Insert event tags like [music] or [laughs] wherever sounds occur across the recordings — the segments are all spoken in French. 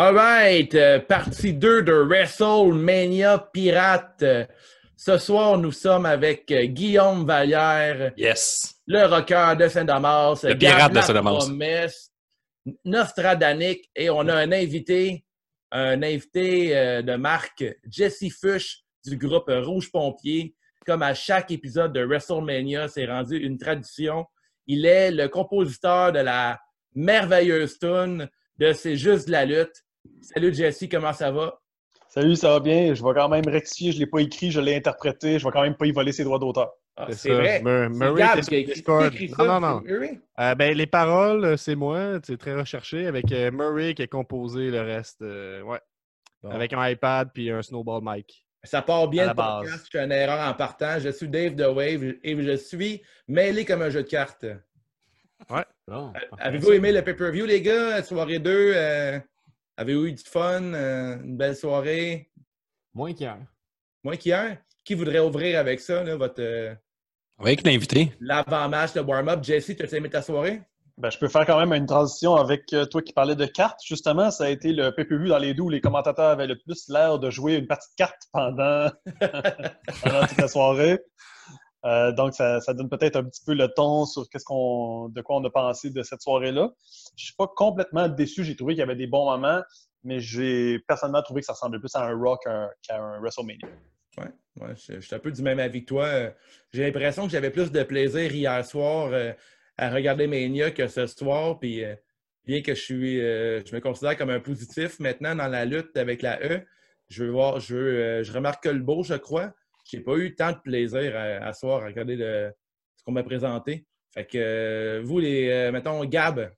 Alright, euh, partie 2 de WrestleMania Pirate. Euh, ce soir, nous sommes avec euh, Guillaume Vallière, Yes. le rocker de Saint-Damas, Le pirate de Saint-Damas. Nostradanic, et on a un invité, un invité euh, de marque, Jesse Fush du groupe Rouge Pompier. Comme à chaque épisode de WrestleMania, c'est rendu une tradition. Il est le compositeur de la merveilleuse tune de C'est juste de la lutte. Salut Jesse, comment ça va? Salut, ça va bien? Je vais quand même rectifier, je ne l'ai pas écrit, je l'ai interprété, je vais quand même pas y voler ses droits d'auteur. Ah, C'est c'est vrai. Mur- C'est Murray écrit, écrit Non, ça. non, non. Murray? Euh, ben, les paroles, euh, c'est moi. C'est très recherché. Avec euh, Murray qui a composé le reste. euh, ouais. Bon. Avec un iPad puis un snowball mic. Ça part bien le la base. podcast. Je fais une erreur en partant. Je suis Dave The Wave et je suis mêlé comme un jeu de cartes. Ouais. Avez-vous aimé le pay-per-view, les gars? Soirée 2, euh, avez-vous eu du fun? euh, une belle soirée? Moins qu'hier. Moins qu'hier? Qui voudrait ouvrir avec ça, là, votre euh, Avec l'invité. l'avant-match, le warm-up? Jesse, tu as aimé ta soirée? Ben, je peux faire quand même une transition avec euh, toi qui parlais de cartes. Justement, ça a été le PPV dans les deux où les commentateurs avaient le plus l'air de jouer une partie de cartes pendant, [laughs] pendant toute la soirée. Euh, donc, ça, donne peut-être un petit peu le ton sur qu'est-ce qu'on, de quoi on a pensé de cette soirée-là. Je suis pas complètement déçu. J'ai trouvé qu'il y avait des bons moments, mais j'ai personnellement trouvé que ça ressemblait plus à un Rock qu'à un WrestleMania. Ouais, ouais, je, suis un peu du même avis que toi. Euh, J'ai l'impression que j'avais plus de plaisir hier soir euh, à regarder Mania que ce soir. Puis, bien que je suis, je me considère comme un positif maintenant dans la lutte avec la E, je veux voir, je, veux, je remarque que le beau, je crois. J'ai pas eu tant de plaisir à, à soir à regarder ce qu'on m'a présenté. Fait que euh, vous, les, euh, mettons, Gab,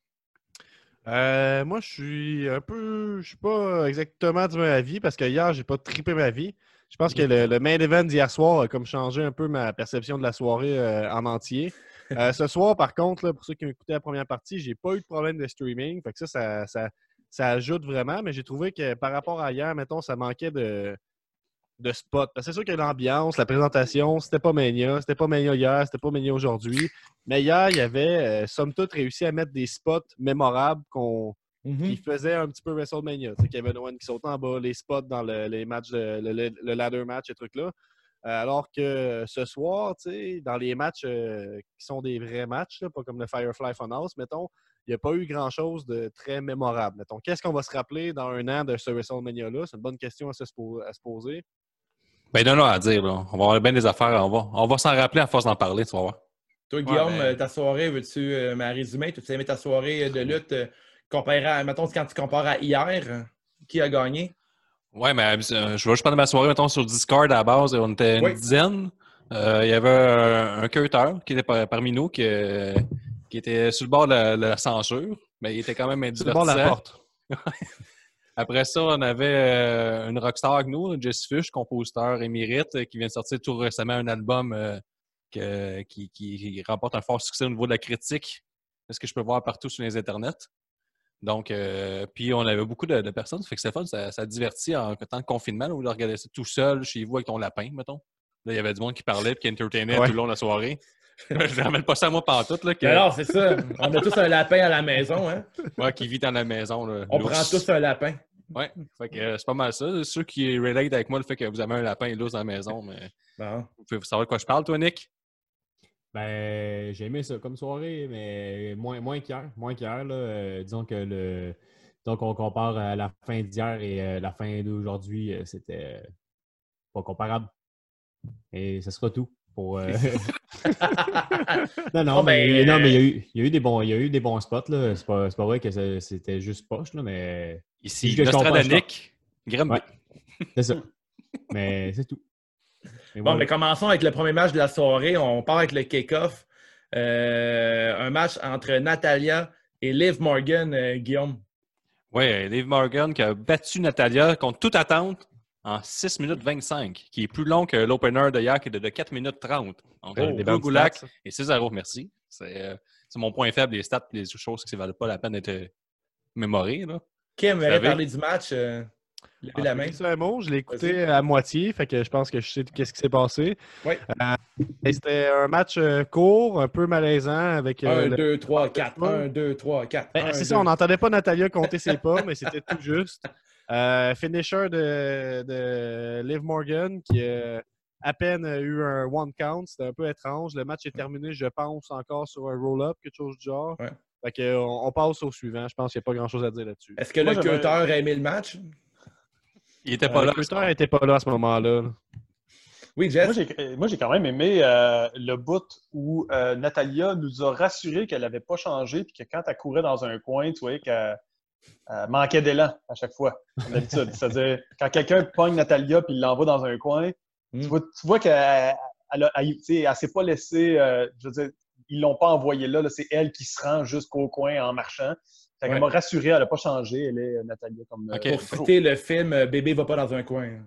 Euh, moi, je suis un peu. Je suis pas exactement du même avis parce que hier, j'ai pas trippé ma vie. Je pense que le, main event d'hier soir a comme changé un peu ma perception de la soirée en entier. Ce soir, par contre, là, pour ceux qui écouté la première partie, j'ai pas eu de problème de streaming. Fait que ça, ça, ça ajoute vraiment, mais j'ai trouvé que par rapport à hier, mettons, ça manquait de, de spot. Parce que c'est sûr que l'ambiance, la présentation, c'était pas Mania, c'était pas Mania hier, c'était pas Mania aujourd'hui. Mais hier, il y avait, euh, somme toute, réussi à mettre des spots mémorables qu'on qui faisaient un petit peu WrestleMania. Tu sais, Kevin Owens qui saute en bas, les spots dans le- les matchs, le, le- le ladder match, ces trucs-là. Euh, alors que ce soir, tu sais, dans les matchs euh, qui sont des vrais matchs, là, pas comme le Firefly Funhouse, mettons, il n'y a pas eu grand-chose de très mémorable. Mettons, qu'est-ce qu'on va se rappeler dans un an de ce WrestleMania-là? C'est une bonne question à se, à se poser. Ben, non, non, à dire, là. On va avoir bien des affaires. On va, on va s'en rappeler à force d'en parler, tu vas voir. toi, Guillaume, ben- ta soirée, veux-tu euh, me résumer? Tu as aimé ta soirée de lutte euh, comparé à, mettons, quand tu compares à hier, euh, qui a gagné? Ouais, mais euh, je vais juste parler de ma soirée, mettons, sur Discord à la base. On était une Oui. dizaine. Euh, il y avait un, un cutter qui était par- parmi nous, qui, euh, qui était sur le bord de la, de la censure, mais il était quand même C'est le bord de la porte. [laughs] Après ça, on avait euh, une rockstar avec nous, Jess Fish, compositeur émérite, qui vient de sortir tout récemment un album euh, que- qui, remporte un fort succès au niveau de la critique, ce que je peux voir partout sur les internets. Donc, euh, puis on avait beaucoup de, de personnes, ça fait que c'est fun, ça, ça divertit en temps de confinement, là, lieu de regarder ça tout seul chez vous avec ton lapin, mettons. Là, il y avait du monde qui parlait et qui entertainait Ouais. tout le long de la soirée. [laughs] je ne ramène pas ça à moi pantoute, là, que, Alors, c'est ça. On a tous un lapin à la maison, hein? ouais, qui vit dans la maison. là, On prend tous un lapin. Ouais, que euh, c'est pas mal ça. Ceux qui relate avec moi le fait que vous avez un lapin lousse dans la maison, mais Bon. vous pouvez savoir de quoi je parle, toi, Nick? Ben, j'ai aimé ça comme soirée, mais moins, moins qu'hier. Moins qu'hier, là. Euh, disons que le. Donc, on compare à la fin d'hier et euh, la fin d'aujourd'hui, euh, c'était pas comparable. Et ce sera tout. Pour, euh, [laughs] [laughs] non, non, mais, ben, non, mais il y, a euh, eu, il y a eu des bons, il y a eu des bons spots. là. C'est pas, c'est pas vrai que c'était juste poche, là, mais Ici, Nostradamus, Grimby. Ouais. c'est ça. mais c'est tout. Mais Bon, voilà. mais commençons avec le premier match de la soirée. On part avec le kick-off. Euh, un match entre Natalia et Liv Morgan, euh, Guillaume. Ouais, Dave Morgan qui a battu Natalia contre toute attente en 6 minutes 25, qui est plus long que l'opener de hier qui est de, de 4 minutes 30. Entre Ouais, oh, ça. et Cesaro, merci. C'est euh, c'est mon point faible, les stats, les choses qui ne valent pas la peine d'être euh, mémorées. Là. Kim savez- parlé du match. euh, Levez la main. C'est un mot, je l'ai écouté à moitié, fait que je pense que je sais qu'est-ce qui s'est passé. Oui. Euh, et c'était un match court, un peu malaisant avec. euh, 1, le- 2, 3, 4. 1, 2, 3, 4. Ben, c'est ça, on n'entendait pas Natalia compter ses pas, mais c'était tout juste. [laughs] Euh, finisher de, de Liv Morgan qui a à peine eu un one count. C'était un peu étrange. Le match est terminé, je pense, encore sur un roll-up, quelque chose du genre. Ouais. Fait que, on, on passe au suivant. Je pense qu'il n'y a pas grand-chose à dire là-dessus. Est-ce que Moi, le cutter a aimé le match? Il était pas Euh, là. Le cutter n'était pas là à ce moment-là. là. Oui, Jess? j'ai- Moi, j'ai quand même aimé euh, le bout où euh, Natalia nous a rassuré qu'elle n'avait pas changé, puis que quand elle courait dans un coin, tu voyais qu'elle elle manquait d'élan à chaque fois, comme d'habitude. C'est-à-dire, quand quelqu'un pogne Natalia puis il l'envoie dans un coin, Mm. tu vois, tu vois qu'elle elle, a- elle- tu sais, elle s'est pas laissée, euh, je veux dire, ils l'ont pas envoyée là, là, c'est elle qui se rend jusqu'au coin en marchant. Fait Ouais. m'a rassuré, elle n'a pas changé, elle est euh, Natalia comme. euh, Ok. Pour citer le film euh, Bébé va pas dans un coin.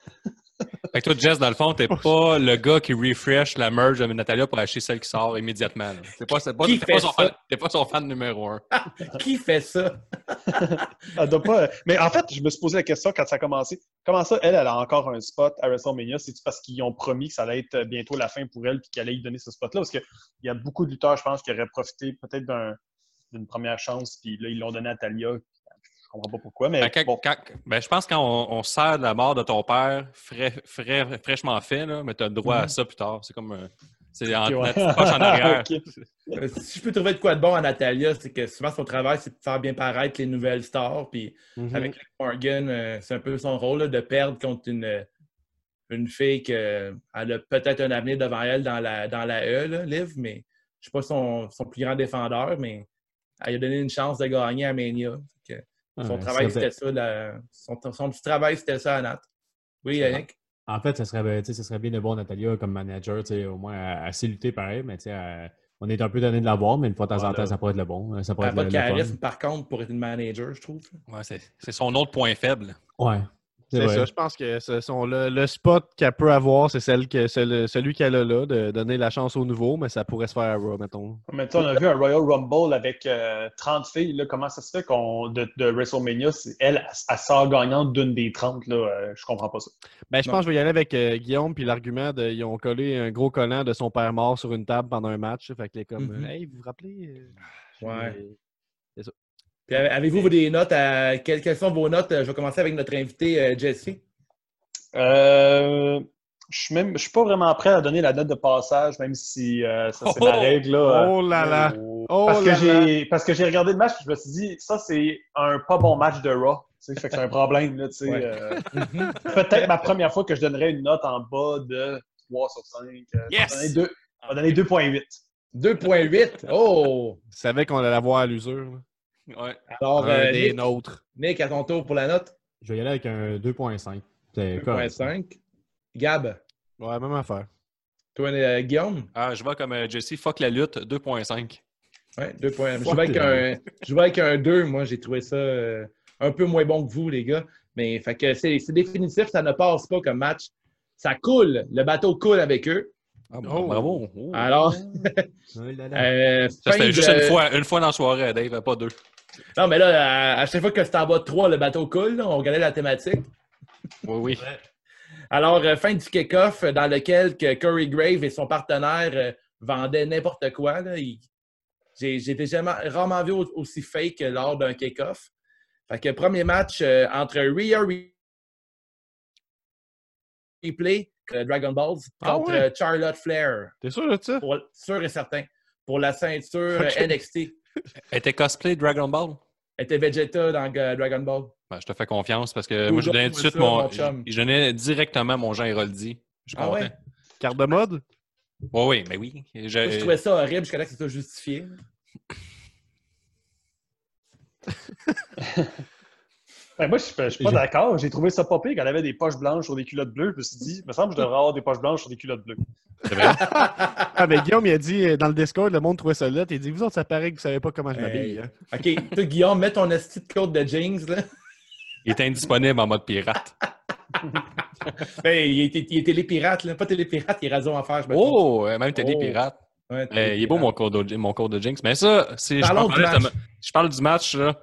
[laughs] Fait que toi, Jess, dans le fond, t'es [laughs] pas le gars qui refresh la merge de Natalia pour acheter celle qui sort immédiatement. T'es pas, pas, son fan, t'es pas son fan numéro un. [laughs] Qui fait ça? [laughs] Elle doit pas... Mais en fait, je me suis posé la question quand ça a commencé. Comment ça, elle, elle a encore un spot à WrestleMania? C'est-tu parce qu'ils ont promis que ça allait être bientôt la fin pour elle et qu'elle allait lui donner ce spot-là? Parce qu'il y a beaucoup de lutteurs, je pense, qui auraient profité peut-être d'un- d'une première chance, puis là, ils l'ont donné à Talia. Je comprends pas pourquoi, mais Ben, quand- bon. quand- ben, je pense que quand on, on sert de la mort de ton père, frais, frais- fraîchement fait, là, mais tu as le droit à ça plus tard. C'est comme. euh, c'est en, ouais. poche en arrière. [laughs] Euh, si je peux trouver de quoi de bon à Natalia, c'est que souvent son travail, c'est de faire bien paraître les nouvelles stars. Puis Mhm. avec Morgan, euh, c'est un peu son rôle là, de perdre contre une, une fille qui a peut-être un avenir devant elle dans la, dans la E, là, Liv, mais je ne suis pas son, son plus grand défendeur, mais elle lui a donné une chance de gagner à Mania. Que son Ouais, travail, c'était ça. la- son, son petit travail, c'était ça à Nat. Oui. Yannick? En fait, ça serait, ben, tu sais, ça serait bien de voir Natalia comme manager, tu sais, au moins s'y lutter pareil, mais tu sais, à- on est un peu donné de la voir, mais une fois de temps en temps, ça pourrait être le bon. Ça pourrait être pas le, de charisme, par contre, pour être une manager, je trouve. Ouais, c'est, c'est son autre point faible. Ouais. C'est ça, je pense que ce sont le, le spot qu'elle peut avoir, c'est celle que c'est le- celui qu'elle a là, de donner la chance au nouveau, mais ça pourrait se faire à Raw, mettons. Mais tu sais, on a vu un Royal Rumble avec euh, 30 filles. Là, comment ça se fait qu'on de, de WrestleMania, c'est- elle, elle, elle sort gagnante d'une des 30? Là, euh, je comprends pas ça. Ben, je Non. pense que je vais y aller avec euh, Guillaume, puis l'argument de ils ont collé un gros collant de son père mort sur une table pendant un match. Fait que les comme Mhm. euh, Hey, vous vous rappelez? euh, Ouais. puis, euh, Puis, avez- avez-vous des notes à. Quelles, quelles sont vos notes? Je vais commencer avec notre invité, euh, Jesse. Euh, je suis même, je suis pas vraiment prêt à donner la note de passage, même si euh, ça c'est ma Oh! règle. Là, euh, Oh là là! Oh parce, que là là! j'ai, parce que j'ai regardé le match et je me suis dit, ça c'est un pas bon match de Raw. Tu sais, fait que c'est un problème. Là, tu sais, Ouais. euh, [laughs] [laughs] peut-être ma première fois que je donnerais une note en bas de 3 sur 5. euh, Yes! Je vais donner 2.8. 2.8. Oh! Je savais qu'on allait la voir à l'usure. Ouais. Alors, Un euh, des Nick, nôtres. Nick, à ton tour pour la note. Je vais y aller avec un 2.5. C'est correct. 2.5. Gab, Ouais, même affaire. toi, euh, Guillaume? Ah, je vois comme euh, Jesse, fuck la lutte, 2.5. Ouais, 2 points. Je vais avec un, je vais avec un 2. Moi, j'ai trouvé ça euh, un peu moins bon que vous, les gars. Mais fait que c'est c'est définitif, ça ne passe pas comme match. Ça coule. Le bateau coule avec eux. Ah, bon, Oh. Bravo. Oh. Alors, Oh là là. euh, Ça, c'était juste une fois, une fois dans la soirée, Dave, pas deux. Non, mais là, à, à chaque fois que c'était en bas de 3, le bateau coule. là. on regardait la thématique. Oui, oui. Alors, euh, fin du kick-off euh, dans lequel que Corey Grave et son partenaire euh, vendaient n'importe quoi. J'ai jamais- rarement vu au- aussi fake que lors d'un kick-off. Fait que premier match euh, entre Rhea Replay, euh, Dragon Balls, Ah contre ouais? Charlotte Flair. T'es sûr de ça? Pour, sûr et certain. Pour la ceinture NXT. Elle était cosplay Dragon Ball? Elle était Vegeta dans Dragon Ball. Ben, je te fais confiance parce que moi, je donnais tout de suite ça, mon. je donnais directement mon Jean Héroldi. Je suis Ah content. ouais? Carte de mode? Oui, oui, mais oui. Je- je trouvais ça horrible jusqu'à là que c'était justifié. [laughs] Ben, moi, je suis- je suis pas d'accord. J'ai trouvé ça pas pire qu'elle avait des poches blanches sur des culottes bleues. Je me suis dit, il me semble que je devrais avoir des poches blanches sur des culottes bleues. C'est vrai? [laughs] Ah, mais Guillaume, il a dit euh, dans le Discord, le monde trouvait ça là. Il dit, vous autres, ça paraît que vous savez pas comment je m'habille. Hey. hein. OK, toi, Guillaume, mets ton esti de code de jeans. Là. Il était indisponible en mode pirate. [laughs] Ben, il, est, il est télépirate, là. pas télépirate, il est radio en trompe. Oh, même t'es des Oh. pirates. Ouais, il est beau mon code de, mon code de Jinx. Mais ça, c'est. je parle du match. ma- Je parle du match, là.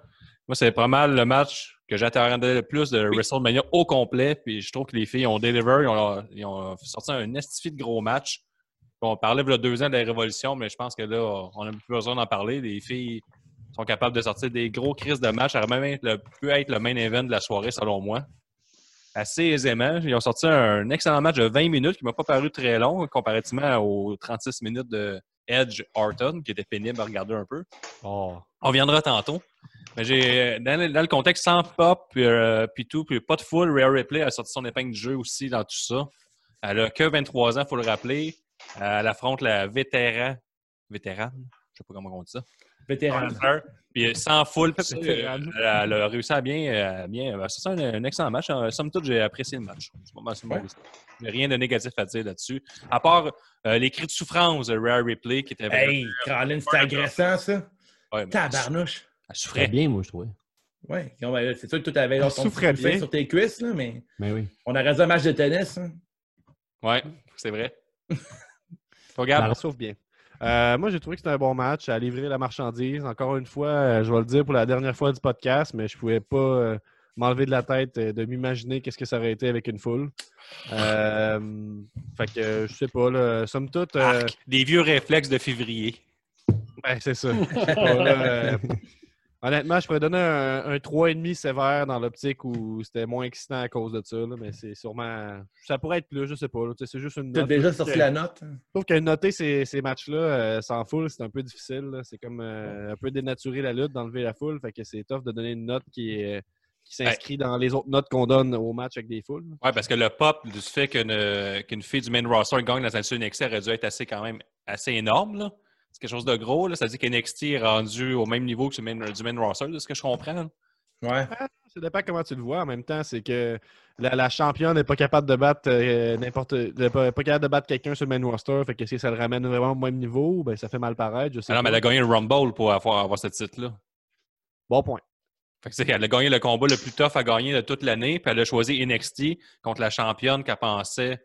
Moi, c'est pas mal le match que j'attendais le plus de WrestleMania au complet. Puis je trouve que les filles ont deliver, ils ont, ils ont sorti un estifi de gros match. On parlait il y a deux ans de la Révolution, mais je pense que là, on n'a plus besoin d'en parler. Les filles sont capables de sortir des gros crises de match. Ça aurait même être le, pu être le main event de la soirée, selon moi. Assez aisément. Ils ont sorti un excellent match de 20 minutes qui ne m'a pas paru très long comparativement aux 36 minutes de Edge Orton, qui était pénible à regarder un peu. Oh. On viendra tantôt. Mais j'ai dans, le- dans le contexte sans pop puis, euh, puis tout, puis pas de full, Rare Replay a sorti son épingle du jeu aussi dans tout ça. Elle a que 23 ans, il faut le rappeler. Euh, Elle affronte la vétéran. Vétérane? Je sais pas comment on dit ça. Vétéran. Hunter. Puis euh, sans full, puis ça, Vétérane. euh, elle a réussi à bien. à bien euh, c'est un, un excellent match. Euh, Somme toute, j'ai apprécié le match. C'est Ouais. J'ai rien de négatif à dire là-dessus. À part euh, les cris de souffrance de Rare Replay qui était vraiment. Hey, Caroline, c'était agressant, ça. Ouais, Tabarnouche. Elle Très souffrait. bien, moi, je trouvais. Ouais, bon, ben, c'est sûr que tout avait Elle ton souffrait bien. sur tes cuisses, là, mais Mais oui. on aurait dit un match de tennis. hein. Ouais, c'est vrai. [laughs] Regarde, Ça souffle bien. Euh, moi, j'ai trouvé que c'était un bon match à livrer la marchandise. Encore une fois, euh, je vais le dire pour la dernière fois du podcast, mais je pouvais pas euh, m'enlever de la tête de m'imaginer qu'est-ce que ça aurait été avec une foule. Euh, fait que, je sais pas, là, somme toute, euh, Arc, des vieux réflexes de février. ben, c'est ça. Je sais pas, là, euh, honnêtement, je pourrais donner un, un 3,5 sévère dans l'optique où c'était moins excitant à cause de ça, là, mais c'est sûrement... Ça pourrait être plus, je sais pas. C'est juste une Tu as note. déjà là, sorti la note. hein? Je trouve que noter ces, ces matchs-là euh, sans foule, c'est un peu difficile. C'est comme euh, un peu dénaturer la lutte, d'enlever la foule. Fait que c'est tough de donner une note qui, est, euh, qui s'inscrit dans les autres notes qu'on donne au match avec des foules. Ouais, parce que le pop du fait qu'une qu'une fille du main roster gagne dans un seul NXT aurait dû être assez quand même assez énorme. là. C'est quelque chose de gros. Là. Ça dit qu'NXT est rendu au même niveau que du main, du main roster, de ce que je comprends. Ouais. Ça dépend comment tu le vois. En même temps, c'est que la, la championne n'est pas capable de battre euh, n'importe. n'est Pas, pas capable de battre quelqu'un sur le main roster. Fait que si ça le ramène vraiment au même niveau, ben ça fait mal paraître. Je sais Ah non, mais elle a gagné le Rumble pour avoir, avoir ce titre-là. Bon point. Fait que, elle a gagné le combat le plus tough à gagner de toute l'année, puis elle a choisi NXT contre la championne qu'elle pensait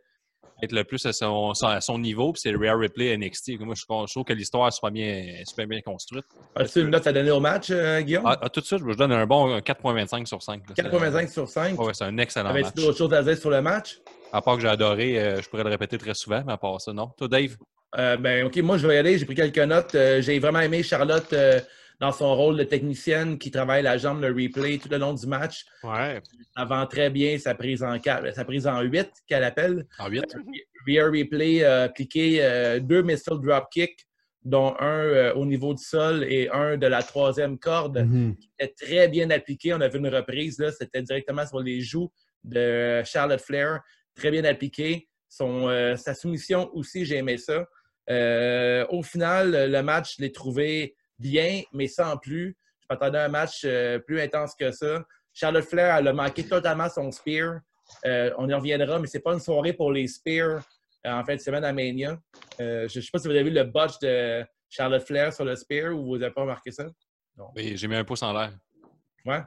être le plus à son, à son niveau, puis c'est le Rare Replay NXT. Moi, je, je trouve que l'histoire est super bien, super bien construite. As-tu une note à donner au match, euh, Guillaume? Ah, ah, tout de suite, je donne un bon 4.25 sur 5. là. 4,25 sur 5. Ouais, ouais, c'est un excellent Avais-tu match. d'autres choses à dire sur le match? À part que j'ai adoré, euh, je pourrais le répéter très souvent, mais à part ça, non. Toi, Dave? Euh, ben, OK, moi, je vais y aller. J'ai pris quelques notes. J'ai vraiment aimé Charlotte dans son rôle de technicienne qui travaille la jambe, le replay tout le long du match. Ouais. Ça vend très bien sa prise en 4, sa prise en 8 qu'elle appelle. En 8? Rear replay a appliqué euh, deux missile dropkick, dont un euh, au niveau du sol et un de la troisième corde. Mhm. C'était très bien appliqué. On a vu une reprise, là, c'était directement sur les joues de Charlotte Flair. Très bien appliqué. Son, euh, sa soumission aussi, j'ai aimé ça. Euh, au final, le match, je l'ai trouvé bien, mais sans plus. Je m'attendais à un match euh, plus intense que ça. Charlotte Flair, elle a manqué totalement son spear. Euh, on y reviendra, mais c'est pas une soirée pour les spears euh, en fin de semaine à Mania. Euh, je ne sais pas si vous avez vu le botch de Charlotte Flair sur le spear ou vous n'avez pas remarqué ça? Oui, j'ai mis un pouce en l'air. Ouais.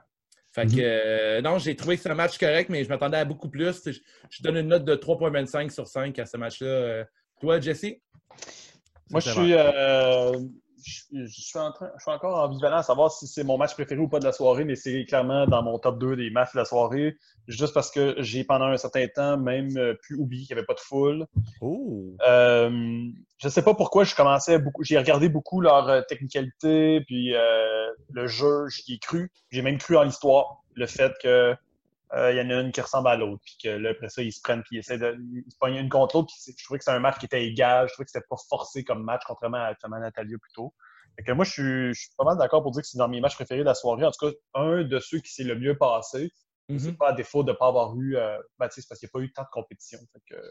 Fait que, euh, non, j'ai trouvé que c'est un match correct, mais je m'attendais à beaucoup plus. Je, je donne une note de 3,25 sur 5 à ce match-là. Euh, toi, Jesse? Moi, je suis, euh, je, je suis en train, je suis encore ambivalent à savoir si c'est mon match préféré ou pas de la soirée, mais c'est clairement dans mon top 2 des matchs de la soirée. Juste parce que j'ai, pendant un certain temps, même euh, pu oublier qu'il n'y avait pas de foule. Oh! Euh, je sais pas pourquoi je commençais beaucoup. J'ai regardé beaucoup leur euh, technicalité, puis euh, le jeu, j'y ai cru. J'ai même cru en l'histoire. Le fait que euh, il y en a une qui ressemble à l'autre, puis que là, après ça, ils se prennent, puis ils essaient de ils se pognent une contre l'autre. Puis c'est- je trouvais que c'était un match qui était égal. Je trouvais que c'était pas forcé comme match, contrairement à Thomas Natalia plus tôt. Fait que moi, je suis, je suis pas mal d'accord pour dire que c'est dans mes matchs préférés de la soirée. En tout cas, un de ceux qui s'est le mieux passé. C'est pas à défaut de ne pas avoir eu. Euh, ben, c'est parce qu'il n'y a pas eu tant de compétition. Fait que,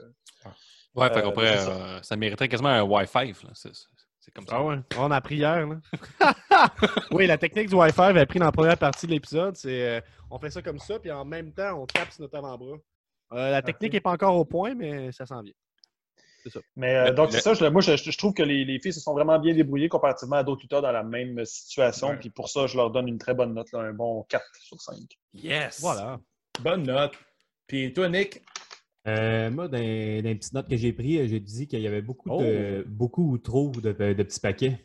Ouais, fait Euh, c'est ça. euh, ça mériterait quasiment un Wi-Fi. là. C'est c'est- c'est comme ça. Ah ouais, on a appris hier. Là. [laughs] oui, la technique du Wi-Fi avait appris dans la première partie de l'épisode. C'est euh, on fait ça comme ça, puis en même temps, on tape sur notre avant-bras. Euh, la technique n'est pas encore au point, mais ça s'en vient. Mais euh, donc, c'est ça. Je, moi, je, je trouve que les, les filles se sont vraiment bien débrouillées comparativement à d'autres lutteurs dans la même situation. Ouais. Puis pour ça, je leur donne une très bonne note, là, un bon 4 sur 5. Yes! Voilà. Bonne note. Puis toi, Nick? Euh, moi, dans, dans les petites notes que j'ai prises, j'ai dit qu'il y avait beaucoup, de, Oh. beaucoup ou trop de, de petits paquets.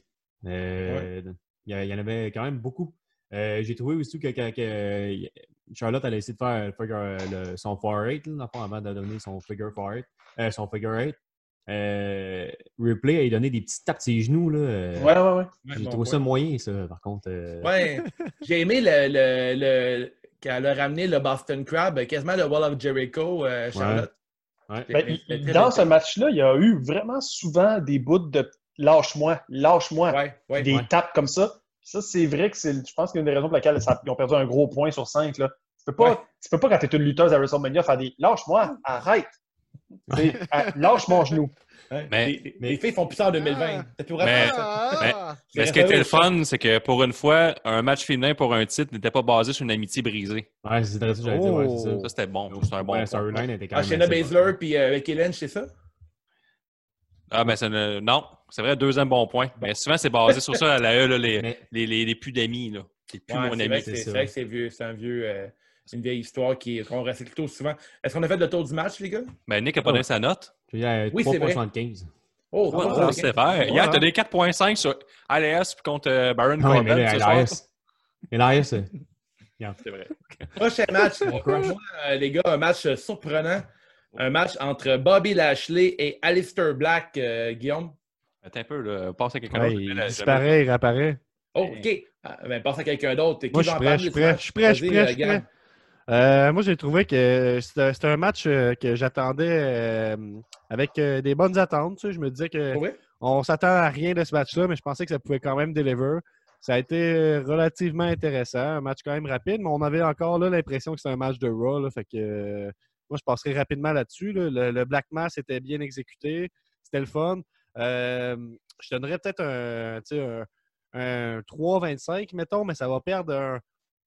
Euh, il, y a- il y en avait quand même beaucoup. Euh, j'ai trouvé aussi que, que- que- Charlotte, elle a essayé de faire le figure, euh, le- son 4-8, là, dans le fond, avant de donner son figure 4-8, euh, son figure 8. Euh, Ripley a donné des petits tapes ses genoux. Là. euh, Ouais, ouais, ouais. J'ai trouvé ça moyen, ça, par contre. euh, Ouais, [laughs] j'ai aimé le, le, le- qu'elle a ramené le Boston Crab, quasiment le Wall of Jericho, euh, Charlotte. ouais. Ben, dans ce match-là, il y a eu vraiment souvent des bouts de lâche-moi, lâche-moi, Ouais, ouais. des ouais. tapes comme ça. Ça, c'est vrai que c'est, je pense que une des raisons pour laquelle ça- ils ont perdu un gros point sur 5. Là. Tu peux pas, Ouais. tu peux pas quand tu es une lutteuse à WrestleMania, faire des lâche-moi, arrête. Ah, lâche mon genou. Mais- les, les filles font plus ça en 2020. Ah. Mais- ça. Ah! Mais ce qui était le fun, c'est que pour une fois, un match féminin pour un titre n'était pas basé sur une amitié brisée. Ouais, c'est très ça. Ouais, c'était bon. C'est un bon Ouais, point. storyline était quand Ah, même. Shayna assez Baszler puis euh, Becky Lynch, c'est ça? Ah, ben, c'est une- non. C'est vrai, deuxième bon point. Mais souvent, c'est basé sur ça à la E, là, les, [laughs] Mais- les, les, les plus d'amis. là. C'est plus Ouais, mon ami. vrai que c'est c'est ça. c'est vrai que c'est vieux. C'est un vieux. euh, c'est une vieille histoire qui- qu'on recycle tout souvent. Est-ce qu'on a fait le tour du match, les gars? Ben, Nick a pas donné sa note. Oui, c'est vrai. 3.75. Oh, Oh, oh, non, c'est vrai. Hier, t'as des 4.5 sur LAS contre euh, Baron Ah mais Corbin soir. Elias. Elias, euh, C'est vrai. Prochain match. Euh, les gars, un match surprenant. Un match entre Bobby Lashley et Alistair Black, euh, Guillaume? Attends un peu, là. Passe à quelqu'un Ouais, d'autre. il disparaît, il réapparaît. Oh, OK. Ah, ben, passe à quelqu'un d'autre. Qui Moi, je va suis en prêt, parler je suis prêt, je suis prêt, je suis prêt, euh, moi, j'ai trouvé que c'était un match euh, que j'attendais euh, avec des bonnes attentes. tu sais. Je me disais que Pour vrai? on s'attend à rien de ce match-là, mais je pensais que ça pouvait quand même deliver. Ça a été relativement intéressant, un match quand même rapide, mais on avait encore l'impression que c'était un match de Raw. là, fait que moi, je passerai rapidement là-dessus. là. Le, le Black Mass était bien exécuté, c'était le fun. Euh, je donnerais peut-être un, un, un 3-25, mettons, mais ça va perdre un,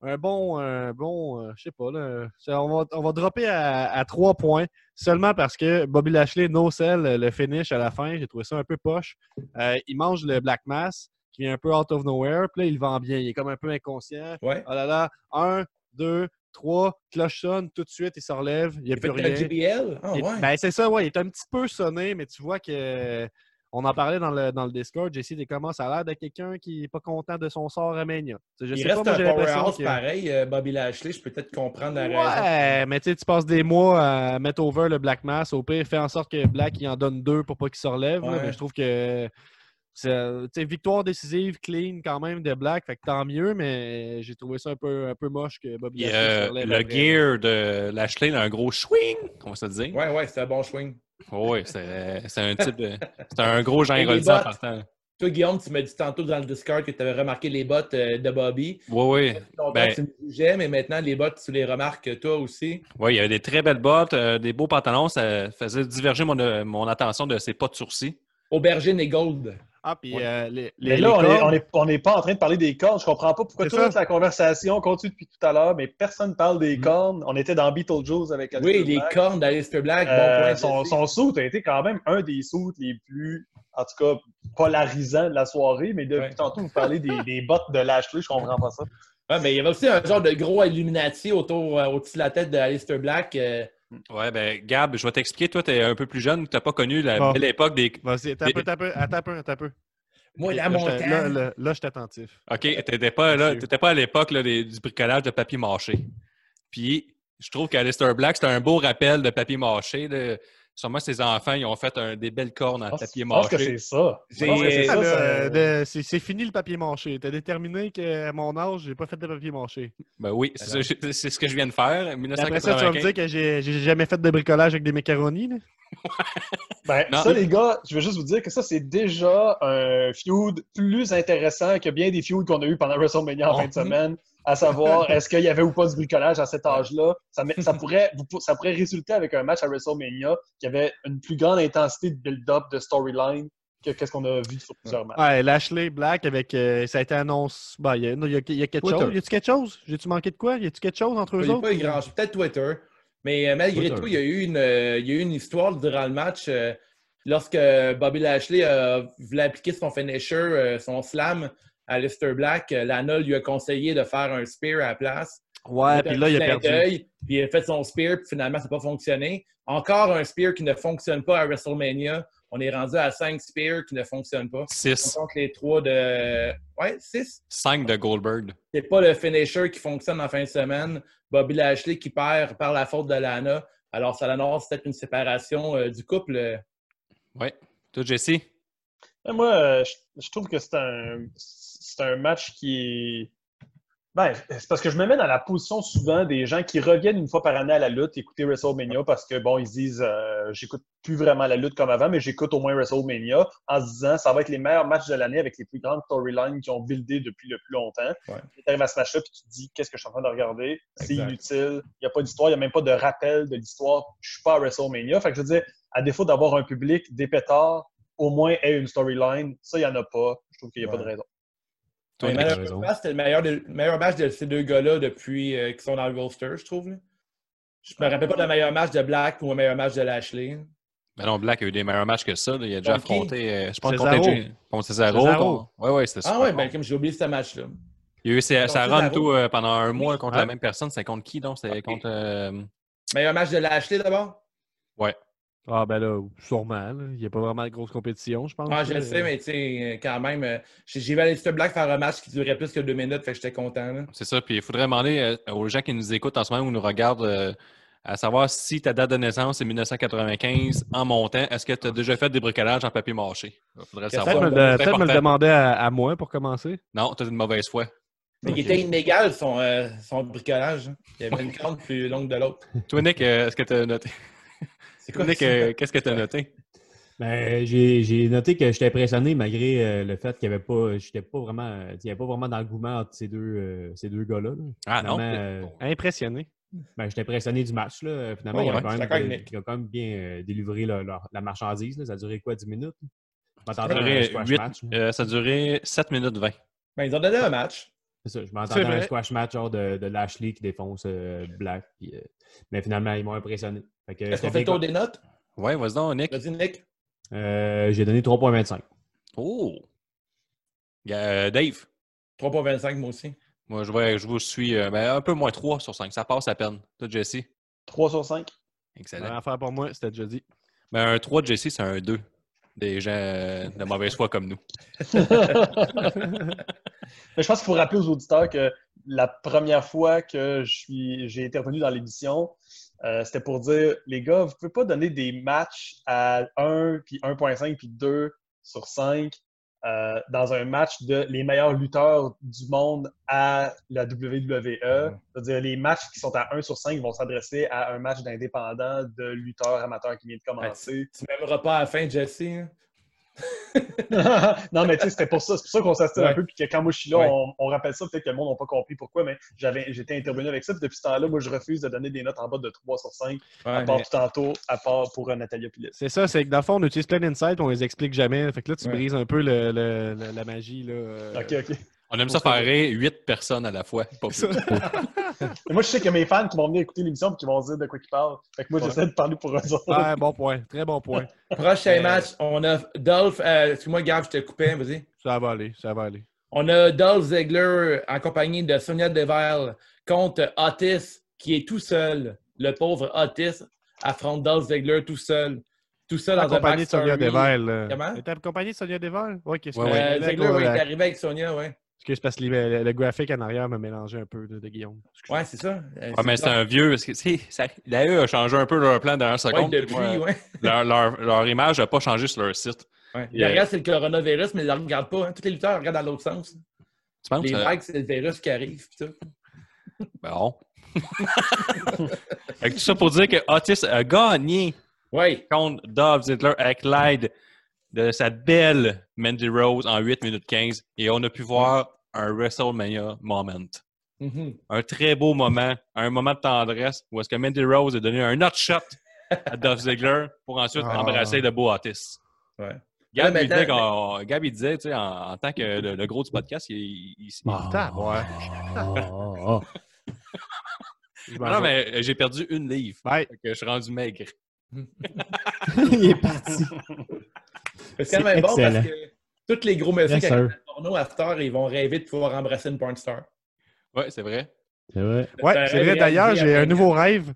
un bon, un bon euh, je sais pas, là, on, va, on va dropper à, 3 points seulement parce que Bobby Lashley no sell le finish à la fin. J'ai trouvé ça un peu poche. Euh, il mange le Black Mass qui vient un peu out of nowhere, puis là, il vend bien. Il est comme un peu inconscient. Ouais. Oh là là, 1, 2, 3, cloche sonne, tout de suite, il se relève, il n'y a Il plus fait un rien. Ah, ouais. Ben, c'est ça, ouais. Il est un petit peu sonné, mais tu vois que. On en parlait dans le, dans le Discord. Jesse, t'es comment ça a l'air de quelqu'un qui n'est pas content de son sort à Mania. Je il sais reste pas, un powerhouse que- pareil, euh, Bobby Lashley. Je peux peut-être comprendre la raison. Ouais, mais tu sais, tu passes des mois à mettre over le Black Mass. Au pire, fais en sorte que Black il en donne deux pour pas qu'il se relève. là. Mais je trouve que victoire décisive, clean quand même de Black. Fait que tant mieux, mais j'ai trouvé ça un peu, un peu moche que Bobby Lashley euh, le après. gear de Lashley, il a un gros swing, on va se le dire. Ouais, ouais, c'est un bon swing. Oui, c'est c'est un type de. C'est un gros Jean bottes. partant. Toi, Guillaume, tu m'as dit tantôt dans le Discord que tu avais remarqué les bottes euh, de Bobby. Oui, oui. Ben- tu me jugeais, mais maintenant, les bottes, tu les remarques toi aussi. Oui, il y avait des très belles bottes, euh, des beaux pantalons. Ça faisait diverger mon, euh, mon attention de ses pas de sourcils. Aubergine et gold. Ah, puis Ouais. euh, les, les, Mais les là, on n'est on est, on est pas en train de parler des cornes. Je comprends pas pourquoi toute ça. la conversation continue depuis tout à l'heure, mais personne ne parle des Mm. cornes. On était dans Beetlejuice avec Oui, Alistair les Black. cornes d'Alistair Black. Euh, bon point. son, son a été quand même un des suits les plus, en tout cas, polarisants de la soirée. Mais depuis Ouais. tantôt, vous parlez des, des bottes de Lashley, je comprends pas ça. Ouais, mais il y avait aussi un genre de gros Illuminati autour, euh, au-dessus de la tête d'Alistair Black. Ouais, ben, Gab, je vais t'expliquer. Toi, tu es un peu plus jeune, tu n'as pas connu la Bon. belle époque des. Vas-y, attends un peu, attends un peu, attends un peu, attends un peu. Moi, la Là, montagne. Là, là, là, je suis attentif. OK, tu n'étais pas, là- Monsieur. t'étais pas à l'époque du bricolage de papier mâché. Puis, je trouve qu'Alistair Black, c'est un beau rappel de papier mâché. Sûrement, ses enfants, ils ont fait un- des belles cornes en papier mâché. Je pense que c'est ça, ça- de- C'est fini le papier mâché. T'as déterminé qu'à mon âge, j'ai pas fait de papier mâché. Ben oui, c'est ce que je viens de faire. Après ça, tu vas me 1995. dire que j'ai j'ai jamais fait de bricolage avec des macaronis. là? Ben, Non. ça, les gars, je veux juste vous dire que ça, c'est déjà un feud plus intéressant que bien des feuds qu'on a eu pendant WrestleMania en Oh. fin de semaine. À savoir, est-ce qu'il y avait ou pas du bricolage à cet âge-là? Ça, pourrait, ça pourrait résulter avec un match à WrestleMania qui avait une plus grande intensité de build-up, de storyline que qu'est-ce qu'on a vu sur plusieurs matchs. Ouais, Lashley Black avec. euh, ça a été annoncé. Ben, il y a, y y quelque Twitter. chose. Y a-tu quelque chose? J'ai-tu manqué de quoi? Y a-tu quelque chose entre Il eux autres? pas eu grand Peut-être Twitter. Mais euh, malgré tout, il y, a eu une, euh, il y a eu une histoire durant le match. euh, lorsque Bobby Lashley voulait appliquer son finisher, son slam à Alistair Black, Lana lui a conseillé de faire un spear à la place. Ouais, puis là, il a perdu. Puis il a fait son spear, puis finalement, ça n'a pas fonctionné. Encore un spear qui ne fonctionne pas à WrestleMania. On est rendu à 5 spears qui ne fonctionnent pas. On 6. compte les 3 de. Ouais, 6. 5 de Goldberg. C'est pas le finisher qui fonctionne en fin de semaine. Bobby Lashley qui perd par la faute de Lana. Alors, ça annonce peut-être une séparation euh, du couple. Ouais. Toi, Jesse? Mais Moi, euh, je, je trouve que c'est un, c'est un match qui est. Ben, c'est parce que je me mets dans la position souvent des gens qui reviennent une fois par année à la lutte, écouter WrestleMania parce que, bon, ils se disent, euh, j'écoute plus vraiment la lutte comme avant, mais j'écoute au moins WrestleMania en se disant, ça va être les meilleurs matchs de l'année avec les plus grandes storylines qui ont buildé depuis le plus longtemps. Ouais. Tu arrives à ce match-là puis tu te dis, qu'est-ce que je suis en train de regarder? C'est inutile. Il n'y a pas d'histoire, il n'y a même pas de rappel de l'histoire. Je suis pas à WrestleMania. Fait que je veux dire, à défaut d'avoir un public, des pétards, au moins ait une storyline. Ça, il n'y en a pas. Je trouve qu'il n'y a Ouais. pas de raison. Toi, Mais Nick? malheureusement, c'était le meilleur, de- le meilleur match de ces deux gars-là depuis euh, qu'ils sont dans le roster, je trouve. là. Je me rappelle pas d'un meilleur match de Black ou un meilleur match de Lashley. Ben non, Black a eu des meilleurs matchs que ça. là. Il a déjà affronté, euh, je pense, contre, Cesaro. Ouais, ouais, c'était Ah super ouais, bon. ben comme j'ai oublié ce match-là. Il y a eu sa, run tout euh, pendant un mois contre Ouais. la même personne. C'était contre qui donc? C'était Ok. contre. euh, Meilleur match de Lashley d'abord? Ah, ben là, sûrement. là. Il n'y a pas vraiment de grosse compétition, je pense. Ah, je le sais, mais tu sais, euh, quand même, euh, j'ai vu Alistair Black faire un match qui durait plus que deux minutes, fait que j'étais content. là. C'est ça. Puis il faudrait demander euh, aux gens qui nous écoutent en ce moment ou nous regardent euh, à savoir si ta date de naissance est 1995 en montant. Est-ce que tu as déjà fait des bricolages en papier mâché? Il faudrait le savoir. Peut-être me, le- me demander à, à moi pour commencer. Non, tu as une mauvaise foi. Mais il était inégal son, euh, son bricolage. hein. Il y avait une corde plus longue de l'autre. Toi, Nick, euh, est-ce que tu as noté? C'est Toi, quoi Nick, ça? euh, qu'est-ce que tu as noté? Ben, j'ai j'ai noté que j'étais impressionné malgré euh, le fait qu'il n'y avait pas, j'étais pas vraiment, il y avait pas vraiment d'engouement entre ces deux, euh, ces deux gars-là. là. Ah non? Euh, Impressionné. ben, j'étais impressionné du match. Là. Finalement, Ouais, ont ouais, quand je suis même, ils ont quand même bien euh, délivré leur- leur- la marchandise. là. Ça a duré quoi, 10 minutes? Ça a duré, match. euh, ça a duré 7 minutes 20. Ben, ils ont donné un match. C'est ça, je C'est m'attendais à un squash match genre de, de Lashley qui défonce euh, Black. puis, euh, mais finalement, ils m'ont impressionné. Est-ce qu'on fait le tour des notes? Ouais, vas-y donc, Nick. Vas-y, Nick. Euh, J'ai donné 3.25. Oh! Dave, 3.25, moi aussi. moi, je, vais, je vous suis euh, ben, un peu moins 3 sur 5. Ça passe à peine. Toi, Jesse? 3 sur 5. Excellent. Première affaire pour moi, c'était déjà dit. Ben, un 3 de Jesse, c'est un 2. Des gens de mauvaise foi comme nous. [laughs] Mais je pense qu'il faut rappeler aux auditeurs que la première fois que j'ai intervenu dans l'émission, euh, c'était pour dire, les gars, vous pouvez pas donner des matchs à 1, puis 1.5, puis 2 sur 5 euh, dans un match de les meilleurs lutteurs du monde à la WWE. C'est-à-dire, les matchs qui sont à 1 sur 5 vont s'adresser à un match d'indépendant de lutteurs amateurs qui vient de commencer. Tu m'aimeras pas à la fin, Jesse. hein? [laughs] non, mais tu sais, c'était pour ça. C'est pour ça qu'on s'assiste Ouais. un peu. Puis que quand moi je suis là, Ouais. on, on rappelle ça. Peut-être que le monde n'a pas compris pourquoi, mais j'avais, j'étais intervenu avec ça. Puis depuis ce temps-là, moi, je refuse de donner des notes en bas de 3 sur 5, à part mais- tout tantôt, à part pour euh, Natalia Pilis. C'est ça, c'est que dans le fond, on utilise plein d'insights, on les explique jamais. Fait que là, tu Ouais. brises un peu le- le- le- la magie. Là, euh, Ok, ok. On aime ça faire rire 8 personnes à la fois. Pas plus. moi, je sais que mes fans qui vont venir écouter l'émission et qui vont se dire de quoi ils parlent. Fait que moi, j'essaie de parler pour eux autres. Ouais, bon point. Très bon point. Prochain Euh, match, on a Dolph. euh, Excuse-moi, Gab, je te coupais, vas-y. Ça va aller, ça va aller. On a Dolph Ziggler en compagnie de Sonia Deville contre Otis, qui est tout seul. Le pauvre Otis affronte Dolph Ziggler tout seul. Tout seul dans un Accompagné de Sonia. Deville. Comment? T'es accompagné de Sonia Deville? Oui, qu'est-ce que. Euh, oui, est arrivé avec Sonia, ouais. Excuse, parce que le, le graphique en arrière m'a mélangé un peu de, de Guillaume. Excuse. Ouais, c'est ça. Euh, Ouais, mais c'est un vieux. Parce que, ça- L'AE a changé un peu leur plan dans un Ouais, seconde. depuis, Moi, ouais. [laughs] leur, leur- leur image n'a pas changé sur leur site. ouais. Yeah. Derrière, c'est le coronavirus, mais ils ne le regardent pas. hein. Tous les lutteurs regardent dans l'autre sens. Tu penses? Les euh, likes, c'est le virus qui arrive. pis tout. Bon. Fait que tout ça pour dire que Otis a gagné Ouais. contre Dolph Ziggler avec l'aide de sa belle Mandy Rose en 8 minutes 15. Et on a pu voir un WrestleMania moment. Mhm. Un très beau moment, un moment de tendresse où est-ce que Mandy Rose a donné un nut shot à Dolph Ziggler pour ensuite Ah. embrasser le beau Otis. Ouais. Gab, Là, il disait, Gab, il disait, tu sais, en, en tant que [laughs] le, le gros du podcast, il, il- il- Ah. tabarouette. [laughs] Ah, Je Non, mais j'ai perdu une livre. Ouais. Fait que je suis rendu maigre. [laughs] Il est parti. C'est quand même bon parce que tous les gros messieurs Porno heure, ils vont rêver de pouvoir embrasser une porn star. Ouais, c'est vrai. C'est vrai. Ouais, c'est vrai. D'ailleurs, j'ai un 20 nouveau rêve.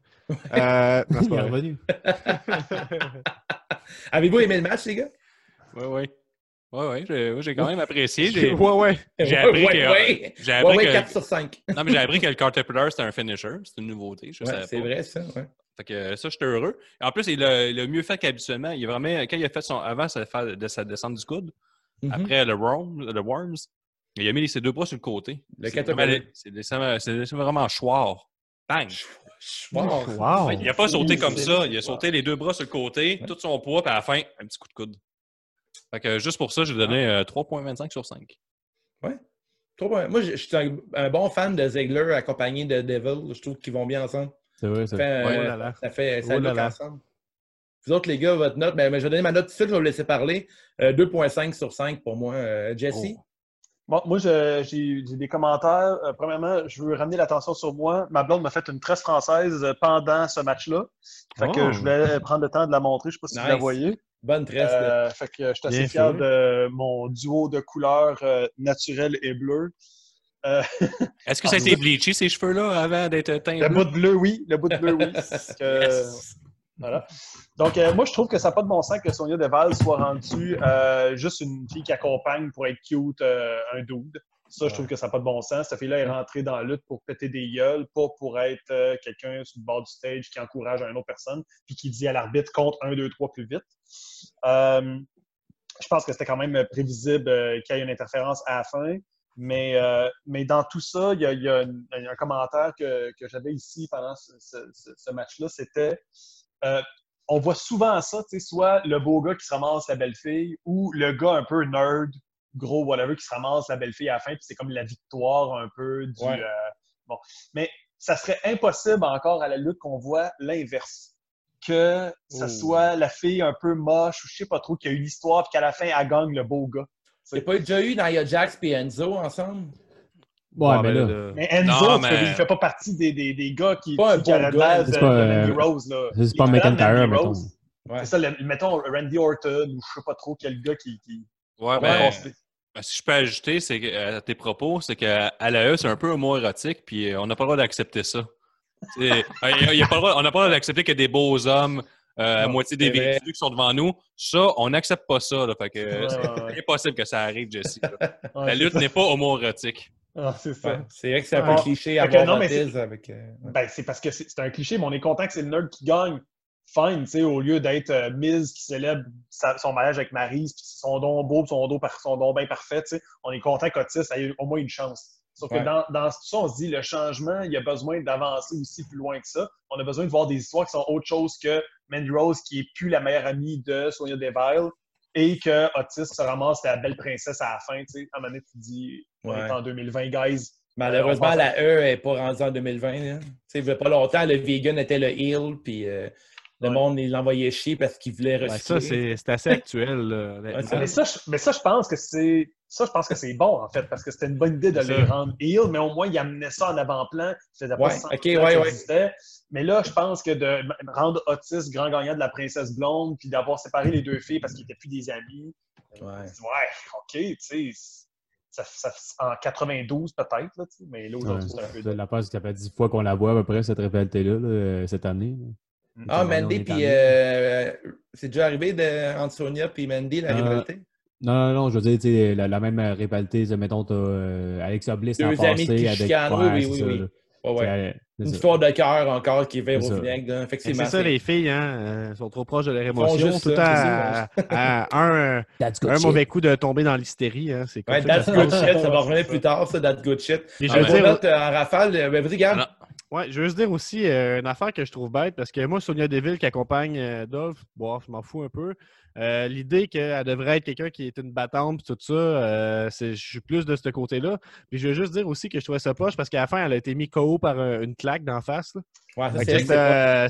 Euh, non, pas revenu. [laughs] Avez-vous aimé le match, les gars? Oui, oui. Oui, oui. J'ai quand même apprécié. J'ai Ouais, ouais. j'ai appris ouais, que. ouais. J'ai Ouais, appris ouais, que- 4 sur 5. [laughs] Non, mais j'ai appris que le Caterpillar, c'était un finisher. C'est une nouveauté. Je Ouais, savais c'est vrai, ça. Ouais. Fait que ça, j'étais heureux. En plus, il a, il a mieux fait qu'habituellement. Il a vraiment, quand il a fait son. Avant de sa descente du coude, Mhm. après le, worm, le Worms, il a mis ses deux bras sur le côté. Le C'est vraiment- choir. Bang! Wow. Wow. Il n'a pas sauté comme ça. Il a sauté les deux bras sur le côté, tout son poids, puis à la fin, un petit coup de coude. Fait que juste pour ça, j'ai donné euh, 3,25 sur 5. Trop bon. Moi, je je suis un, un bon fan de Ziegler accompagné de Devil. Je trouve qu'ils vont bien ensemble. C'est vrai, Ça c'est fait, Ouais, euh, oh là là. ça fait ça Oh là look là. ensemble. Vous autres, les gars, votre note, mais, mais je vais donner ma note tout de suite, je vais vous laisser parler. Euh, 2,5 sur 5 pour moi. Euh, Jesse? Oh. Bon, moi, j'ai des commentaires. Euh, premièrement, je veux ramener l'attention sur moi. Ma blonde m'a fait une tresse française euh, pendant ce match-là. Fait que Oh. je voulais prendre le temps de la montrer. Je ne sais pas si vous la voyez. Bonne tresse. Euh, fait que je suis assez fier de mon duo de couleurs euh, naturelles et bleues. Euh, [laughs] Est-ce que ça a Ah, été bleaché, ces cheveux-là, avant d'être teints le bleu? bout de bleu, oui. Le bout de bleu, oui. [laughs] Yes. Voilà. Donc, euh, moi, je trouve que ça n'a pas de bon sens que Sonia Deval soit rendue euh, juste une fille qui accompagne pour être cute euh, un dude. Ça, je trouve que ça n'a pas de bon sens. Cette fille-là est rentrée dans la lutte pour péter des gueules, pas pour être quelqu'un sur le bord du stage qui encourage une autre personne, puis qui dit à l'arbitre compte 1, 2, 3 plus vite. Je pense que c'était quand même prévisible qu'il y ait une interférence à la fin. Mais, euh, mais dans tout ça, il y a, il y a un, un commentaire que, que j'avais ici pendant ce, ce- ce- ce match-là. C'était euh, on voit souvent ça, tu sais, soit le beau gars qui se ramasse la belle fille ou le gars un peu nerd, gros, whatever, qui se ramasse la belle fille à la fin, puis c'est comme la victoire un peu du. Ouais. euh, bon. Mais ça serait impossible encore à la lutte qu'on voit l'inverse. Que ça Oh. soit la fille un peu moche ou je sais pas trop, qui a eu l'histoire, puis qu'à la fin, elle gagne le beau gars. A pas déjà eu Nia Jax et Enzo ensemble? Ouais, mais ben là, Mais Enzo, Non, mais- il fait pas partie des, des, des gars qui, Pas un qui, a bon la gars, base de, c'est pas, de Mandy euh, Rose. Là. c'est pas McIntyre, mettons. Ouais. C'est ça, le- mettons Randy Orton ou je sais pas trop quel gars qui. qui Ouais, ben, ben, si je peux ajouter c'est que, euh, à tes propos, c'est qu'à l'AE, c'est un peu homo-érotique, puis euh, on n'a pas le droit d'accepter ça. Euh, y a- y pas le droit- on n'a pas le droit d'accepter que des beaux hommes, euh, à Non, moitié des véhicules qui sont devant nous, ça, on n'accepte pas ça. Là, fait que, euh, Ouais, c'est ouais, impossible que ça arrive, Jesse. là. La lutte n'est pas homo-érotique. Ah, c'est ça. Ouais. C'est vrai que c'est un peu cliché à non, mais baptise avec. euh, ouais. Ben, c'est parce que c'est c'est un cliché, mais on est content que c'est le nerd qui gagne. Fine, tu sais, au lieu d'être euh, Miz qui célèbre sa- son mariage avec Maryse, puis son don beau, puis son don, par- son don bien parfait, tu sais, on est content qu'Otis ait au moins une chance. Sauf Ouais. que dans, dans tout ça, on se dit, le changement, il y a besoin d'avancer aussi plus loin que ça. On a besoin de voir des histoires qui sont autre chose que Mandy Rose, qui est plus la meilleure amie de Sonia Deville, et que Otis se ramasse la belle princesse à la fin, tu sais. À un moment donné, tu te dis, on Ouais. est en 2020, guys. Malheureusement, pense- la E n'est pas rendue en 2020. là. Tu sais, il n'y a pas longtemps, le vegan était le heel, puis euh, le Ouais. monde, il l'envoyait chier parce qu'il voulait recycler. ça, c'est assez actuel. [laughs] Ouais, ça- Mais ça, je, mais ça, je pense que c'est. Ça, je pense que c'est bon, en fait, parce que c'était une bonne idée de les rendre heel, mais au moins, ils amenaient ça en avant-plan. Ça faisait pas Ouais, 100 ok, ans ouais, ouais. Mais là, je pense que de rendre Otis grand gagnant de la princesse blonde, puis d'avoir séparé les deux filles parce qu'ils n'étaient plus des amis. Ouais. Ouais, OK, tu sais. Ça, ça- en 92, peut-être, là, tu sais, mais là, aujourd'hui, Ouais, c'est un peu. La passe, ça fait dix fois qu'on la voit à peu près, cette rivalité-là, là, euh, cette année. là. Ah, Mandy, puis euh, c'est déjà arrivé de, entre Sonia et Mandy, la Euh, rivalité? Non, non, non, je veux dire, tu sais, la, la même rivalité, mettons, t'as euh, Alexa Bliss Deux en amis passé qui avec... chicanent, Ouais, oui, c'est oui, ça, oui. Ouais, ouais. Une ça. histoire de cœur encore qui vire C'est au vinaigre. C'est ça, les filles, hein, euh, sont trop proches de leur émotion. juste Tout ça, à, à un, un mauvais coup de tomber dans l'hystérie. Hein, c'est Ouais, that's good shit. Ça va revenir plus tard, ça, that's good shit. Et je veux dire, euh, en rafale. euh, ben, vas-y, Gab. Ouais, je veux juste dire aussi euh, une affaire que je trouve bête, parce que moi, Sonia Deville qui accompagne euh, Dolph, bon, je m'en fous un peu. Euh, L'idée qu'elle devrait être quelqu'un qui est une battante, tout ça, euh, c'est- je suis plus de ce côté-là. Puis je veux juste dire aussi que je trouvais ça poche, parce qu'à la fin, elle a été mise KO par euh, une claque d'en face. là. Ouais,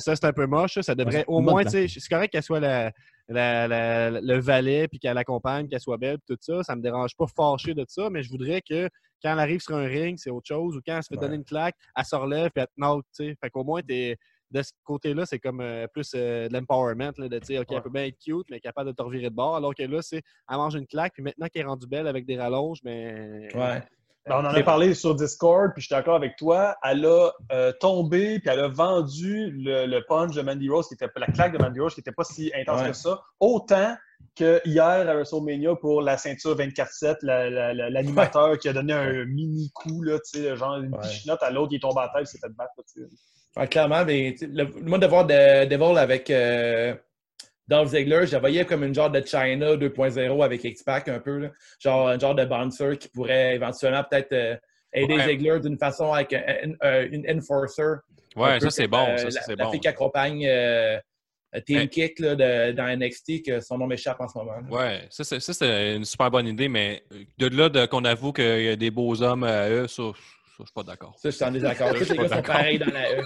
ça, c'est un peu moche. Ça, Ça devrait Ouais, au moins, c'est correct qu'elle soit la, la- la- le valet, puis qu'elle accompagne, qu'elle soit belle, puis tout ça. Ça me dérange pas fâché de ça, mais je voudrais que quand elle arrive sur un ring, c'est autre chose, ou quand elle se fait Ouais. donner une claque, elle se relève, puis elle te knock, tu sais. Fait qu'au moins, t'es- de ce côté-là, c'est comme euh, plus euh, de l'empowerment, de dire, OK, Ouais. elle peut bien être cute, mais capable de te revirer de bord, alors que là, c'est, elle mange une claque, puis maintenant qu'elle est rendue belle avec des rallonges, mais Ouais. Ben, on en a parlé sur Discord, puis je suis d'accord avec toi. Elle a euh, tombé, puis elle a vendu le, le punch de Mandy Rose, qui était la claque de Mandy Rose, qui n'était pas si intense Ouais. que ça. Autant que hier à WrestleMania pour la ceinture 24-7, la- la- la- l'animateur qui a donné un mini coup, là, tu sais, genre une Ouais. à l'autre, il est tombé à terre, il s'est fait battre. là. Ouais, clairement, mais le, moi, de voir de, Devil avec euh, Dolph Ziggler, je la voyais comme une genre de China 2.0 avec X-Pac un peu. Là. Genre un genre de bouncer qui pourrait éventuellement peut-être euh, aider Ouais. Ziggler d'une façon avec un- un- une enforcer. Ouais, Un ça, c'est bon. euh, Ça, la, ça, c'est la bon. fille qui accompagne euh, Team. Kick là, de- dans NXT, que son nom m'échappe en ce moment. là. Ouais, ça, c'est une super bonne idée, mais de là qu'on avoue qu'il y a des beaux hommes à eux, ça, ça je suis pas d'accord. Ça, je suis en désaccord. Tous suis les pas gars sont d'accord. pareils dans la E.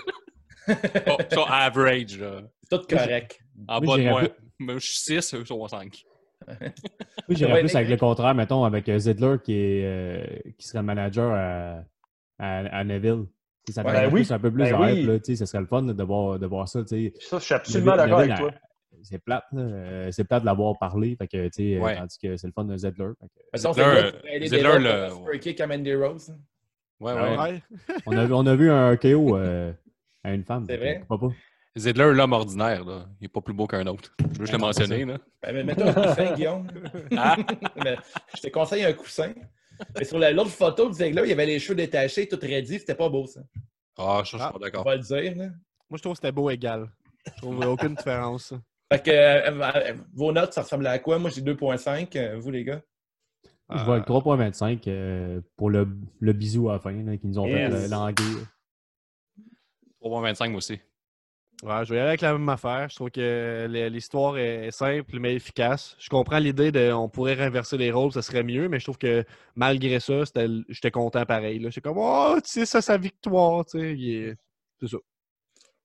Ça, average, là. C'est tout correct. En bas de moi. Moi, je suis 6, eux sont 5. Oui, Ouais, j'irais plus avec le contraire, mettons, avec euh, Zidler qui, est, euh, qui serait manager à, à, à Neville. Ça Ouais. Ben oui. plus, un peu plus Ben de oui. hype. Là, tu sais, ce serait le fun là, de, voir, de voir ça. tu sais. Ça, je suis absolument d'accord avec toi. C'est plate. là. Euh, C'est plate de l'avoir parlé. Fait que, tu sais, euh, Ouais. Tandis que c'est le fun de Zedler. Que- Devil le- super kick à Mandy Rose. Ouais, Ah ouais. ouais. on, a, on a vu un KO euh, à une femme. C'est vrai? pas? Zidler, l'homme ordinaire, là. il n'est pas plus beau qu'un autre. Je veux juste le mentionner. Là. Ben, mais mets-toi un coussin, Guillaume. [laughs] Ah, Mais je te conseille un coussin. Mais sur la- l'autre photo de Ziggler, il y avait les cheveux détachés, tout ready. C'était pas beau, ça. ah je suis Ah. pas On d'accord. va le dire. Là. Moi, je trouve que c'était beau égal. Je trouve aucune différence. Fait que euh, euh, vos notes, ça ressemble à quoi? Moi, j'ai 2.5. euh, vous, les gars? Je vois avec 3.25 euh, pour le, le bisou à la fin, là, qui nous ont Yes. fait languir. 3.25 moi aussi. Ouais, je vais y aller avec la même affaire. Je trouve que l'histoire est simple mais efficace. Je comprends l'idée de on pourrait renverser les rôles, ça serait mieux, mais je trouve que malgré ça, j'étais content pareil. J'étais comme Oh, tu sais, ça, sa victoire, tu sais. C'est ça.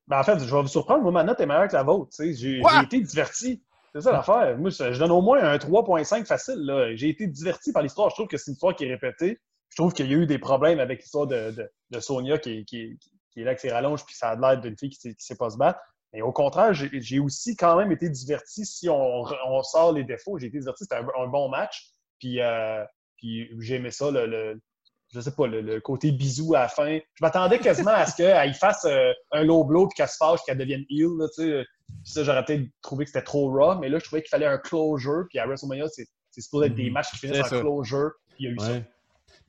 Ben, en fait, je vais vous surprendre. Moi, ma note est meilleure que la vôtre. J'ai été diverti. C'est ça l'affaire. Moi, je donne au moins un 3.5 facile. J'ai été diverti par l'histoire. Je trouve que c'est une histoire qui est répétée. Je trouve qu'il y a eu des problèmes avec l'histoire de, de- de Sonia qui, qui- qui est là avec ses rallonges, puis ça a l'air d'une fille qui ne sait pas se battre. Mais au contraire, j'ai aussi quand même été diverti si on, sort les défauts. J'ai été diverti. C'était un, un bon match. Puis, euh, puis j'ai aimé ça, le, le- je sais pas, le, le côté bisou à la fin. Je m'attendais quasiment à ce qu'elle fasse euh, un low blow puis qu'elle se fâche, qu'elle devienne heel. Là, tu sais. Puis ça, j'aurais peut-être trouvé que c'était trop raw, mais là, je trouvais qu'il fallait un closure. Puis à WrestleMania, c'est c'est supposé être des Mhm. matchs qui finissent en ça. closure. Puis il y a eu ça.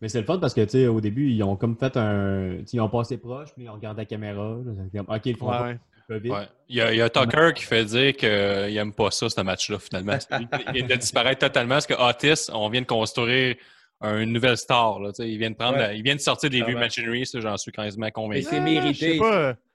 Mais c'est le fun parce que, tu sais, au début, ils ont comme fait un. Ils ont passé proche, puis ils ont regardé la caméra. là. OK, ils le font Ouais, pas, ouais. pas vite. Ouais. Il, y a, il y a Tucker qui fait dire qu'il n'aime pas ça, ce match-là, finalement. [laughs] Il vient de disparaître totalement parce que Otis, on vient de construire une nouvelle star. Là, tu sais, il, vient de prendre Ouais. la- il vient de sortir des vieux machineries, j'en suis quasiment convaincu. c'est mérité.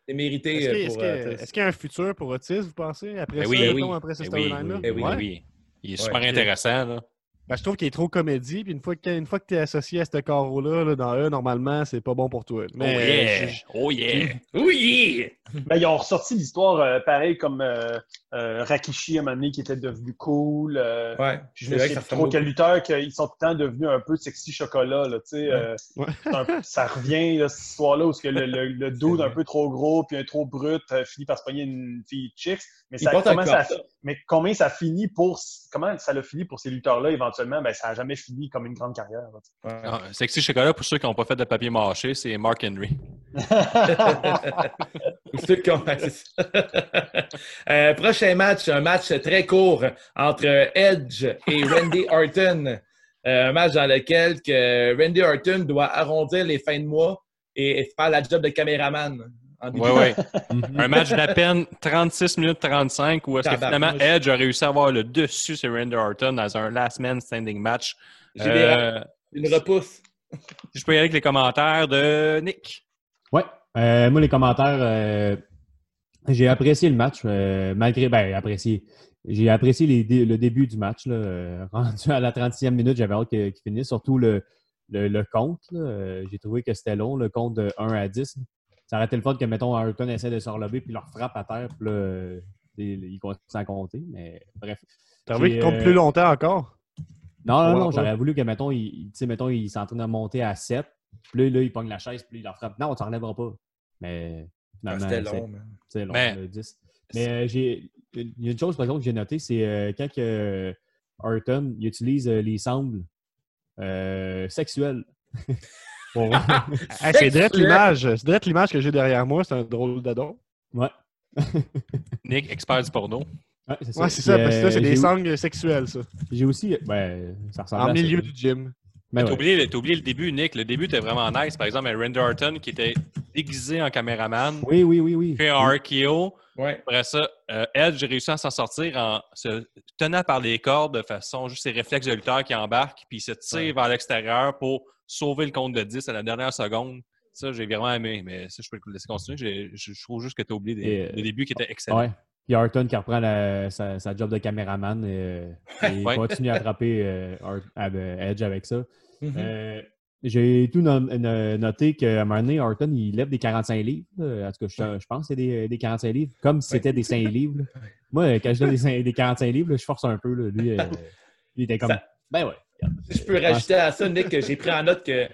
C'est mérité Est-ce euh, qu'il euh, est-ce qu'il y a un futur pour Otis, vous pensez, après Ben ça, oui, mettons, oui. après ce Ben oui, storyline-là? Ben oui. Oui. Il est Ouais. super intéressant. Là. Ben, je trouve qu'il est trop comédie, puis une fois que, une fois que tu es associé à ce carreau-là, là, dans eux, normalement, c'est pas bon pour toi. Mais, oh yeah! je- Oh yeah! Oui! Ben, ils ont ressorti l'histoire euh, pareil comme euh, euh, Rakishi à un moment donné qui était devenu cool. euh, Ouais. Je me vrai sais plus trop quel lutteur qu'ils sont tout le temps devenus un peu sexy chocolat. Là, tu sais, euh, Ouais. un ça revient, là, cette histoire-là, où que le, le, le [laughs] dude un vrai. peu trop gros puis un trop brut euh, finit par se pogner une fille chicks. Mais, ça, comment ça, mais combien ça finit pour comment ça l'a fini pour ces lutteurs-là éventuellement? Ben, ça n'a jamais fini comme une grande carrière. Ouais. Ah, Sexy Chocolat, pour ceux qui n'ont pas fait de papier mâché, c'est Mark Henry. [laughs] Ou ceux qui ont- ouais, c'est ça. Euh, prochain match, un match très court entre Edge et Randy Orton. Euh, un match dans lequel que Randy Orton doit arrondir les fins de mois et, et faire la job de caméraman. En début. Ouais, ouais. [laughs] Mhm. Un match d'à peine 36 minutes 35 où est-ce que finalement Edge a réussi à avoir le dessus sur Randy Orton dans un last man standing match. J'ai des- Euh, une repousse. si je peux y aller avec les commentaires de Nick. Ouais. Euh, moi, les commentaires, euh, j'ai apprécié le match, euh, malgré. Ben, apprécié. J'ai apprécié les dé- le début du match. Là, [laughs] rendu à la 36e minute, j'avais hâte qu'il finisse. Surtout le, le, le compte. j'ai trouvé que c'était long, le compte de 1 à 10. Ça aurait été le fun que, mettons, Ayrton essaie de se relever puis leur frappe à terre. Puis là, euh, il il continue à compter. Mais bref. T'as envie qu'il J'ai, compte euh, plus longtemps encore? Non, non, Ouais, non, ouais. j'aurais voulu que, mettons, il, il- tu sais, mettons, il s'entraîne à monter à 7. Puis là, là, il pogne la chaise, puis il leur frappe. Non, tu ne relèveras pas. Mais Ah, finalement, C'était c'est- long. c'est long, Mais- le 10. Mais euh, j'ai il y a une chose, par exemple, que j'ai notée, c'est euh, quand que, il utilise euh, les sangles euh, sexuelles Bon, [laughs] Hey, [laughs] c'est direct l'image. C'est direct l'image que j'ai derrière moi. C'est un drôle d'adon. ouais. [laughs] Nick, expert du porno. Ouais, c'est ça. Ouais, c'est ça, parce que là, euh, c'est des sangles sexuelles, ça. J'ai aussi. Ben, ça ressemble En à ça. milieu du gym. Ben T'as ouais. oublié, oublié le début, Nick. Le début était vraiment nice. Par exemple, un Randy Orton qui était déguisé en caméraman, Oui, oui, oui, oui. fait un RKO. Ouais. Après ça, euh, Edge réussit à s'en sortir en se tenant par les cordes de façon, juste ses réflexes de lutteur qui embarquent, puis il se tire vers l'extérieur pour sauver le compte de 10 à la dernière seconde. Ça, j'ai vraiment aimé, mais ça, je peux le laisser continuer. Je, je trouve juste que tu as oublié des- Et, euh, le début qui était excellent. Puis Orton qui reprend la- sa, sa job de caméraman et, et [laughs] Ouais. continue à attraper euh, Art- euh, Edge avec ça. Mhm. Euh, J'ai tout no- no- noté qu'à un moment donné, Orton, il lève des 45 livres. là. En tout cas, je, je pense que c'est des, des 45 livres, comme si c'était des 5 [laughs] livres. là. Moi, quand je lève des, des 45 livres, là, je force un peu. euh, lui, [laughs] il était comme. Ça- Ben ouais. Je peux rajouter à ça, Nick, que j'ai pris en note que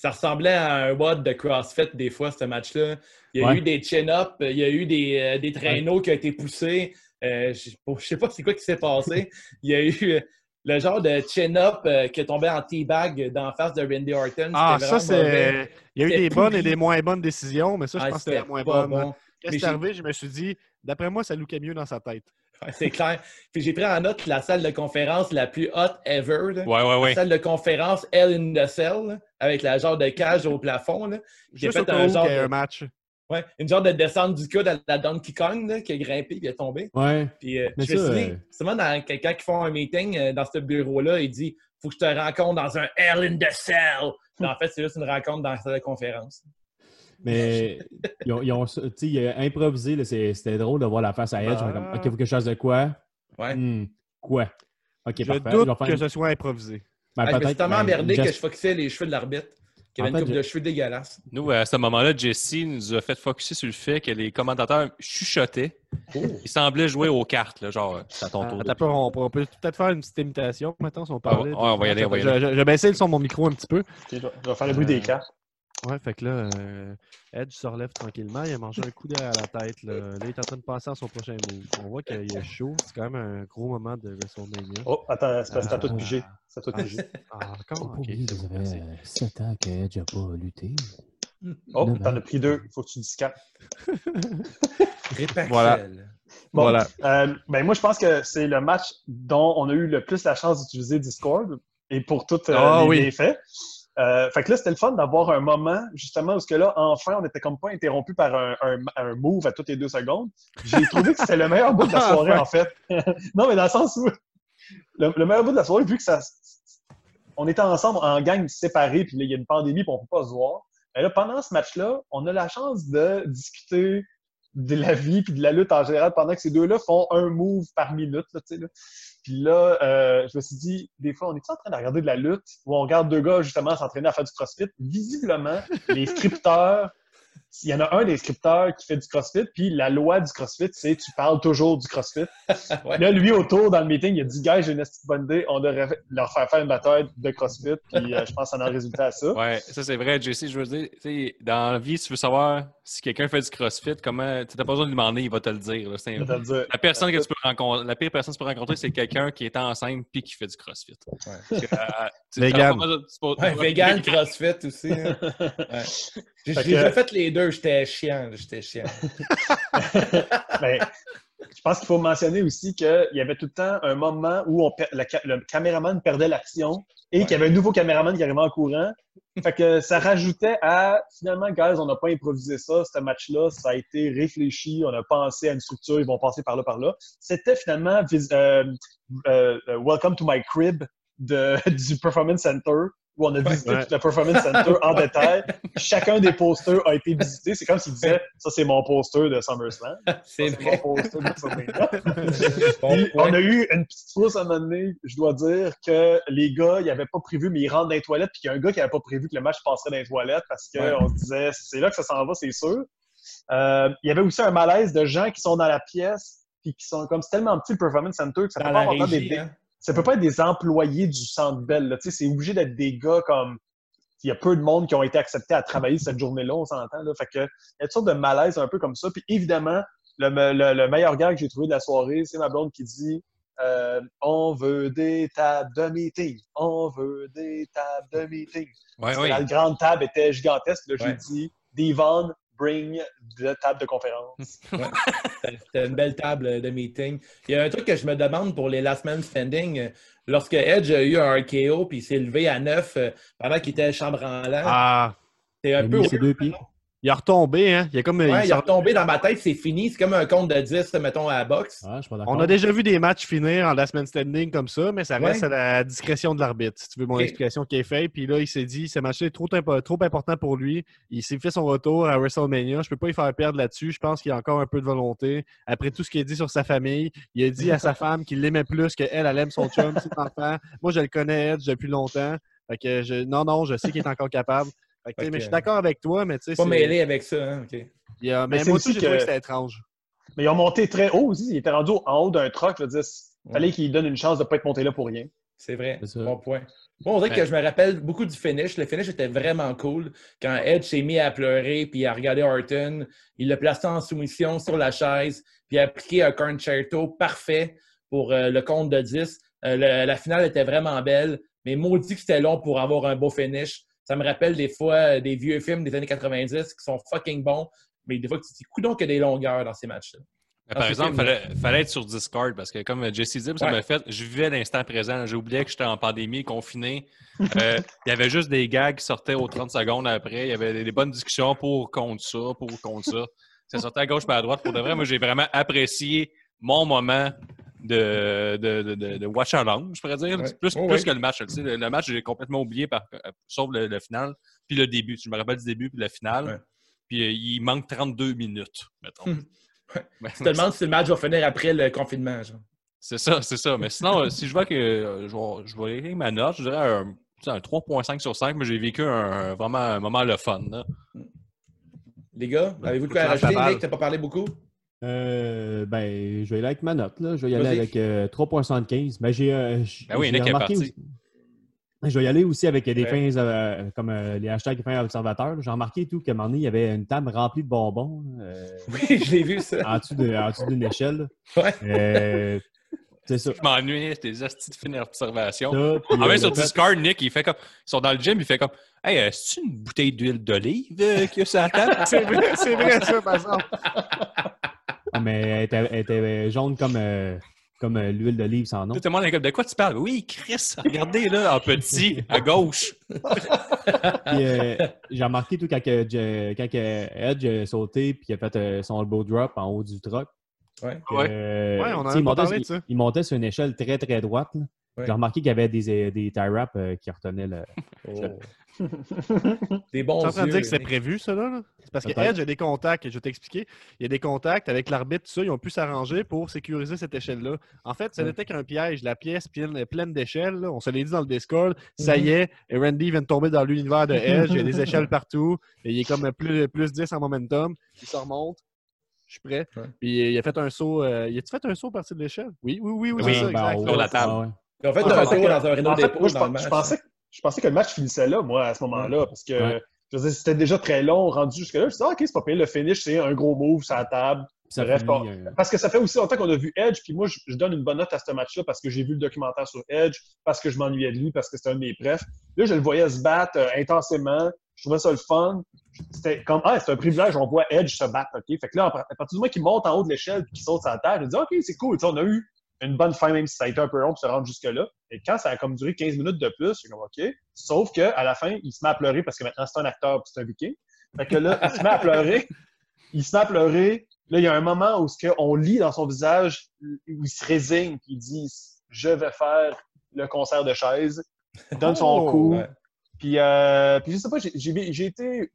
ça ressemblait à un WOD de CrossFit des fois, ce match-là. Il y a Ouais. eu des chin-ups, il y a eu des, euh, des traîneaux qui ont été poussés. Euh, je ne sais pas c'est quoi qui s'est passé. [laughs] Il y a eu euh, le genre de chin-up euh, qui est tombé en teabag dans la face de Randy Orton. Ah, ça, c'est. Il y a eu des bonnes et des moins bonnes décisions, mais ça, je Ah, pense que c'était la moins bonne. bon. Arrivé? Je me suis dit, d'après moi, ça lookait mieux dans sa tête. Ouais, c'est clair. Puis j'ai pris en note la salle de conférence la plus hot ever. là. Ouais, ouais, La ouais. salle de conférence Hell in the Cell, là, avec la genre de cage au plafond. Là. J'ai fait un genre de- un match. Ouais, une genre de descente du coude à la Donkey Kong là, qui a grimpé et qui est tombé. Ouais. Puis euh, Mais je me ça, suis dit, euh, souvent dans quelqu'un qui font un meeting euh, dans ce bureau-là, il dit Faut que je te rencontre dans un Hell in the Cell. Mais en fait, c'est juste une rencontre dans la salle de conférence. Mais ils ont, ils ont- tu sais, il a improvisé. C'était drôle de voir la face à Edge. Ah. comme, OK, faut que je fasse de quoi? Ouais. Hmm, quoi? OK, Je parfait. doute faire que une- ce soit improvisé. Ben, Ah, je me suis peut-être, tellement ben, emmerdé que je focusais les cheveux de l'arbitre, qui En avait une coupe je- de cheveux dégueulasse. Nous, à ce moment-là, Jesse nous a fait focuser sur le fait que les commentateurs chuchotaient. Ils semblaient jouer aux cartes, là, genre, c'est à ton tour. Un peu, on, on peut peut-être faire une petite imitation maintenant si on parlait. ouais, on va y aller, on va y Je- aller. Je, je vais baisser le son de mon micro un petit peu. Je vais- je vais faire le bruit des cartes. Ouais, fait que là, euh, Edge se relève tranquillement. Il a mangé un coup derrière la tête. Là. Là, il est en train de passer à son prochain move. On voit qu'il est chaud. C'est quand même un gros moment de WrestleMania. Oh, attends, c'est parce que c'est à toi de Ah. piger. C'est à toi de piger. Ah, encore? pas Ok, oublier c'est que bon, ça fait 7 ans que Edge n'a pas lutté. Oh, t'en ans. as pris deux. Il faut que tu dises quatre. [laughs] Voilà. Bon, Voilà. euh, ben moi, je pense que c'est le match dont on a eu le plus la chance d'utiliser Discord et pour tous euh, Ah les oui. Euh, fait que là, c'était le fun d'avoir un moment, justement, où ce que là, enfin, on était comme pas interrompu par un, un- un move à toutes les deux secondes. J'ai trouvé que c'était le meilleur bout de la [laughs] soirée, en fait. [laughs] non, mais dans le sens où le, le meilleur bout de la soirée, vu que ça, on était ensemble en gang séparés, puis là, il y a une pandémie, puis on peut pas se voir. Mais là, pendant ce match-là, on a la chance de discuter de la vie puis de la lutte en général pendant que ces deux-là font un move par minute. Là, là. Puis là, euh, je me suis dit, des fois, on est en train de regarder de la lutte où on regarde deux gars justement s'entraîner à faire du crossfit? Visiblement, [laughs] les scripteurs, il y en a un des scripteurs qui fait du crossfit, puis la loi du crossfit, c'est tu parles toujours du crossfit. [laughs] Ouais. Là, lui, autour, dans le meeting, il a dit, gars, j'ai une bonne idée, on devrait leur faire faire une bataille de crossfit, puis euh, je pense que ça en a résulté à ça. Ouais, ça c'est vrai, Jesse. Je veux dire, tu sais, dans la vie, si tu veux savoir si quelqu'un fait du crossfit, comment. Tu n'as pas besoin de lui demander, il va te le dire. là. C'est Je vais te le dire. La personne que tu peux rencontrer, la pire personne que tu peux rencontrer, c'est quelqu'un qui est enceinte puis qui fait du crossfit. Que, euh, Vegan. pas Ouais, vegan, crossfit aussi. hein. [laughs] J'ai que- déjà fait les deux, j'étais chiant. J'étais chiant. Mais [laughs] je pense qu'il faut mentionner aussi qu'il y avait tout le temps un moment où on le, ca- le caméraman perdait l'action et qu'il y avait un nouveau caméraman qui arrivait en courant. Fait que ça rajoutait à finalement, guys, on n'a pas improvisé ça, ce match-là, ça a été réfléchi, on a pensé à une structure, ils vont passer par là, par là. C'était finalement euh, euh, euh, Welcome to my crib de, [laughs] du Performance Center où on a visité Ouais. tout le Performance Center en [laughs] détail. Chacun des posters a été visité. C'est comme s'il disait ça, c'est mon poster de SummerSlam. [laughs] C'est mon poster de [laughs] point. on a eu une petite frousse à un moment donné. Je dois dire que les gars, ils n'avaient pas prévu, mais ils rentrent dans les toilettes, puis qu'il y a un gars qui n'avait pas prévu que le match passerait dans les toilettes parce qu'on Ouais. se disait, c'est là que ça s'en va, c'est sûr. Euh, il y avait aussi un malaise de gens qui sont dans la pièce, puis qui sont comme, c'est tellement petit le Performance Center que ça Dans peut pas régie, des- hein. Ça peut pas être des employés du Centre Bell. là. Tu sais, C'est obligé d'être des gars comme. Il y a peu de monde qui ont été acceptés à travailler cette journée-là, on s'entend. Là. Fait que, il y a une sorte de malaise un peu comme ça. Puis évidemment, le, me- le- le meilleur gars que j'ai trouvé de la soirée, c'est ma blonde qui dit euh, on veut des tables de meeting. On veut des tables de meeting. Ouais. La grande table était gigantesque. Là, j'ai Ouais. dit, Devon, bring de table de conférence. [laughs] C'était une belle table de meeting. Il y a un truc que je me demande pour les Last Man Standing. euh, Lorsque Edge a eu un RKO puis il s'est levé à 9 pendant qu'il était chambranlant, Ah, c'est un peu. mis ses deux pieds. Il a retombé, hein? Il a comme. Ouais, il sort- retombé dans ma tête, c'est fini. C'est comme un compte de 10, mettons, à la boxe. Je suis pas d'accord. On a déjà vu des matchs finir en last man standing comme ça, mais ça reste Ouais. à la discrétion de l'arbitre. Si tu veux mon Ok. explication qui est faite. Puis là, il s'est dit, ce match est trop, impo- trop important pour lui. Il s'est fait son retour à WrestleMania. Je peux pas y faire perdre là-dessus. Je pense qu'il a encore un peu de volonté. Après tout ce qu'il a dit sur sa famille, il a dit à sa femme qu'il l'aimait plus qu'elle, elle aime son chum, ses enfants. Moi, je le connais, Edge, depuis longtemps. Fait que je, non, non, je sais qu'il est encore capable. Fait que, mais que- je suis d'accord avec toi, mais tu sais, Pas mêlé avec ça, hein? OK. il y a- Mais moi aussi aussi, j'ai trouvé que- que c'était étrange. Mais ils ont monté très haut aussi. Ils étaient rendus en haut d'un truck. Je veux dire, il Ouais. fallait qu'ils donnent une chance de ne pas être monté là pour rien. C'est vrai. Bon point. Moi, on dirait que je me rappelle beaucoup du finish. Le finish était vraiment cool. Quand Edge s'est mis à pleurer puis à regarder Orton, il l'a placé en soumission sur la chaise puis a appliqué un concerto parfait pour euh, le compte de 10. Euh, le- la finale était vraiment belle, mais maudit que c'était long pour avoir un beau finish. Ça me rappelle des fois euh, des vieux films des années 90 qui sont fucking bons, mais des fois, tu te dis, coudonc qu'il y a des longueurs dans ces matchs-là. Ah, par c'est exemple, il fallait, fallait être sur Discord parce que, comme Jesse dit, ça Ouais. m'a fait, je vivais l'instant présent. J'ai oublié que j'étais en pandémie, confiné. Euh, il y avait juste des gags qui sortaient aux 30 secondes après. Il y avait des, des bonnes discussions pour contre ça, pour contre ça. Ça sortait à gauche et à droite. Pour de vrai, moi, j'ai vraiment apprécié mon moment de, de, de, de, watch along, je pourrais dire. Ouais. Plus, Oh, plus ouais. que le match. tu sais, Le, le match, j'ai complètement oublié, par, euh, sauf le, le final, puis le début. Je me rappelle du début puis le final. Ouais. Puis euh, il manque 32 minutes, mettons. Hum. [laughs] Tu te demandes si le match va finir après le confinement. Genre. c'est ça, c'est ça. Mais sinon, euh, si je vois que euh, je vais, je vais écrire ma note, je dirais un, tu sais, un 3.5 sur 5, mais j'ai vécu un, vraiment un moment le fun. là. Les gars, avez-vous de quoi rajouter? la. Nick, t'as pas parlé beaucoup? Euh, ben, je vais y aller avec ma note. Là. Je vais y aller avec euh, 3.75. Ben, j'ai, euh, Ben oui, est remarqué parti. aussi- Je vais y aller aussi avec des Ouais. fins euh, comme euh, les hashtags fins observateurs. J'ai remarqué tout qu'à un moment donné, il y avait une table remplie de bonbons euh, [laughs] Oui, je l'ai vu ça. en dessous de- en dessous d'une échelle. Ouais. Euh, c'est ça. Je m'ennuie, tes astuces de fine observation. Ça, puis, En même sur Discord, Nick, il fait comme. Ils sont dans le gym, il fait comme. Hey, c'est une bouteille d'huile d'olive euh, qu'il y a sur la table? [laughs] C'est vrai, c'est vrai, ça, par exemple. Ah, mais elle était, elle était jaune comme, euh, comme euh, l'huile d'olive sans nom. Tout le monde est comme. De quoi tu parles? Oui, Chris, regardez là, en petit, à gauche. Euh, j'ai remarqué tout quand, Je- Edge a sauté puis il a fait euh, son elbow drop en haut du truck. Ouais. Ouais. Euh, Ouais, on a il montait- parlé il- Il montait sur une échelle très très droite. là. Ouais. J'ai remarqué qu'il y avait des, euh, des tie wraps euh, qui retenaient le. Oh. [laughs] Des bons Tu es en train de dire que c'est Nick. prévu, ça, là? là? C'est parce que. Edge a des contacts, je vais t'expliquer. Il y a des contacts avec l'arbitre, tout ça, ils ont pu s'arranger pour sécuriser cette échelle-là. En fait, ce Ouais. n'était qu'un piège. La pièce pleine, pleine d'échelles, on se l'a dit dans le Discord, ça Mhm. y est, et Randy vient de tomber dans l'univers de [laughs] Edge, il y a des échelles partout, et il est comme plus, plus 10 en momentum, il se remonte. Je suis prêt. Ouais. Puis il a fait un saut. euh, il a-tu fait un saut à partir de l'échelle? Oui, oui, oui, oui, Oui, c'est ça, ben, exact. en Sur la table. ah ont fait Ah, un pensais que- dans un en dépôt moi, je, dans le pen- match. Je pensais, que le match finissait là, moi, à ce moment-là, parce que Ouais. je veux dire, c'était déjà très long, rendu jusque-là. Je me dit, ah, OK, c'est pas pire. Le finish, c'est un gros move sur la table. Ça Bref, finit, euh, Parce que ça fait aussi longtemps qu'on a vu Edge, puis moi, je, je donne une bonne note à ce match-là parce que j'ai vu le documentaire sur Edge, parce que je m'ennuyais de lui, parce que c'était un de mes prefs. Là, je le voyais se battre euh, intensément. Je trouvais ça le fun. C'était comme, ah, c'est un privilège, on voit Edge se battre, OK? Fait que là, à partir du moment qu'il monte en haut de l'échelle puis qu'il saute sur la terre, je me dis, OK, c'est cool, on a eu une bonne fin, même si ça a été un peu long pour se rendre jusque-là. Et quand ça a comme duré 15 minutes de plus, c'est comme, OK. Sauf qu'à la fin, il se met à pleurer parce que maintenant, c'est un acteur puis c'est un viking. Fait que là, il se met à pleurer. [laughs] Il se met à pleurer. Là, il y a un moment où ce qu'on lit dans son visage, où il se résigne, puis il dit Je vais faire le concert de chaises. Il donne son Oh, coup. ouais. Puis, euh, puis je sais pas, j'ai- été.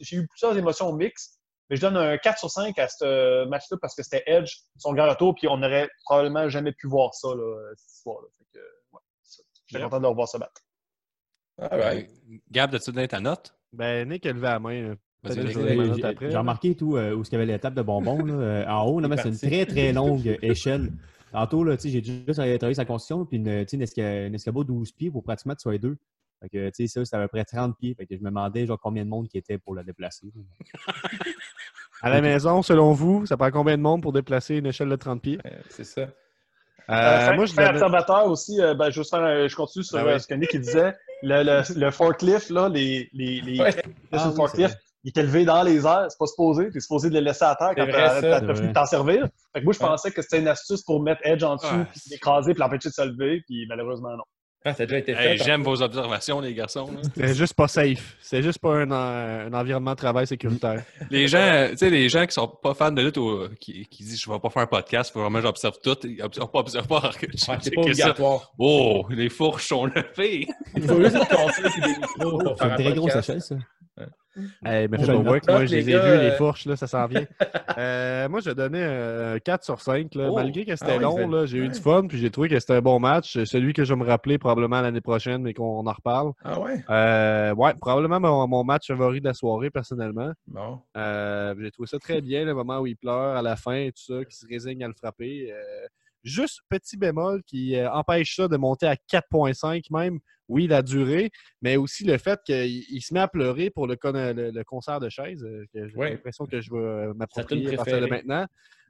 J'ai eu plusieurs émotions mixtes, mais je donne un 4 sur 5 à ce match-là parce que c'était Edge, son grand retour, puis on n'aurait probablement jamais pu voir ça, là, cette histoire-là. Fait que, ouais, c'est ça. J'étais Yep. content de le revoir se battre. All right. Euh, Gab, as-tu donné ta note? Ben, Nick a levé la main. euh, J'ai remarqué tout euh, où il y avait les tables de bonbons là, en haut, [laughs] c'est une très très longue [laughs] échelle. Tantôt, là, tu sais, j'ai déjà travaillé sa construction, puis une, une esca- un escabeau de 12 pieds pour pratiquement que tu sois deux. Fait que, tu sais, ça, c'est à peu près 30 pieds. Fait que je me demandais genre combien de monde qui était pour la déplacer. À la maison, selon vous, ça prend combien de monde pour déplacer une échelle de 30 pieds? Euh, C'est ça. Euh, fin, moi, je observateur aussi, euh, ben, je, faire je continue sur Ah ouais. euh, ce que Nick disait. Le, le, le forklift, là, les, les, les Ouais. Ah le oui, forklift, c'est il est élevé dans les airs, c'est pas supposé. Tu es supposé de le laisser à terre quand c'est t'as fini de t'en servir. Fait que moi, je Ouais. pensais que c'était une astuce pour mettre Edge en dessous, Ouais. puis l'écraser, puis l'empêcher de se lever, puis malheureusement, non. Ah, ça a déjà été fait. Hey, J'aime vos observations, les garçons. C'est juste pas safe. C'est juste pas un, en- un environnement de travail sécuritaire. [laughs] Les gens, tu sais, les gens qui sont pas fans de lutte ou qui, qui disent je vais pas faire un podcast, faut vraiment que j'observe tout, ils observent pas, observent pas. Ouais, c'est pas obligatoire. Oh, les fourches sont levées. Il faut juste console [laughs] et des micros C'est une un très grosse échelle, ça. Hey, mais note que moi, je les les ai vus, les euh, fourches, là, ça s'en vient. [laughs] Euh, moi, je donnais euh, 4 sur 5. Là. Oh. Malgré que c'était Ah ouais, long, j'ai eu du fun, puis j'ai trouvé que c'était un bon match. Celui que je vais me rappeler probablement l'année prochaine, mais qu'on en reparle. Ah ouais? Euh, ouais, probablement mon, mon match favori de la soirée, personnellement. Bon. Euh, j'ai trouvé ça très bien, le moment où il pleure à la fin et tout ça, qui se résigne à le frapper. Juste petit bémol qui euh, empêche ça de monter à 4.5 même. Oui, la durée, mais aussi le fait qu'il il se met à pleurer pour le, con- le- le concert de chaises. euh, J'ai Ouais. l'impression que je vais euh, m'approprier à partir de maintenant.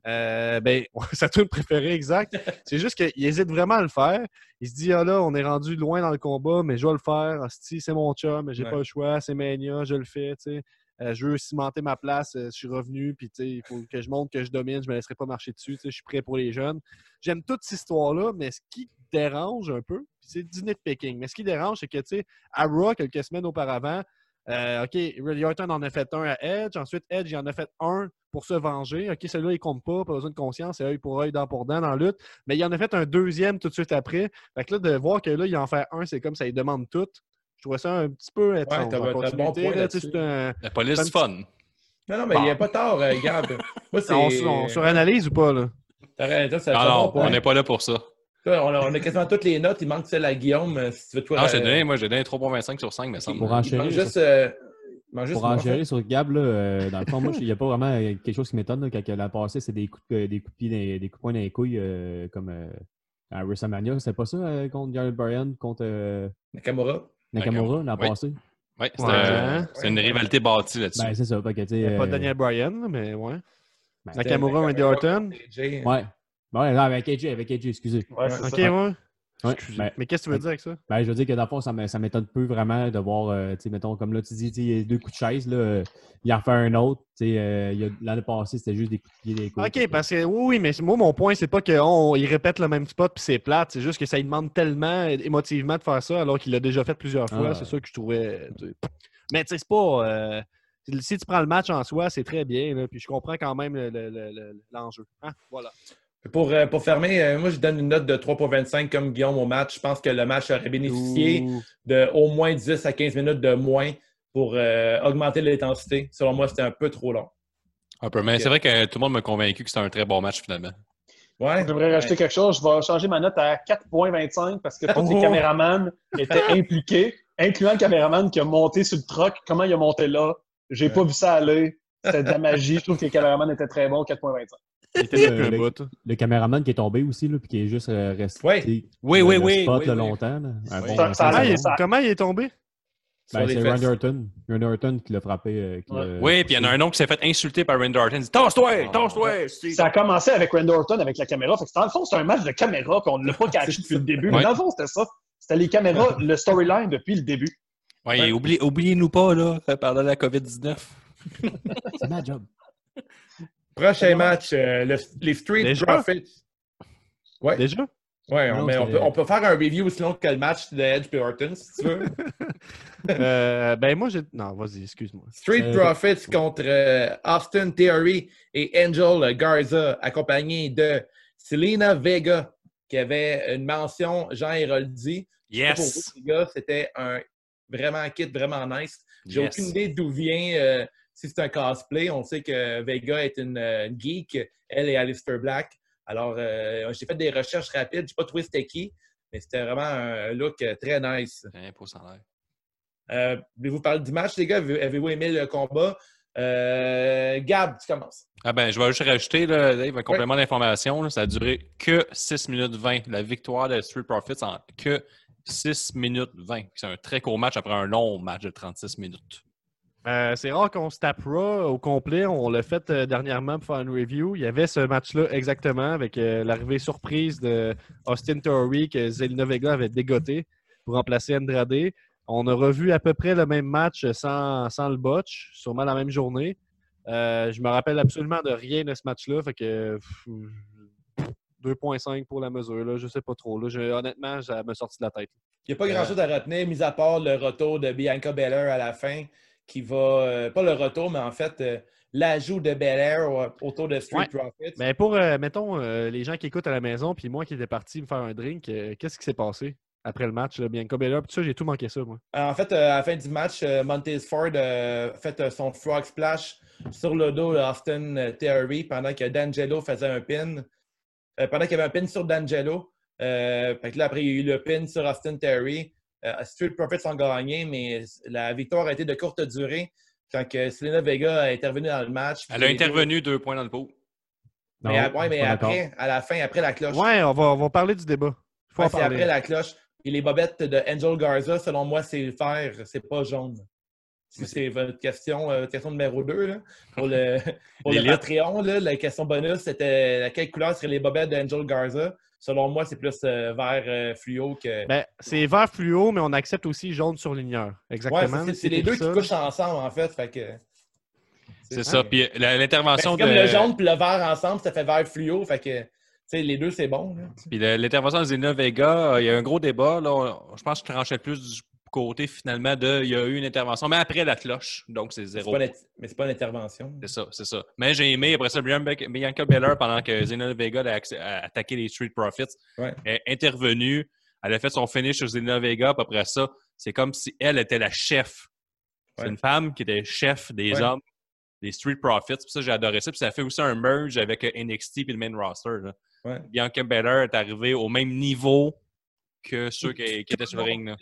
Euh, ben, [laughs] sa tune préférée, exact. [laughs] C'est juste qu'il hésite vraiment à le faire. Il se dit, ah là, on est rendu loin dans le combat, mais je vais le faire. C'est mon chum, mais j'ai Ouais. pas le choix. C'est Mania, je le fais, tu sais. Euh, je veux cimenter ma place, euh, je suis revenu, puis il faut que je montre que je domine, je me laisserai pas marcher dessus, je suis prêt pour les jeunes. J'aime toute cette histoire-là, mais ce qui dérange un peu, c'est du nitpicking, mais ce qui dérange, c'est que, tu sais, à Raw, quelques semaines auparavant, euh, OK, Randy Orton en a fait un à Edge, ensuite Edge il en a fait un pour se venger. OK, celui-là, il compte pas, pas besoin de conscience, c'est œil pour œil, dent pour dent dans la lutte, mais il en a fait un deuxième tout de suite après. Fait que là, de voir que là, il en fait un, c'est comme ça, il demande tout. Je trouvais ça un petit peu étrange. t'as- en t'as bon c'est un- La police du fun. Non, non, mais il n'y a pas tort, euh, Gab. Moi, [laughs] c'est. on, on suranalyse ou pas, là? C'est non, point. on n'est pas là pour ça. Toi, On a, on a quasiment toutes les notes. Il manque celle à Guillaume. euh, Si tu veux, toi. Ah, j'ai euh, donné, moi, j'ai donné 3.25 sur 5, mais ça me Pour enchérir, juste. euh, Pour moi, en gérer sur Gab, là, euh, dans le fond, moi, [laughs] il n'y a pas vraiment euh, quelque chose qui m'étonne. là, Quand la passée, c'est des coups de, des coups de pied, dans- des coups de poing dans les couilles, euh, comme euh, à WrestleMania. C'était pas ça euh, contre Jared Bryan, contre euh, Nakamura? Nakamura, la Oui. Ouais. euh, c'est une rivalité bâtie là-dessus. Ben, c'est ça. fait que, a pas euh, Daniel Bryan, mais ouais. ben, Nakamura, Randy Orton. AJ. Ouais. Ouais, non, avec AJ, avec AJ, excusez. Ouais, c'est Ok, ça. ouais. Ouais, ben, mais qu'est-ce que tu veux dire avec ça? Ben, je veux dire que dans le fond, ça me- ça m'étonne peu vraiment de voir, euh, tu sais, mettons, comme là, tu dis, il y a deux coups de chaise, là, euh, il en fait un autre. tu sais, euh, il y a- L'année passée, c'était juste des coups de pied des couilles. OK, parce que oui, oui, mais moi, mon point, c'est pas qu'il répète le même spot puis c'est plate. C'est juste que ça lui demande tellement émotivement de faire ça alors qu'il l'a déjà fait plusieurs fois. Ah. C'est ça que je trouvais. Mais tu sais, c'est pas. euh, si tu prends le match en soi, c'est très bien. là, puis je comprends quand même le- le- le- le- l'enjeu. Hein, Voilà. Pour, euh, pour fermer, euh, moi, je donne une note de 3.25 comme Guillaume au match. Je pense que le match aurait bénéficié Ouh. de au moins 10 à 15 minutes de moins pour euh, augmenter l'intensité. Selon moi, c'était un peu trop long. Un peu, mais c'est vrai que tout le monde m'a convaincu que c'était un très bon match finalement. Ouais. J'aimerais rajouter quelque chose. Je vais changer ma note à 4.25 parce que tous Oh. les caméramans étaient impliqués, incluant le caméraman qui a monté sur le truck. Comment il a monté là? J'ai pas vu ça aller. C'était de la magie. Je trouve que les caméramans étaient très bons. 4.25. Était Euh, le- bout. Le caméraman qui est tombé aussi, là, puis qui est juste euh, resté. Oui, le- oui, le oui, spot, oui, là, oui. longtemps. là. Un Oui. bon Ça- ça- Comment, il est, ça- comment il est tombé? Ben, c'est. Randy Orton. Randy Orton qui l'a frappé. euh, qui Ouais. l'a- Oui, puis il y en a un autre qui s'est fait insulter par Randy Orton. Il dit Tasse-toi, tasse-toi. Ça a commencé avec Randy Orton avec la caméra. Fait que, dans le fond, c'est un match de caméra, puis on ne l'a pas [laughs] caché depuis le début. Mais dans le fond, c'était ça. C'était les caméras, le storyline depuis le début. Oublie- oubliez-nous pas, là, pendant la COVID-19. C'est ma job. [laughs] Prochain match, euh, le- les Street Déjà? Profits. Ouais, Déjà? Non, mais on, peut, on peut faire un review aussi long que le match de Edge et Orton, si tu veux. [laughs] Euh, ben moi, j'ai. Non, vas-y, excuse-moi. Street Euh, Profits contre Austin Theory et Angel Garza, accompagnés de Selena Vega, qui avait une mention Jean Héroldi. Pour vous, Yes. les gars, c'était un vraiment un kit vraiment nice. J'ai Yes. aucune idée d'où vient, euh, si c'est un cosplay. On sait que Vega est une, euh, une geek, elle et Alistair Black. Alors, euh, j'ai fait des recherches rapides, j'ai pas trouvé c'était qui, mais c'était vraiment un look euh, très nice. Un pouce en l'air. Euh, Voulez-vous parler du match, les gars? Avez- Avez-vous aimé le combat? Euh, Gab, tu commences. Ah ben, je vais juste rajouter, là, Dave, un complément d'information. Ça a duré que 6 minutes 20. La victoire de Street Profits en que 6 minutes 20. C'est un très court match après un long match de 36 minutes. Euh, c'est rare qu'on se tape Raw au complet. On l'a fait euh, dernièrement pour faire une review. Il y avait ce match-là exactement avec euh, l'arrivée surprise de Austin Theory que Zelina Vega avait dégoté pour remplacer Andrade. On a revu à peu près le même match sans, sans le botch, sûrement la même journée. Je me rappelle absolument de rien de ce match-là. Fait que pff, 2.5 pour la mesure. Là. Je sais pas trop. Là. Je- honnêtement, ça m'a sorti de la tête. Il n'y a pas grand-chose à retenir, mis à part le retour de Bianca Belair à la fin, qui va. euh, pas le retour, mais en fait, euh, l'ajout de Belair au- autour de Street Ouais. Profits. Mais pour, euh, mettons, euh, les gens qui écoutent à la maison, puis moi qui étais parti me faire un drink, euh, qu'est-ce qui s'est passé après le match? Là? Bianca Belair, puis tout ça, j'ai tout manqué ça, moi. En fait, à la fin du match, Montez Ford a fait son frog splash sur le dos d'Austin Theory pendant que D'Angelo faisait un pin. Pendant qu'il y avait un pin sur D'Angelo. Fait que là, après, il y a eu le pin sur Austin Theory. Euh, Street Profits ont gagné, mais la victoire a été de courte durée quand que Selena Vega a intervenu dans le match. Elle a intervenu deux points dans le pot. Mais, à- ouais, mais après, à la fin, après la cloche. Ouais, on va, on va parler du débat. Faut Ouais, en c'est parler. après la cloche. Et les bobettes de Angel Garza, selon moi, c'est vert, c'est pas jaune. Si c'est votre question, euh, question numéro 2, là, pour le, [laughs] pour le. Patreon, là, la question bonus, c'était la quelle couleur serait les bobettes d'Angel Garza? Selon moi, c'est plus euh, vert euh, fluo que. Ben, c'est vert fluo, mais on accepte aussi jaune surligneur. Exactement. c'est- les deux qui couchent ensemble, en fait. fait que, C'est ça. Puis Ben, c'est l'intervention comme de. le jaune et le vert ensemble, ça fait vert fluo. Fait que, les deux, c'est bon. là. Puis l'intervention de Zelina Vega, euh, il y a un gros débat. Là, On- je pense que je tranchais plus du côté finalement de il y a eu une intervention, mais après la cloche. Donc c'est zéro. pas Mais c'est pas une intervention. C'est ça, c'est ça. Mais j'ai aimé après ça Bian- Bianca Belair pendant que Zelina Vega a, attaqué les Street Profits. Ouais. Est intervenue. Elle a fait son finish sur Zelina Vega. Puis après ça, c'est comme si elle était la chef. C'est Ouais. une femme qui était chef des Ouais. hommes, des Street Profits. Puis ça, j'ai adoré ça. Puis ça fait aussi un merge avec NXT et le main roster. là. Ouais. Bianca Belair est arrivée au même niveau que ceux qui, qui étaient sur le ring. là.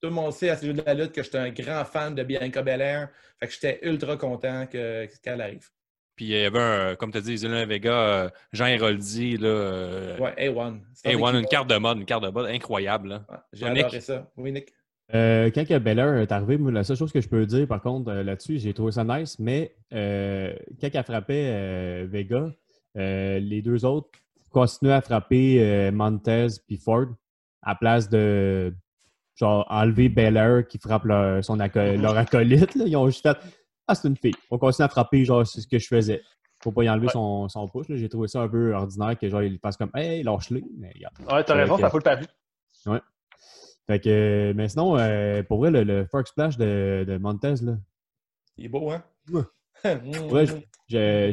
Tout le monde sait à ce jeu de la lutte que j'étais un grand fan de Bianca Belair. Fait que j'étais ultra content que- qu'elle arrive. Puis il y avait, un, comme tu as dit, Zelina Vega, euh, Jean Héroldi, là, euh, Ouais, A1. C'est et un one, équipe- une carte de mode, une carte de mode incroyable. là. Ouais, J'ai Nick. adoré ça. Oui, Nick? Euh, quand que Beller est arrivé, moi, la seule chose que je peux dire, par contre, euh, là-dessus, j'ai trouvé ça nice, mais euh, quand elle frappait euh, Vega, euh, les deux autres continuaient à frapper euh, Montez puis Ford à place de genre enlever Beller qui frappe leur, son aco- Mhm. leur acolyte. là. Ils ont juste fait Ah, c'est une fille. On continue à frapper, genre, c'est ce que je faisais. Faut pas y enlever Ouais. son, son push. là. J'ai trouvé ça un peu ordinaire que genre il fasse comme Hey, lâche-le. Mais regarde. Ouais, t'as raison, ça fout le paru. Fait que, mais sinon, euh, pour vrai, le, le Fork Splash de, de Montez, là, Il est beau, hein? Ouais. [laughs] Ouais, j'ai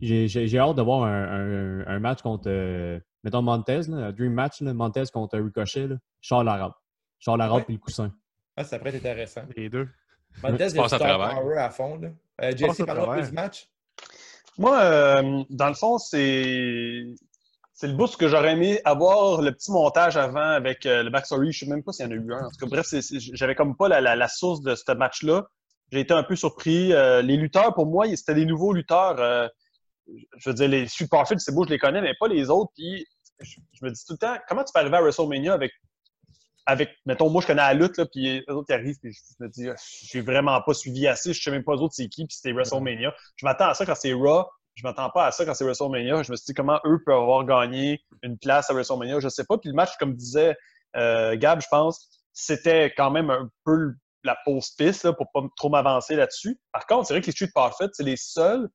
j'ai- j'ai hâte de voir un, un- un match contre, euh, mettons, Montez, là, un Dream Match, là, Montez contre Ricochet, là, Charles Arabe. Charles Arabe Ouais. puis le coussin. Ah, ça pourrait être intéressant. Les deux. Tu passes à star power fond. Là. Euh, Passe Jesse, à parle un peu travers. du match. Moi, euh, dans le fond, c'est c'est le boost que j'aurais aimé avoir le petit montage avant avec euh, le backstory. Je sais même pas s'il y en a eu un. En tout cas, bref, j'avais comme pas la, la- la source de ce match-là. J'ai été un peu surpris. Euh, les lutteurs, pour moi, c'était des nouveaux lutteurs. Euh, je veux dire, les Street Profits, c'est beau, je les connais, mais pas les autres. Puis, je, je me dis tout le temps, comment tu peux arriver à WrestleMania avec, avec mettons, moi, je connais la lutte, là, puis les autres qui arrivent, puis je me dis, ah, j'ai vraiment pas suivi assez, je sais même pas les autres c'est qui, puis c'était WrestleMania. Je m'attends à ça quand c'est Raw, je m'attends pas à ça quand c'est WrestleMania. Je me suis dit comment eux peuvent avoir gagné une place à WrestleMania, je sais pas. Puis le match, comme disait euh, Gab, je pense, c'était quand même un peu la pause piste là, pour pas trop m'avancer là-dessus. Par contre, c'est vrai que les Street Profits, c'est les seuls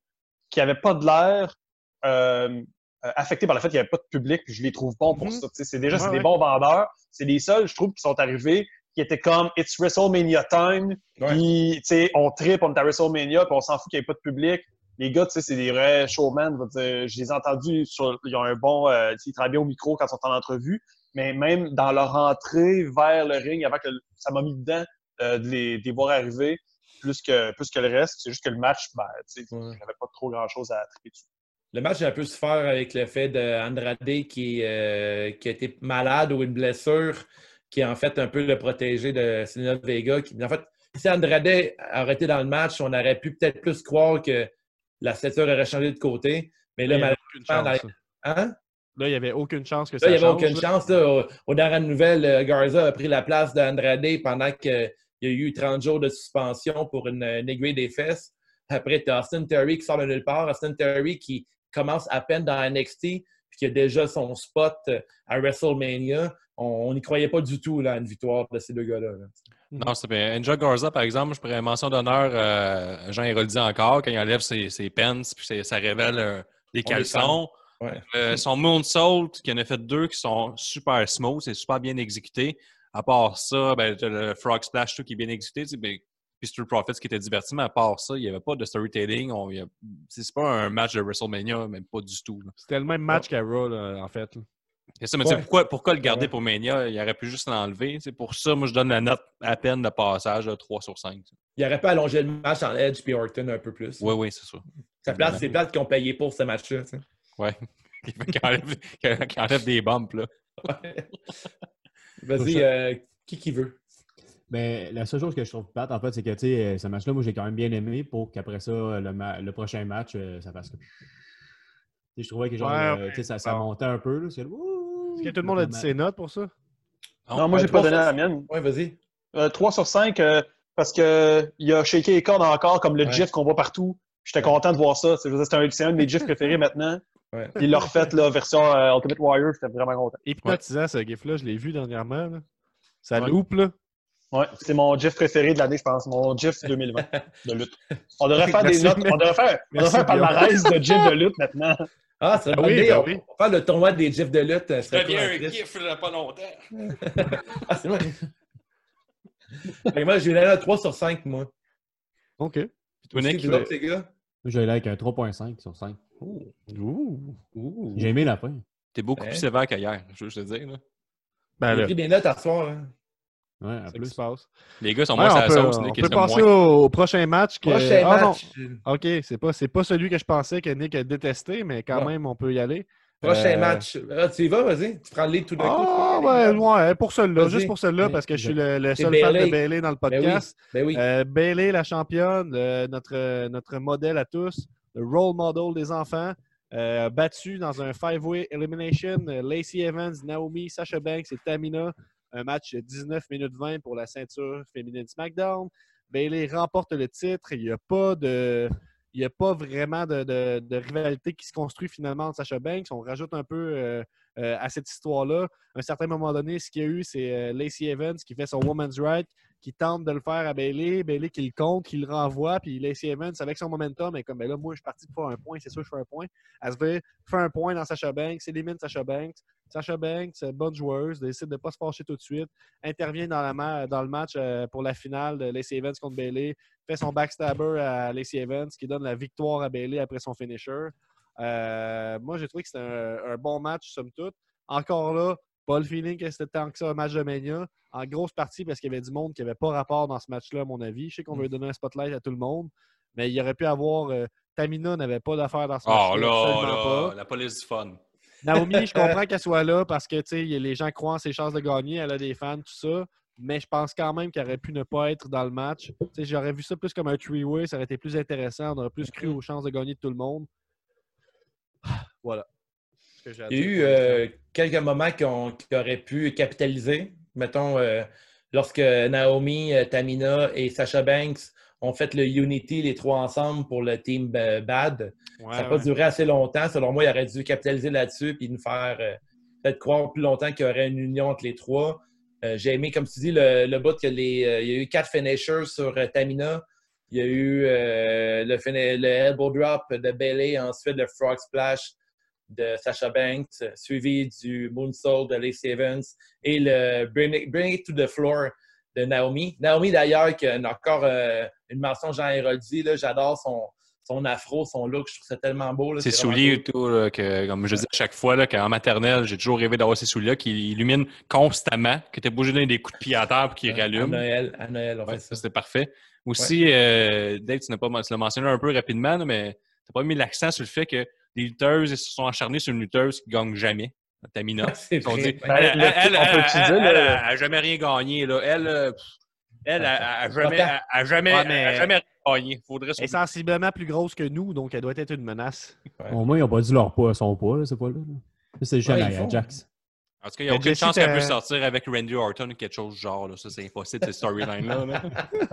qui n'avaient pas de l'air euh, euh, affectés par le fait qu'il n'y avait pas de public. puis Je les trouve bons pour Mhm. ça. C'est déjà c'est Ouais, des bons vendeurs. C'est les seuls, je trouve, qui sont arrivés qui étaient comme It's WrestleMania time. Puis, tu sais, on tripe, on est à WrestleMania, puis on s'en fout qu'il n'y ait pas de public. Les gars, tu sais, c'est des vrais showmen. je les ai entendus, sur, ils ont un bon, euh, ils travaillent bien au micro quand ils sont en entrevue, mais même dans leur entrée vers le ring, avant que ça m'a mis dedans euh, de, les, de les voir arriver, plus que, plus que le reste. C'est juste que le match, ben, tu Ouais. j'avais pas trop grand-chose à triper dessus. Le match a un peu souffert avec le fait d'Andrade qui, euh, qui a été malade ou une blessure, qui est en fait un peu le protégé de Selena Vega. Qui, en fait, si Andrade aurait été dans le match, on aurait pu peut-être plus croire que la stature aurait changé de côté. Mais là, il n'y avait malheureusement, aucune chance. dans- hein? Là, il n'y avait aucune chance que ça Là, il n'y avait change, aucune chance. Là. Au, aux dernières nouvelles, euh, Garza a pris la place d'Andrade pendant que il y a eu 30 jours de suspension pour une, une aiguille des fesses. Après, tu as Austin Terry qui sort de nulle part. Austin Terry qui commence à peine dans NXT puis qui a déjà son spot euh, à WrestleMania. On n'y croyait pas du tout là, à une victoire de ces deux gars-là. là. Non, c'est bien. Enjoy Garza, par exemple, je pourrais mention d'honneur euh, Jean Héroldi encore, quand il enlève ses, ses pants, puis ça révèle euh, les caleçons. Ouais. Euh, son moonsault, qui en a fait deux qui sont super smooth, c'est super bien exécuté. À part ça, ben, le Frog Splash tout qui est bien exécuté. tu sais, ben, puis Street Profits qui était diverti, mais à part ça, il n'y avait pas de storytelling. On- a- C'est pas un match de WrestleMania, même pas du tout. C'était le même match qu'à Raw, là, en fait. là. C'est ça, mais tu sais, Ouais. pourquoi, pourquoi le garder Ouais. pour Mania? Il aurait pu juste l'enlever. C'est pour ça, moi, je donne la note à peine de passage, là, 3 sur 5. Il aurait pas allongé le match en Edge puis Orton un peu plus. Oui, oui, c'est ça. Ça place, c'est plate qu'ils ont payé pour ce match-là. Ouais. [laughs] Qui enlève, [laughs] qui enlève des bumps, là. [laughs] Vas-y, euh, qui qui veut? Ben, la seule chose que je trouve plate, en fait, c'est que, tu sais, euh, ce match-là, moi, j'ai quand même bien aimé pour qu'après ça, le, ma- le prochain match, euh, ça fasse comme... Je trouvais que, genre, Ouais, euh, ouais. tu sais, ça, ça Bon. montait un peu! Est-ce que tout le monde a dit ses notes pour ça? Non, moi, ouais, j'ai pas donné sur- la mienne. Oui, vas-y. Euh, 3 sur 5, euh, parce que il a shaké les cordes encore, comme le Ouais. GIF qu'on voit partout. J'étais content de voir ça. C'est un, de mes GIFs préférés maintenant. Ouais. Il l'a refait, la version euh, Ultimate Warrior. J'étais vraiment content. Hypnotisant, ce gif-là. Je l'ai vu dernièrement. là. Ça Ouais. loupe, là. Ouais, c'est mon GIF préféré de l'année, je pense. Mon GIF [laughs] 2020 de lutte. [laughs] On devrait faire des notes. On devrait faire, on devrait faire un palmarès de GIF de lutte maintenant. Ah, c'est Ah une bonne oui, idée. ben on, oui. on va faire le tournoi des gifs de lutte. euh, serait cool, en Christ. gif il pas longtemps. [laughs] Ah, c'est vrai. Moi, j'ai donné un 3 sur 5, moi. OK. Puis toi, Nick, autres, les gars? Moi, j'ai là avec un 3.5 sur 5. Ouh. Ouh. J'ai aimé la fin. t'es beaucoup Ouais. plus sévère qu'hier, je veux juste te dire. Là. Ben J'ai là, pris des notes à soir. hein. Ouais, plus. Les gars sont Ouais, moins sur la peut, sauce, on peut passer moins. au, au prochain match. Que... Prochain Ah, non. match. OK, c'est pas, c'est pas celui que je pensais que Nick a détesté, mais quand même, on peut y aller. Prochain Euh, match. Ah, tu y vas, vas-y. Tu prends le lead tout d'un coup. Ah, ouais, ouais, pour celui-là, Vas-y. juste pour celui-là, Oui. parce que je suis le, seul fan de Bayley. Bailey dans le Ben oui. podcast. Ben oui. Euh, Bailey, la championne, euh, notre, notre modèle à tous, le role model des enfants, euh, battu dans un five-way elimination. Lacey Evans, Naomi, Sasha Banks et Tamina. Un match de 19 minutes 20 pour la ceinture féminine SmackDown. Bailey remporte le titre. Il n'y a pas n'y a pas vraiment de, rivalité qui se construit finalement entre Sasha Banks. On rajoute un peu euh, euh, à cette histoire-là. À un certain moment donné, ce qu'il y a eu, c'est euh, Lacey Evans qui fait son Woman's Right, qui tente de le faire à Bailey, Bailey qui le compte, qui le renvoie, puis Lacey Evans, avec son momentum, est comme, ben là, moi, je suis parti pour faire un point, c'est sûr, je fais un point. Elle se fait, fait un point dans Sasha Banks, élimine Sasha Banks. Sasha Banks, euh, bonne joueuse, décide de ne pas se fâcher tout de suite, intervient dans le match euh, pour la finale de Lacey Evans contre Bailey, fait son backstabber à Lacey Evans, qui donne la victoire à Bailey après son finisher. Euh, moi, j'ai trouvé que c'était un, un bon match, somme toute. Encore là, pas le feeling que c'était tant que ça un match de Mania. En grosse partie parce qu'il y avait du monde qui n'avait pas rapport dans ce match-là, à mon avis. Je sais qu'on veut donner un spotlight à tout le monde, mais il aurait pu avoir. euh, Tamina n'avait pas d'affaire dans ce Oh match-là. là, absolument là, pas. la police du fun. Naomi, je [laughs] comprends qu'elle soit là parce que tu sais, les gens croient en ses chances de gagner. Elle a des fans, tout ça. Mais je pense quand même qu'elle aurait pu ne pas être dans le match. Tu sais, J'aurais vu ça plus comme un three-way. Ça aurait été plus intéressant. On aurait plus cru aux chances de gagner de tout le monde. [sighs] Voilà. Que j'ai Il y a eu euh, quelques moments qui, ont- qui auraient pu capitaliser. Mettons, euh, lorsque Naomi, euh, Tamina et Sasha Banks ont fait le Unity, les trois ensemble, pour le team Bad. Ouais, ça n'a pas duré assez longtemps. Selon moi, il aurait dû capitaliser là-dessus et nous faire peut-être croire plus longtemps qu'il y aurait une union entre les trois. Euh, J'ai aimé, comme tu dis, le, le bout que les, euh, il y a eu quatre finishers sur euh, Tamina. Il y a eu le, le elbow drop de Bailey, ensuite le frog splash de Sasha Banks, suivi du moonsault de Lacey Evans et le bring it, bring it to the floor de Naomi. Naomi, d'ailleurs, qui a encore euh, une mention Jean Héroldi. là, J'adore son, son afro, son look. Je trouve ça tellement beau. là, Ses souliers et tout, là, que, comme je dis à chaque fois, qu'en maternelle, j'ai toujours rêvé d'avoir ces souliers qui illuminent constamment, que tu obligé de donner des coups de pied à terre pour qu'ils À rallument. Noël, à Noël, on Ouais, fait ça, ça. c'était parfait. Aussi, euh, Dave, tu n'as pas tu l'as mentionné un peu rapidement, mais tu n'as pas mis l'accent sur le fait que les lutteuses se sont acharnées sur une lutteuse qui ne gagne jamais, Tamina. [laughs] C'est Ils ont vrai. dit, ouais. Elle, le- elle, a jamais rien gagné. Là. Elle, euh, elle, elle, a jamais, a jamais, a jamais rien gagné. Faudrait Elle est sensiblement plus grosse que nous, donc elle doit être une menace. Ouais. Au moins, ils n'ont pas dit leur poids, son poids, là, ce poids-là. là. C'est ils font. Ajax. En tout cas, il n'y a aucune chance qu'elle puisse sortir avec Randy Orton ou quelque chose du genre. Là. Ça, c'est impossible, cette storyline-là. là.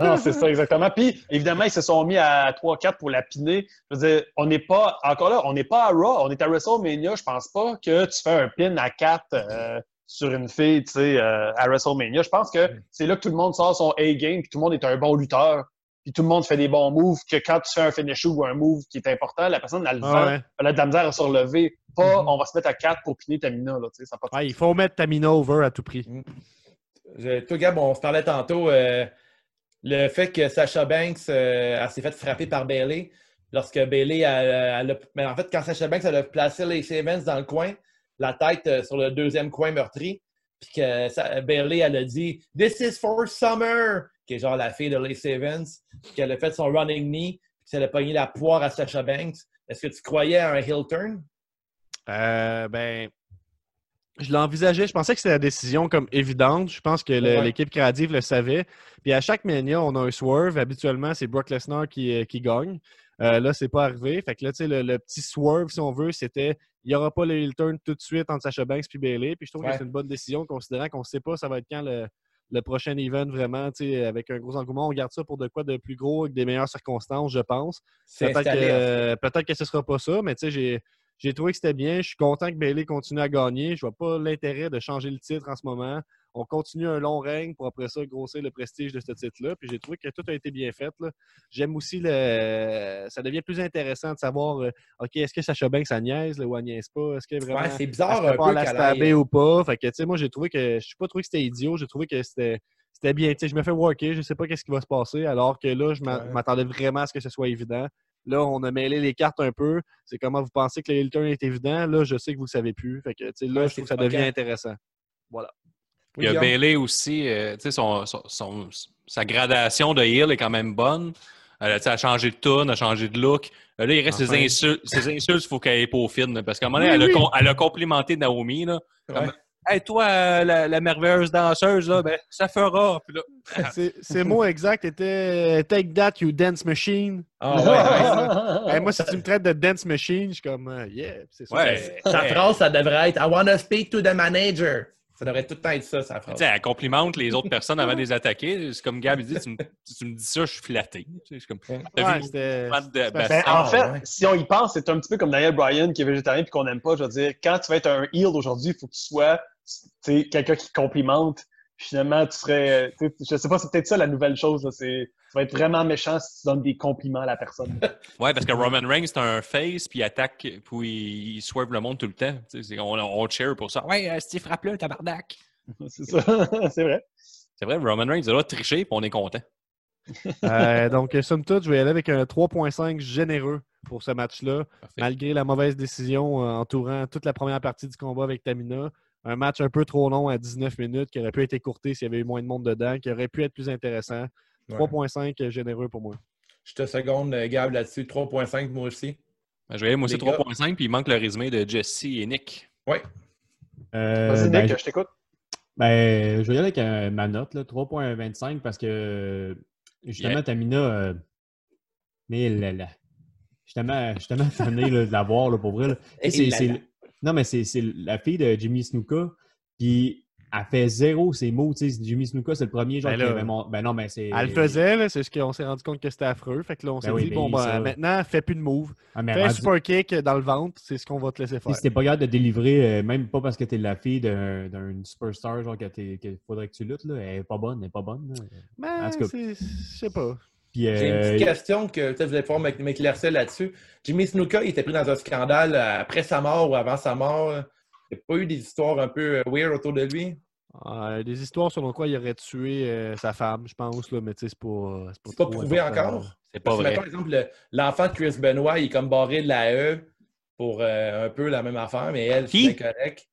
[laughs] Non, c'est ça, exactement. Puis, évidemment, ils se sont mis à 3-4 pour la piner. Je veux dire, on n'est pas, encore là, on n'est pas à Raw, on est à WrestleMania. Je pense pas que tu fais un pin à 4 euh, sur une fille, tu sais, euh, à WrestleMania. Je pense que c'est là que tout le monde sort son A-game, puis tout le monde est un bon lutteur, puis tout le monde fait des bons moves, que quand tu fais un finish ou un move qui est important, la personne a le Ah vent, ouais. elle a de la misère à se relever. Pas, Mhm. on va se mettre à 4 pour piner Tamina, là, ça pas Ouais, il faut mettre Tamina over à tout prix. Je- toi, Gab, on se parlait tantôt. euh, le fait que Sacha Banks euh, s'est fait frapper par Bailey. Lorsque Bailey, elle, elle a- mais en fait, quand Sacha Banks elle a placé les Evans dans le coin, la tête euh, sur le deuxième coin meurtri, puis que ça- Bailey, elle a dit This is for summer, qui est genre la fille de Lace Evans, puis qu'elle a fait son running knee, puis qu'elle a pogné la poire à Sacha Banks. Est-ce que tu croyais à un heel turn? Euh, ben, je l'envisageais. Je pensais que c'était la décision comme évidente. Je pense que Ouais. l'équipe créative le savait. Puis à chaque Mania, on a un swerve. Habituellement, c'est Brock Lesnar qui, euh, qui gagne. Euh, là, c'est pas arrivé. Fait que là, tu sais, le, le petit swerve, si on veut, c'était il n'y aura pas le heel turn tout de suite entre Sacha Banks et Bailey. Puis je trouve Ouais. que c'est une bonne décision, considérant qu'on ne sait pas ça va être quand le, le prochain event vraiment, avec un gros engouement. On garde ça pour de quoi de plus gros, avec des meilleures circonstances, je pense. Peut-être que, peut-être que ce ne sera pas ça, mais j'ai, j'ai trouvé que c'était bien. Je suis content que Bailey continue à gagner. Je vois pas l'intérêt de changer le titre en ce moment. On continue un long règne pour après ça grossir le prestige de ce titre-là. Puis j'ai trouvé que tout a été bien fait. J'aime aussi le. Ça devient plus intéressant de savoir euh, OK, est-ce que Sacha Banks ça niaise là, ou elle niaise pas? Est-ce que vraiment. Ouais, c'est bizarre un peu la aille- ou pas? Fait que, tu sais, moi, j'ai trouvé que. Je n'ai pas trouvé que c'était idiot. J'ai trouvé que c'était. C'était bien, tu sais, je me fais worker, je sais pas qu'est-ce qui va se passer, alors que là, je Ouais. m'attendais vraiment à ce que ce soit évident. Là, on a mêlé les cartes un peu. C'est comment vous pensez que le heel turn est évident. Là, je sais que vous le savez plus. Fait que, tu sais, là, Ouais, je trouve que ça devient intéressant. Il y a? Bailey aussi, euh, tu sais, son, son- son- sa gradation de heel est quand même bonne. Elle a, tu sais, elle a changé de tune, elle a changé de look. Euh, là, il reste Enfin. ses insultes. Ses insultes, il faut qu'elle ait peaufine. là, Parce qu'à un moment donné, Oui, elle, a oui. com- elle a complimenté Naomi. Là, Ouais. hey, toi, euh, la, la merveilleuse danseuse, là, ben, ça fera. Puis là, [laughs] C'est- Ces mots exacts étaient Take that, you dance machine. Ah ouais. [laughs] Hey, moi, si tu me traites de dance machine, je suis comme euh, Yeah, c'est ça. ouais, Sa ouais. phrase, ça devrait être I want to speak to the manager. Ça devrait tout le temps être ça, sa Tu phrase. sais, elle complimente les autres personnes avant de les attaquer. C'est comme Gab il dit, tu me, tu me dis ça, je suis flatté. Tu sais, Je suis comme, Ouais, de Ben, en fait, ouais. si on y pense, c'est un petit peu comme Daniel Bryan qui est végétarien puis qu'on n'aime pas. Je veux dire, quand tu vas être un heel aujourd'hui, il faut que tu sois tu quelqu'un qui complimente. Finalement, tu serais. sais, Je sais pas, c'est peut-être ça la nouvelle chose. là, c'est- Tu vas être vraiment méchant si tu donnes des compliments à la personne. [laughs] Ouais, parce que Roman Reigns, c'est un face, puis il attaque, puis il, il swerve le monde tout le temps. On, on cheer pour ça. Ouais, euh, Steve frappe-le, tabarnak. [laughs] c'est ça. [laughs] c'est vrai. C'est vrai, Roman Reigns, il a triché, puis on est content. Euh, donc, somme toute, je vais y aller avec un 3.5 généreux pour ce match-là, malgré la mauvaise décision euh, entourant toute la première partie du combat avec Tamina. Un match un peu trop long à 19 minutes qui aurait pu être écourté s'il y avait eu moins de monde dedans, qui aurait pu être plus intéressant. Ouais. 3.5 généreux pour moi. Je te seconde, euh, Gab, là-dessus. 3.5 moi aussi. Ben, je vais aller, moi aussi, Les gars. 3.5, puis il manque le résumé de Jesse et Nick. Oui. Euh, Vas-y, ben, Nick, je t'écoute. Ben, je vais y aller avec euh, ma note, là, 3.25, parce que justement, Yeah. Tamina, euh, mais là, là. Justement, justement tanné de la voir, là, pour vrai. c'est- Non, mais c'est la fille de Jimmy Snuka, puis elle fait zéro ses mots. Tu sais, Jimmy Snuka, c'est le premier genre Ben qui avait mon... Ben non, mais c'est... Elle le faisait, c'est ce qu'on s'est rendu compte que c'était affreux. Fait que là, on s'est Ben dit, mais bon, ben, maintenant, fais plus de move. Ah, Fais un super kick dans le ventre, c'est ce qu'on va te laisser faire. Si t'es pas capable de délivrer, euh, même pas parce que t'es la fille d'un d'un superstar, genre qu'il faudrait que tu luttes, là, elle est pas bonne, elle est pas bonne. là. Mais En tout cas. c'est- je sais pas. Puis, J'ai une euh, petite question que peut-être vous allez pouvoir m'éc- m'éclaircir là-dessus. Jimmy Snuka, il était pris dans un scandale euh, après sa mort ou avant sa mort. Il n'y a pas eu des histoires un peu euh, weird autour de lui? Euh, des histoires selon quoi il aurait tué euh, sa femme, je pense, là, mais tu sais, c'est pas. C'est pas, C'est pas trop prouvé encore? C'est pas vrai. par exemple, le- l'enfant de Chris Benoit, il est comme barré de la E pour euh, un peu la même affaire, mais elle, c'est correct.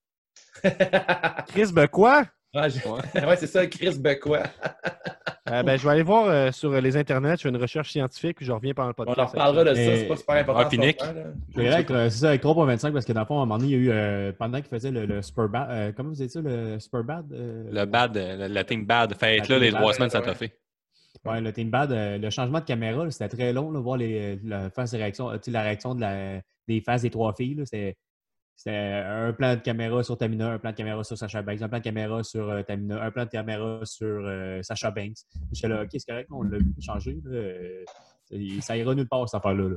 [laughs] Chris, ben quoi? Ah, [laughs] ouais, c'est ça, Chris Bequois. [laughs] Euh, ben, je vais aller voir euh, sur les internets, je fais une recherche scientifique, puis je reviens pendant le On podcast. en reparlera de ça, c'est pas super important. Ah, Nick? euh, c'est ça, avec 3.25 parce que dans le fond, à un moment donné, il y a eu, euh, pendant qu'il faisait le, le Super Bad, euh, comment vous dites ça, le Super Bad? euh, Le bad, euh, la, la team bad, fait être là les trois semaines, ça t'a fait. Ouais, le Team Bad, euh, le changement de caméra, c'était très long, là, voir les, la face sais, la réaction de la, des faces des trois filles. là, C'était c'était un plan de caméra sur Tamina, un plan de caméra sur Sacha Banks, un plan de caméra sur euh, Tamina, un plan de caméra sur euh, Sacha Banks. J'étais là, OK, c'est correct, on l'a vu changer. là, euh, ça ira nulle part, cette affaire-là. là.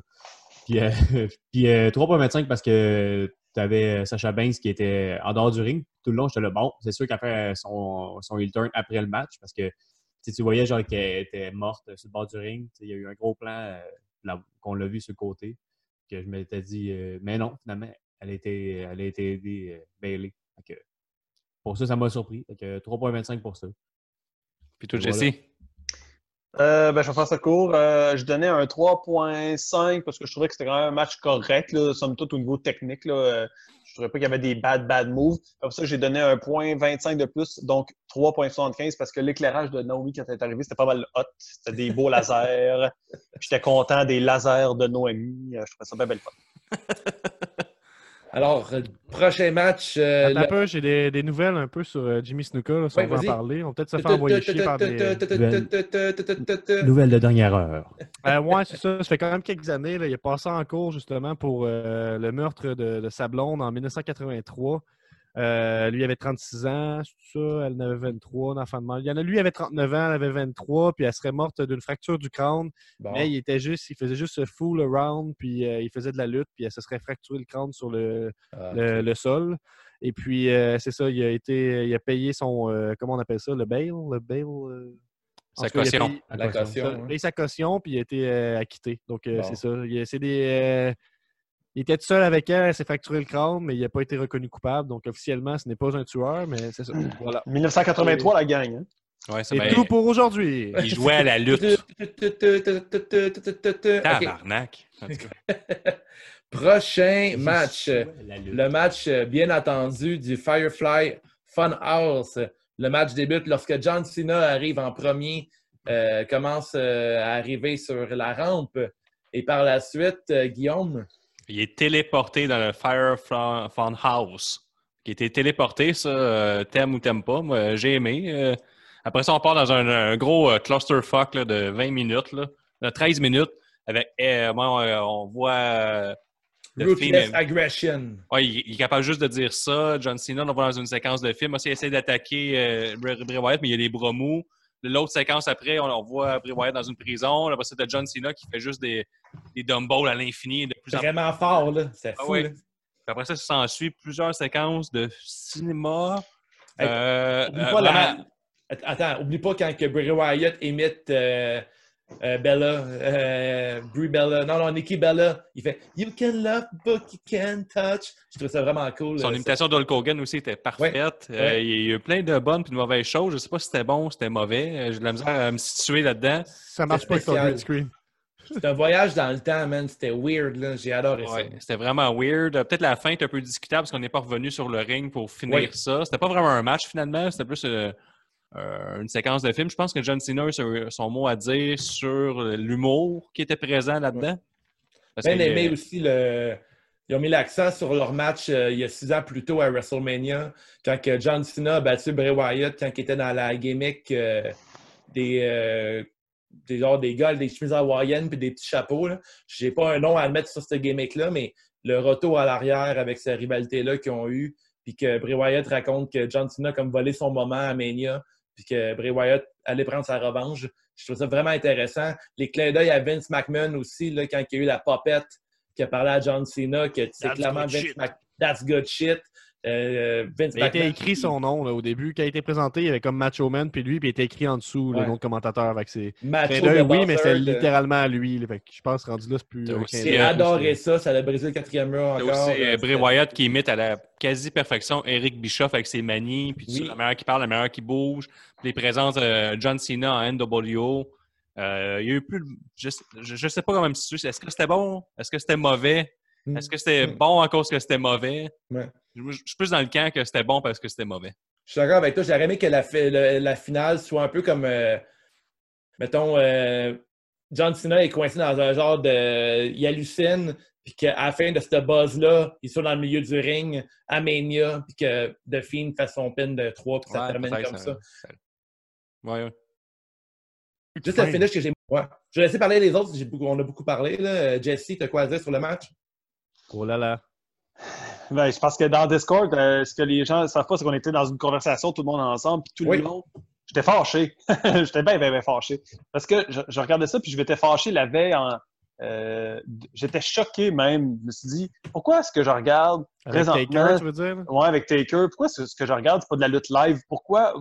Puis, euh, [laughs] puis euh, 3.25 parce que tu avais Sacha Banks qui était en dehors du ring. Tout le long, j'étais là, bon, c'est sûr qu'elle fait son, son heel turn après le match parce que tu voyais genre qu'elle était morte sur le bord du ring. Il y a eu un gros plan euh, qu'on l'a vu sur le côté. Que je m'étais dit, euh, mais non, finalement, elle a été, elle a été aidée, euh, Bailey. Fait que, pour ça, ça m'a surpris. Fait que 3.25 pour ça. Puis toi, Voilà. Jesse? Euh, ben, je vais faire ça court. Euh, je donnais un 3.5 parce que je trouvais que c'était quand même un match correct, là, somme toute, au niveau technique. Là. Euh, Je trouvais pas qu'il y avait des bad, bad moves. Comme ça, j'ai donné un point 25 de plus, donc 3.75 parce que l'éclairage de Naomi quand elle est arrivée, c'était pas mal hot. C'était des beaux lasers. [laughs] J'étais content des lasers de Noémie. Je trouvais ça bien belle fun. [laughs] Alors, euh, prochain match. euh, le- peu, j'ai des, des nouvelles un peu sur euh, Jimmy Snuka, là, si Ouais, on veut en parler. On va peut-être se faire envoyer chier par des... Nouvelle de dernière heure. Euh, ouais, c'est ça. Ça fait quand même quelques années. Là, il est passé en cours justement pour euh, le meurtre de, de sa blonde en 1983. Euh, lui avait 36 ans, ça, elle en avait 23, un enfant de mal. Il y en a, lui avait 39 ans, elle avait 23, puis elle serait morte d'une fracture du crâne. Bon. Mais il était juste, il faisait juste se fool around, puis euh, il faisait de la lutte, puis elle se serait fracturé le crâne sur le, Ah, le, le sol. Et puis, euh, c'est ça, il a été, il a payé son, comment on appelle ça, le bail, le bail. Sa caution. payé- La caution. il a payé sa caution, puis il a été acquitté. Donc, Bon. c'est ça. C'est des, il était tout seul avec elle, elle s'est fracturé le crâne, mais il n'a pas été reconnu coupable. Donc, officiellement, ce n'est pas un tueur, mais c'est ça. Voilà. 1983, la gang. Hein? Ouais, c'est tout pour aujourd'hui. Il jouait à la lutte. [laughs] Tabarnak. [laughs] Prochain match. Le match, euh, bien entendu, du Firefly Funhouse. Le match débute lorsque John Cena arrive en premier, euh, commence euh, à arriver sur la rampe. Et par la suite, euh, Guillaume, Il est téléporté dans le Fire Fun House. Il était téléporté, ça, euh, t'aimes ou t'aimes pas. Moi, j'ai aimé. Euh, après ça, on part dans un, un gros euh, clusterfuck là, de 20 minutes, là, de 13 minutes. Avec, euh, moi, on, voit le Ruthless film. Aggression. Ouais, il, il est capable juste de dire ça. John Cena, on le voit dans une séquence de film. Aussi, il essaie d'attaquer Bray Bray Wyatt, mais il a les bras mous. L'autre séquence après, on, on voit Bray Wyatt dans une prison. Après, c'est de John Cena qui fait juste des, des dumbbells à l'infini. De plus en plus. Vraiment fort, là. C'est Ah fou, ouais. là. Après ça, ça s'ensuit plusieurs séquences de cinéma. Hey, Euh, Oublie euh, pas la- vraiment- Attends, oublie pas quand que Bray Wyatt imite euh, euh, Bella, euh, Brie Bella, non, non, Nikki Bella, il fait You can love, but you can't touch. Je trouve ça vraiment cool. Son euh, imitation d'Hulk Hogan aussi était parfaite. Euh, Ouais. il y a eu plein de bonnes et de mauvaises choses. Je ne sais pas si c'était bon ou c'était mauvais. J'ai de la misère à me situer là-dedans. Ça marche pas avec ton spécial. green screen. C'est un voyage dans le temps, man. C'était weird, là. J'ai adoré Ouais, c'était vraiment weird. Peut-être la fin est un peu discutable parce qu'on n'est pas revenu sur le ring pour finir ça. C'était pas vraiment un match finalement. C'était plus euh, une séquence de film. Je pense que John Cena a son- son mot à dire sur l'humour qui était présent là-dedans. Bien aimé aussi le. Ils ont mis l'accent sur leur match euh, il y a six ans plus tôt à WrestleMania, quand que John Cena a battu Bray Wyatt, quand il était dans la gimmick euh, des, des, genre, des gars, des chemises hawaïennes puis des petits chapeaux. là. J'ai pas un nom à mettre sur ce gimmick-là, mais le retour à l'arrière avec cette rivalité-là qu'ils ont eu, puis que Bray Wyatt raconte que John Cena a comme volé son moment à Mania, puis que Bray Wyatt allait prendre sa revanche. Je trouve ça vraiment intéressant. Les clins d'œil à Vince McMahon aussi, là, quand il y a eu la popette qui a parlé à John Cena, que c'est clairement Vince shit. Mc- That's good shit. Euh, Vince Il a été McMahon, écrit son nom là, au début. Quand il a été présenté, il y avait comme Macho Man, puis lui, puis il était écrit en dessous le nom de commentateur. Avec ses... Macho the oui, mais c'est euh, littéralement à lui. là. Fait que je pense rendu là, c'est plus. J'ai euh, adoré c'est- ça. Ça a brisé le quatrième mur encore. aussi là, euh, Bray Wyatt qui imite à la quasi-perfection Eric Bischoff avec ses manies, puis Oui. la meilleure qui parle, la meilleure qui bouge, puis les présences de John Cena en NWO. Euh, il y a eu plus. de- Je, je, je sais pas comment me situer. Est-ce que c'était bon? Est-ce que c'était mauvais? Mm. Est-ce que c'était Mm. bon à cause que c'était mauvais? Ouais. Je, suis plus dans le camp que c'était bon parce que c'était mauvais. Je suis d'accord avec toi. J'aurais aimé que la, fi- le- la finale soit un peu comme, euh, mettons, euh, John Cena est coincé dans un genre de... Il hallucine, puis qu'à la fin de ce buzz-là, il soit dans le milieu du ring à Mania, puis que The Fiend fasse son pin de 3, puis ça Ouais, termine comme ça. Ouais, ouais. Juste le finish que j'ai... Ouais. Je vais laisser parler les autres. On a beaucoup parlé. Là. Jesse, t'as quoi à dire sur le match? Oh là là. Ben, je pense que dans Discord, euh, ce que les gens ne savent pas, c'est qu'on était dans une conversation, tout le monde ensemble, puis tout Oui. le long, j'étais fâché. [laughs] j'étais bien, bien, bien fâché. Parce que je, je regardais ça, puis je m'étais fâché la veille en. euh, j'étais choqué même. Je me suis dit, pourquoi est-ce que je regarde Avec présentement. Taker, tu veux dire? Ouais, avec Taker. Pourquoi ce, ce que je regarde, c'est pas de la lutte live? Pourquoi,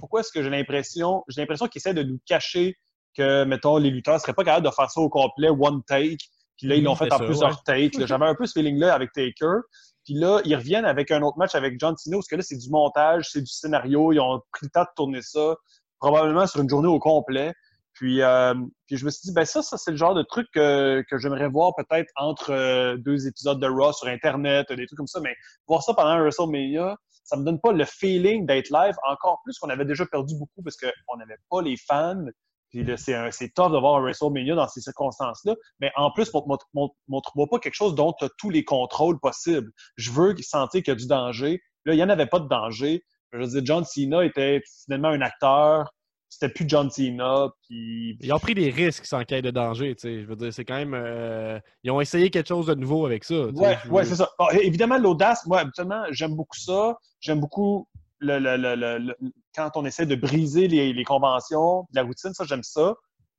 pourquoi est-ce que j'ai l'impression, j'ai l'impression qu'ils essaient de nous cacher que, mettons, les lutteurs seraient pas capables de faire ça au complet, one take. Puis là, ils l'ont fait en ça, plusieurs takes. J'avais un peu ce feeling-là avec Taker. Puis là, ils reviennent avec un autre match avec John Cena, parce que là, c'est du montage, c'est du scénario. Ils ont pris le temps de tourner ça, probablement sur une journée au complet. Puis, euh, je me suis dit, ben ça, ça c'est le genre de truc que, que j'aimerais voir peut-être entre euh, deux épisodes de Raw sur Internet, des trucs comme ça. Mais voir ça pendant un WrestleMania, ça me donne pas le feeling d'être live, encore plus qu'on avait déjà perdu beaucoup parce qu'on n'avait pas les fans. Puis là, c'est tough de voir un WrestleMania dans ces circonstances-là. Mais en plus, on ne montre pas quelque chose dont tu as tous les contrôles possibles. Je veux sentir qu'il y a du danger. Là, il n'y en avait pas de danger. Je veux dire, John Cena était finalement un acteur. C'était plus John Cena. Puis... Ils ont pris des risques sans qu'il y ait de danger. Je veux dire, c'est quand même... euh, Ils ont essayé quelque chose de nouveau avec ça. sais. Ouais, c'est ça. Bon, évidemment, l'audace, moi, habituellement, j'aime beaucoup ça. J'aime beaucoup le, le- le- le- le- quand on essaie de briser les, les conventions, la routine, ça, j'aime ça.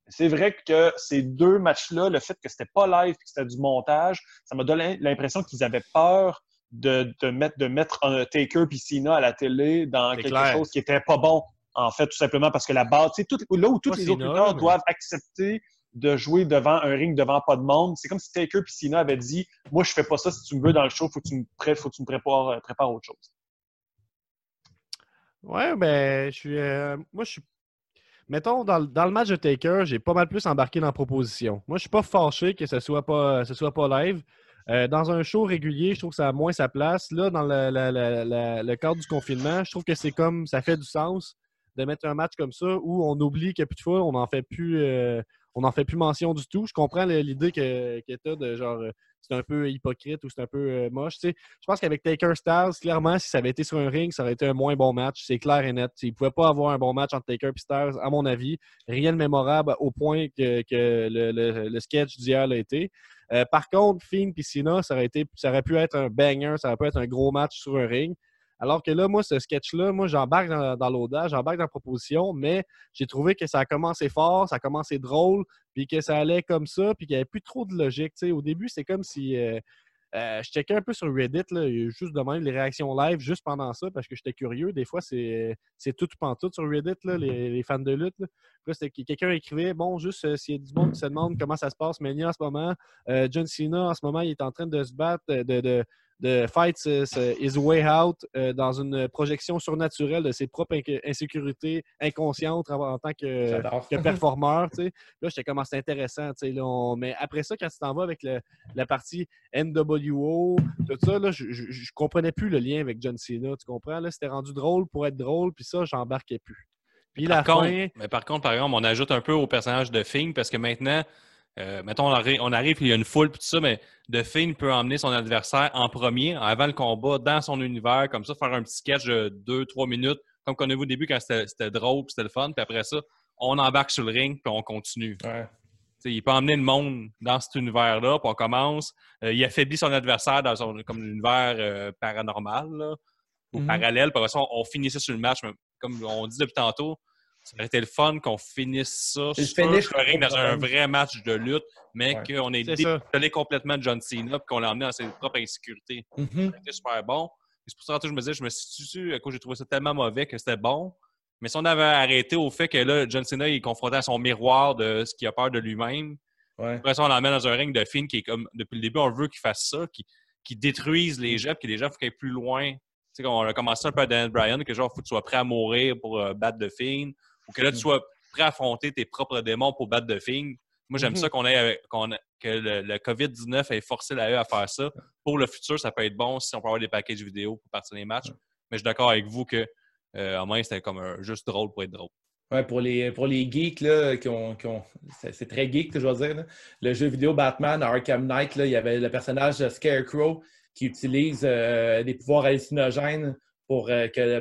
C'est vrai que ces deux matchs-là, le fait que c'était pas live et que c'était du montage, ça m'a donné l'impression qu'ils avaient peur de, de mettre, de mettre un Taker puis Cena à la télé dans quelque clair. chose qui était pas bon, en fait, tout simplement parce que la base, tout- là où tous les autres Cena, lutteurs mais- doivent accepter de jouer devant un ring devant pas de monde. C'est comme si Taker puis Cena avaient dit Moi, je fais pas ça. Si tu me veux dans le show, faut que tu me, pré- faut que tu me prépares, euh, prépares autre chose. Ouais, ben, je suis. euh, moi, je suis. Mettons, dans, dans le match de Taker, j'ai pas mal plus embarqué dans la proposition. Moi, je suis pas fâché que ce soit pas, ce soit pas live. Euh, dans un show régulier, je trouve que ça a moins sa place. Là, dans le, le- le- le- cadre du confinement, je trouve que c'est comme ça fait du sens de mettre un match comme ça où on oublie a plus de foule, on n'en fait plus. euh, on n'en fait plus mention du tout. Je comprends l'idée que, que tu de genre euh, c'est un peu hypocrite ou c'est un peu euh, moche. Je pense qu'avec Taker Styles, clairement, si ça avait été sur un ring, ça aurait été un moins bon match. C'est clair et net. Il ne pouvait pas avoir un bon match entre Taker et Styles, à mon avis. Rien de mémorable au point que, le, sketch d'hier l'a été. Euh, par contre, Finn et Cena, ça aurait, été, ça aurait pu être un banger, ça aurait pu être un gros match sur un ring. Alors que là, moi, ce sketch-là, moi, j'embarque dans, dans l'audace, j'embarque dans la proposition, mais j'ai trouvé que ça a commencé fort, ça a commencé drôle, puis que ça allait comme ça, puis qu'il n'y avait plus trop de logique. Au début, c'est comme si euh, euh, je checkais un peu sur Reddit, là, juste de même les réactions live juste pendant ça, parce que j'étais curieux. Des fois, c'est c'est tout ou pantoute sur Reddit, là, les, les fans de lutte. Là. Puis quelqu'un écrivait, bon, juste euh, s'il y a du monde qui se demande comment ça se passe, Mania en ce moment, euh, John Cena en ce moment, il est en train de se battre, de, de, de fight ce- ce- his way out euh, dans une projection surnaturelle de ses propres inc- insécurités inconscientes en, en tant que, performeur. Là, j'étais comment c'est intéressant. tu sais, là, on- Mais après ça, quand tu t'en vas avec le- la partie NWO, tout ça, là, je, je, je comprenais plus le lien avec John Cena. Tu comprends? Là, c'était rendu drôle pour être drôle, puis ça, j'embarquais plus. Puis la Par contre, fin. mais par contre, par exemple, on ajoute un peu au personnage de Fing parce que maintenant, euh, mettons, on arrive, on arrive, il y a une foule, puis tout ça, mais de Fing peut emmener son adversaire en premier, avant le combat, dans son univers, comme ça, faire un petit sketch de 2-3 minutes, comme qu'on a vu au début quand c'était drôle, puis c'était le fun, puis après ça, on embarque sur le ring, puis on continue. Ouais. Il peut emmener le monde dans cet univers-là, puis on commence. Euh, il affaiblit son adversaire dans son comme univers euh, paranormal, là, ou Mhm. parallèle. Puis après ça, on, on finissait sur le match. Mais comme on dit depuis tantôt, ça aurait été le fun qu'on finisse ça sur finish, le dans un vrai match de lutte, mais Ouais. qu'on ait désolé complètement de John Cena, puis qu'on l'a emmené dans ses propres insécurités. Mhm. C'était super bon. Et C'est pour ça que je me disais, je me suis cause j'ai trouvé ça tellement mauvais que c'était bon. Mais si on avait arrêté au fait que là, John Cena il est confronté à son miroir de ce qu'il a peur de lui-même, Ouais. après ça, on l'emmène dans un ring de film qui est comme, depuis le début, on veut qu'il fasse ça, qu'il détruise les gens, puis que les gens, il faut qu'il aille plus loin. Tu sais, on a commencé un peu à Daniel Bryan, que genre, faut que tu sois prêt à mourir pour euh, battre de Fiend, ou que là, tu Mm. sois prêt à affronter tes propres démons pour battre de Fiend. Moi, j'aime Mhm. ça qu'on ait a- que le, le COVID-19 ait forcé la E à faire ça. Pour le futur, ça peut être bon si on peut avoir des packages vidéo pour partir des matchs. Mais je suis d'accord avec vous que, euh, au moins, c'était comme un- juste drôle pour être drôle. Ouais, pour les, pour les geeks, là, qui ont, qui ont- c'est très geek, je dois dire. là. Le jeu vidéo Batman, Arkham Knight, là, il y avait le personnage Scarecrow qui utilise euh, des pouvoirs hallucinogènes pour, euh, que,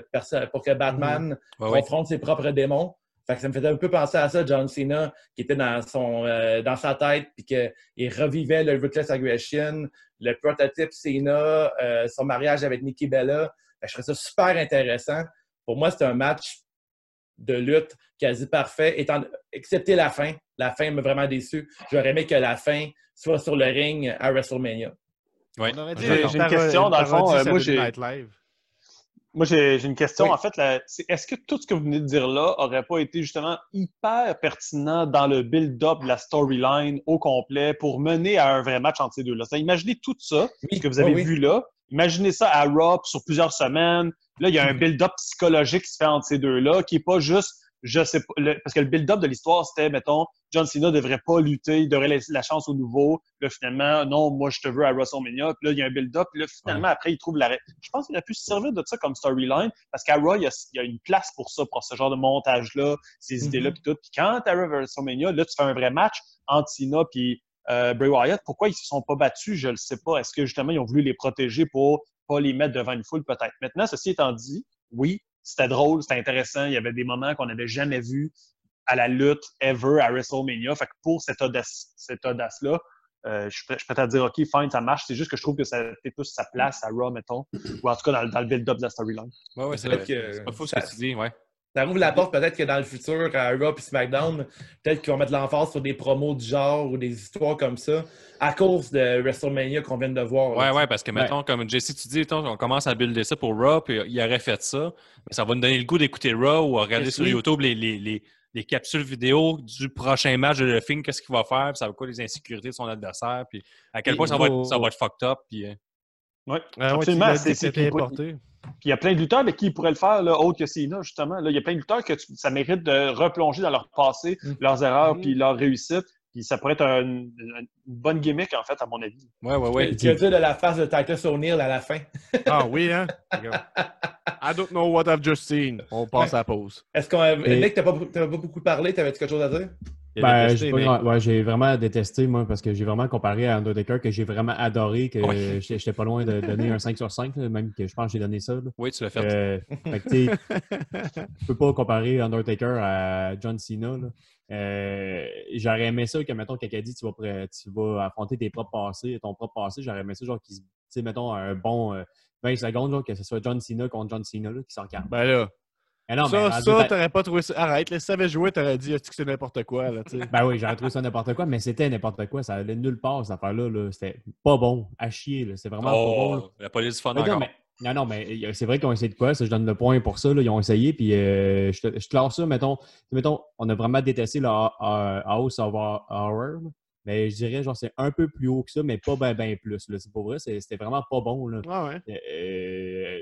pour que Batman ouais. confronte ses propres démons. Fait que ça me faisait un peu penser à ça, John Cena, qui était dans, son, euh, dans sa tête, puis qu'il revivait le Ruthless Aggression, le prototype Cena, euh, son mariage avec Nikki Bella. Je trouvais ça super intéressant. Pour moi, c'était un match de lutte quasi parfait, étant, excepté la fin. La fin m'a vraiment déçu. J'aurais aimé que la fin soit sur le ring à WrestleMania. Dit J'ai- une question, dans le fond, euh, moi, j'ai-. Moi, j'ai une question. Oui. En fait, est-ce que tout ce que vous venez de dire là aurait pas été justement hyper pertinent dans le build-up de la storyline au complet pour mener à un vrai match entre ces deux-là? Imaginez tout ça, Oui, ce que vous avez oui. vu là. Imaginez ça à Raw sur plusieurs semaines. Là, il y a un build-up psychologique qui se fait entre ces deux-là, qui est pas juste, je sais pas, le- parce que le build-up de l'histoire, c'était, mettons, John Cena devrait pas lutter, il devrait laisser la chance au nouveau. Là, finalement, non, moi, je te veux à WrestleMania. Puis là, il y a un build-up. Puis là, finalement, après, il trouve la... Je pense qu'il a pu se servir de ça comme storyline, parce qu'à Raw, il y, a, il y a une place pour ça, pour ce genre de montage-là, ces Mhm. idées-là, puis tout. Puis quand tu arrives à WrestleMania, là, tu fais un vrai match entre Cena puis euh, Bray Wyatt. Pourquoi ils se sont pas battus, je le sais pas. Est-ce que, justement, ils ont voulu les protéger pour pas les mettre devant une foule, peut-être? Maintenant, ceci étant dit, oui, c'était drôle, c'était intéressant. Il y avait des moments qu'on n'avait jamais vus à la lutte ever à WrestleMania. Fait que pour cette audace, cette audace-là, euh, je suis prêt, je suis prêt à dire OK, fine, ça marche. C'est juste que je trouve que ça fait plus sa place à Raw, mettons, ou en tout cas dans, le- dans le build-up de la storyline. Ouais, ouais, c'est vrai. que C'est pas faux ce que tu dis, ouais. Ça ouvre la porte peut-être que dans le futur, à Raw et SmackDown, peut-être qu'ils vont mettre l'emphase sur des promos du genre ou des histoires comme ça à cause de WrestleMania qu'on vient de voir. Ouais, là. ouais, parce que, mettons, comme Jesse, tu dis, on commence à builder ça pour Raw, puis il aurait fait ça, mais ça va nous donner le goût d'écouter Raw ou à regarder sur oui. YouTube les, les, les, les capsules vidéo du prochain match de The Thing, qu'est-ce qu'il va faire, puis ça va quoi les insécurités de son adversaire, puis à quel point ça va, être, ça va être fucked up, puis... euh, Ouais, ouais, absolument. tu l'as C'est- c'est. Puis il y a plein de lutteurs avec qui ils pourraient le faire, là, autre que Cena, justement. Là, il y a plein de lutteurs que tu- ça mérite de replonger dans leur passé, Mm. leurs erreurs, Mm. puis leurs réussites. Puis ça pourrait être une, une bonne gimmick, en fait, à mon avis. Ouais, ouais, ouais. Tu veux dire de la face de Titus O'Neill à la fin? Ah oui, hein? I don't know what I've just seen. On passe à la pause. Est-ce qu'on. Et- Nick, t'as pas, t'as pas beaucoup parlé, t'avais-tu quelque chose à dire? Ben, j'ai mais- ouais, vraiment détesté, moi, parce que j'ai vraiment comparé à Undertaker, que j'ai vraiment adoré, que Oui. [laughs] j'étais pas loin de donner un 5 sur 5, là, même que je pense que j'ai donné ça. là. Oui, tu l'as fait. Euh, fait tu peux pas comparer Undertaker à John Cena. Euh, j'aurais aimé ça que, mettons, quelqu'un dit tu vas, tu vas affronter tes propres passés, ton propre passé. J'aurais aimé ça, genre, mettons, un bon euh, 20 secondes, genre, que ce soit John Cena contre John Cena, qui s'encarne. Ben là, Mais non, mais ça, ça t'aurais pas trouvé ça. Arrête, là, si t'avais joué, t'aurais dit que c'est n'importe quoi, là. Ben oui, j'aurais trouvé ça n'importe quoi, mais c'était n'importe quoi. Ça allait nulle part, cette affaire-là. là. C'était pas bon, à chier. là. C'est vraiment pas bon. Oh, la police du fun encore. mais, non, non, mais euh, c'est vrai qu'ils ont essayé de quoi? Ça, je donne le point pour ça. là. Ils ont essayé, puis euh, je, te- je classe ça, mettons, mettons, on a vraiment détesté le House of Hor- Horror, mais je dirais, genre, c'est un peu plus haut que ça, mais pas bien ben plus. là. C'est pour vrai, c'était vraiment pas bon. Là. Ah ouais. Euh,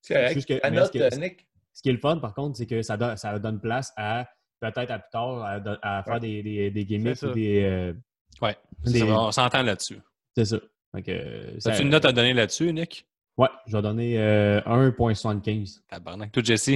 C'est correct. Juste que- note, euh, Nick? Ce qui est le fun, par contre, c'est que ça, donne- ça donne place à, peut-être à plus tard, à, faire Ouais. des, des, des gimmicks C'est ou des... euh, Ouais, des- c'est on s'entend là-dessus. c'est ça. Euh, As-tu une note à donner là-dessus, Nick? Ouais, je vais donner euh, 1.75. Tabarnak. Toi, Jesse,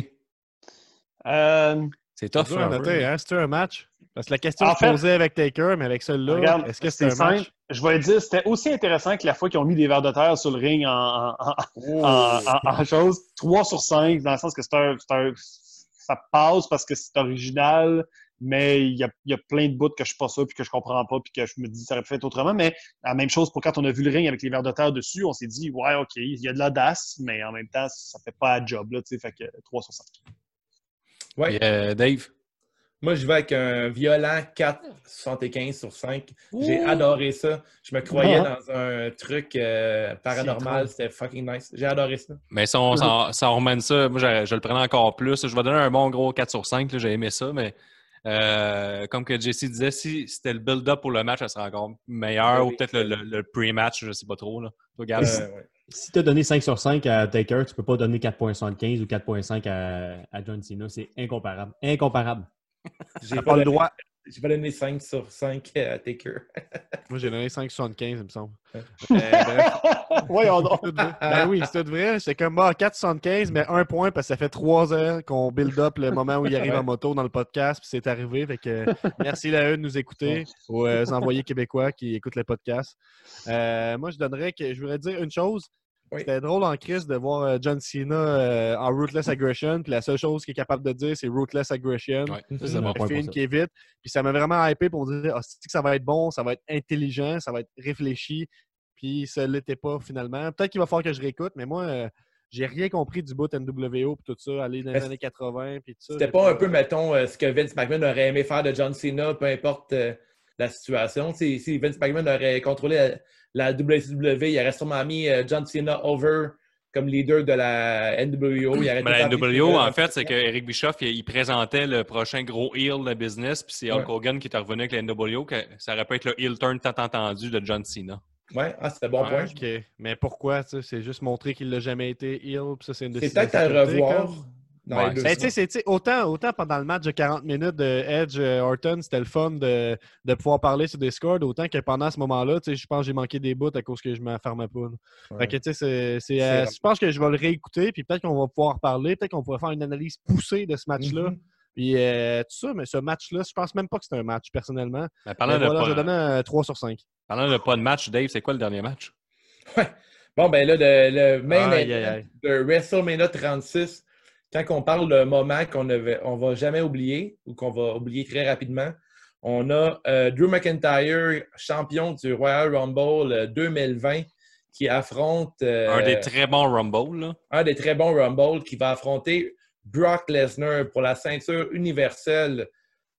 Euh, c'est C'est tough. peu. noter, hein? C'était un match. Parce que la question En se fait- posait avec Taker, mais avec celui-là, regarde, est-ce que c'est c'était un match? simple. Je vais dire, c'était aussi intéressant que la fois qu'ils ont mis des verres de terre sur le ring en, en, en- Oh. en, en- en chose. 3 sur 5, dans le sens que c'est un, ça passe parce que c'est original, mais il y a, il y a plein de bouts que je suis pas ça, puis que je comprends pas, puis que je me dis ça aurait pu être autrement. Mais la même chose pour quand on a vu le ring avec les verres de terre dessus, on s'est dit, ouais, OK, il y a de l'audace, mais en même temps, ça fait pas la job, là, tu sais, fait que 3 sur 5. Ouais. Et, euh, Dave, Moi, je vais avec un violent 4,75 sur 5. J'ai adoré ça. Je me croyais Ah. dans un truc euh, paranormal. C'était fucking nice. J'ai adoré ça. mais si on, on remène ça, moi, je, je le prenais encore plus. Je vais donner un bon gros 4 sur 5. là, J'ai aimé ça, mais euh, comme que Jesse disait, si c'était le build-up pour le match, ça serait encore meilleur. Oui, ou peut-être le, le- le pre-match, je ne sais pas trop. Là. Toi, Gab? Euh, ouais. Si tu as donné 5 sur 5 à Taker, tu peux pas donner 4.75 ou 4.5 à, à John Cena. C'est incomparable. Incomparable. J'ai pas le droit. J'ai pas donné 5 sur 5 à Taker. [laughs] Moi, j'ai donné 5,75, il me semble. Ouais. Euh, [laughs] bref, vrai. ben oui, c'est tout vrai. C'est comme bah, 4,75, mais un point parce que ça fait trois heures qu'on build up le moment où il arrive Ouais. en moto dans le podcast, puis c'est arrivé. Fait que, merci à eux de nous écouter, aux euh, envoyés québécois qui écoutent le podcast. Euh, moi, je donnerais que je voudrais dire une chose. Oui. C'était drôle en crise de voir euh, John Cena euh, en Ruthless Aggression, puis la seule chose qu'il est capable de dire, c'est Ruthless Aggression. Ouais, Ça, c'est un bon qui est vite. Puis ça m'a vraiment hypé pour me dire Ah, c'est-tu que ça va être bon, ça va être intelligent, ça va être réfléchi. Puis ça l'était pas finalement. Peut-être qu'il va falloir que je réécoute, mais moi, euh, j'ai rien compris du bout NWO puis tout ça, aller dans les années 80 puis tout ça. C'était pas un peu, mettons, euh, ce que Vince McMahon aurait aimé faire de John Cena, peu importe euh, la situation? Si, si Vince McMahon aurait contrôlé la, la WCW, il aurait sûrement mis euh, John Cena over comme leader de la NWO. Il Mais la NWO, en fait, c'est qu'Eric Bischoff, il, il présentait le prochain gros heel de business, puis c'est Hulk Ouais. Hogan qui est revenu avec la NWO, que ça aurait pu être le heel turn tant entendu de John Cena. Ouais, ah, c'était bon Ouais, point. ok. Mais pourquoi? tu sais, C'est juste montrer qu'il l'a jamais été heel. puis ça, c'est une C'est décision peut-être à revoir. comme? Ouais. Ben, c'est- autant, autant pendant le match de 40 minutes de Edge euh, Orton, c'était le fun de, de pouvoir parler sur Discord, autant que pendant ce moment-là, tu sais, je pense que j'ai manqué des bouts à cause que je m'enfermais pas. Ouais. Fait que, tu sais, c'est- c'est, C'est euh, je pense que je vais le réécouter, puis peut-être qu'on va pouvoir parler, peut-être qu'on pourrait faire une analyse poussée de ce match-là. Mhm. Puis euh, tout ça, mais ce match-là, je pense même pas que c'est un match, personnellement. Mais parlant, Mais de je donne un 3 sur 5. parlant de pas de match, Dave, c'est quoi le dernier match? Ouais. Bon, ben là, le, le main de WrestleMania 36, quand on parle de moment qu'on ne va jamais oublier ou qu'on va oublier très rapidement, on a euh, Drew McIntyre, champion du Royal Rumble euh, 2020, qui affronte euh, Un des très bons Rumble, là. un des très bons Rumble, qui va affronter Brock Lesnar pour la ceinture universelle.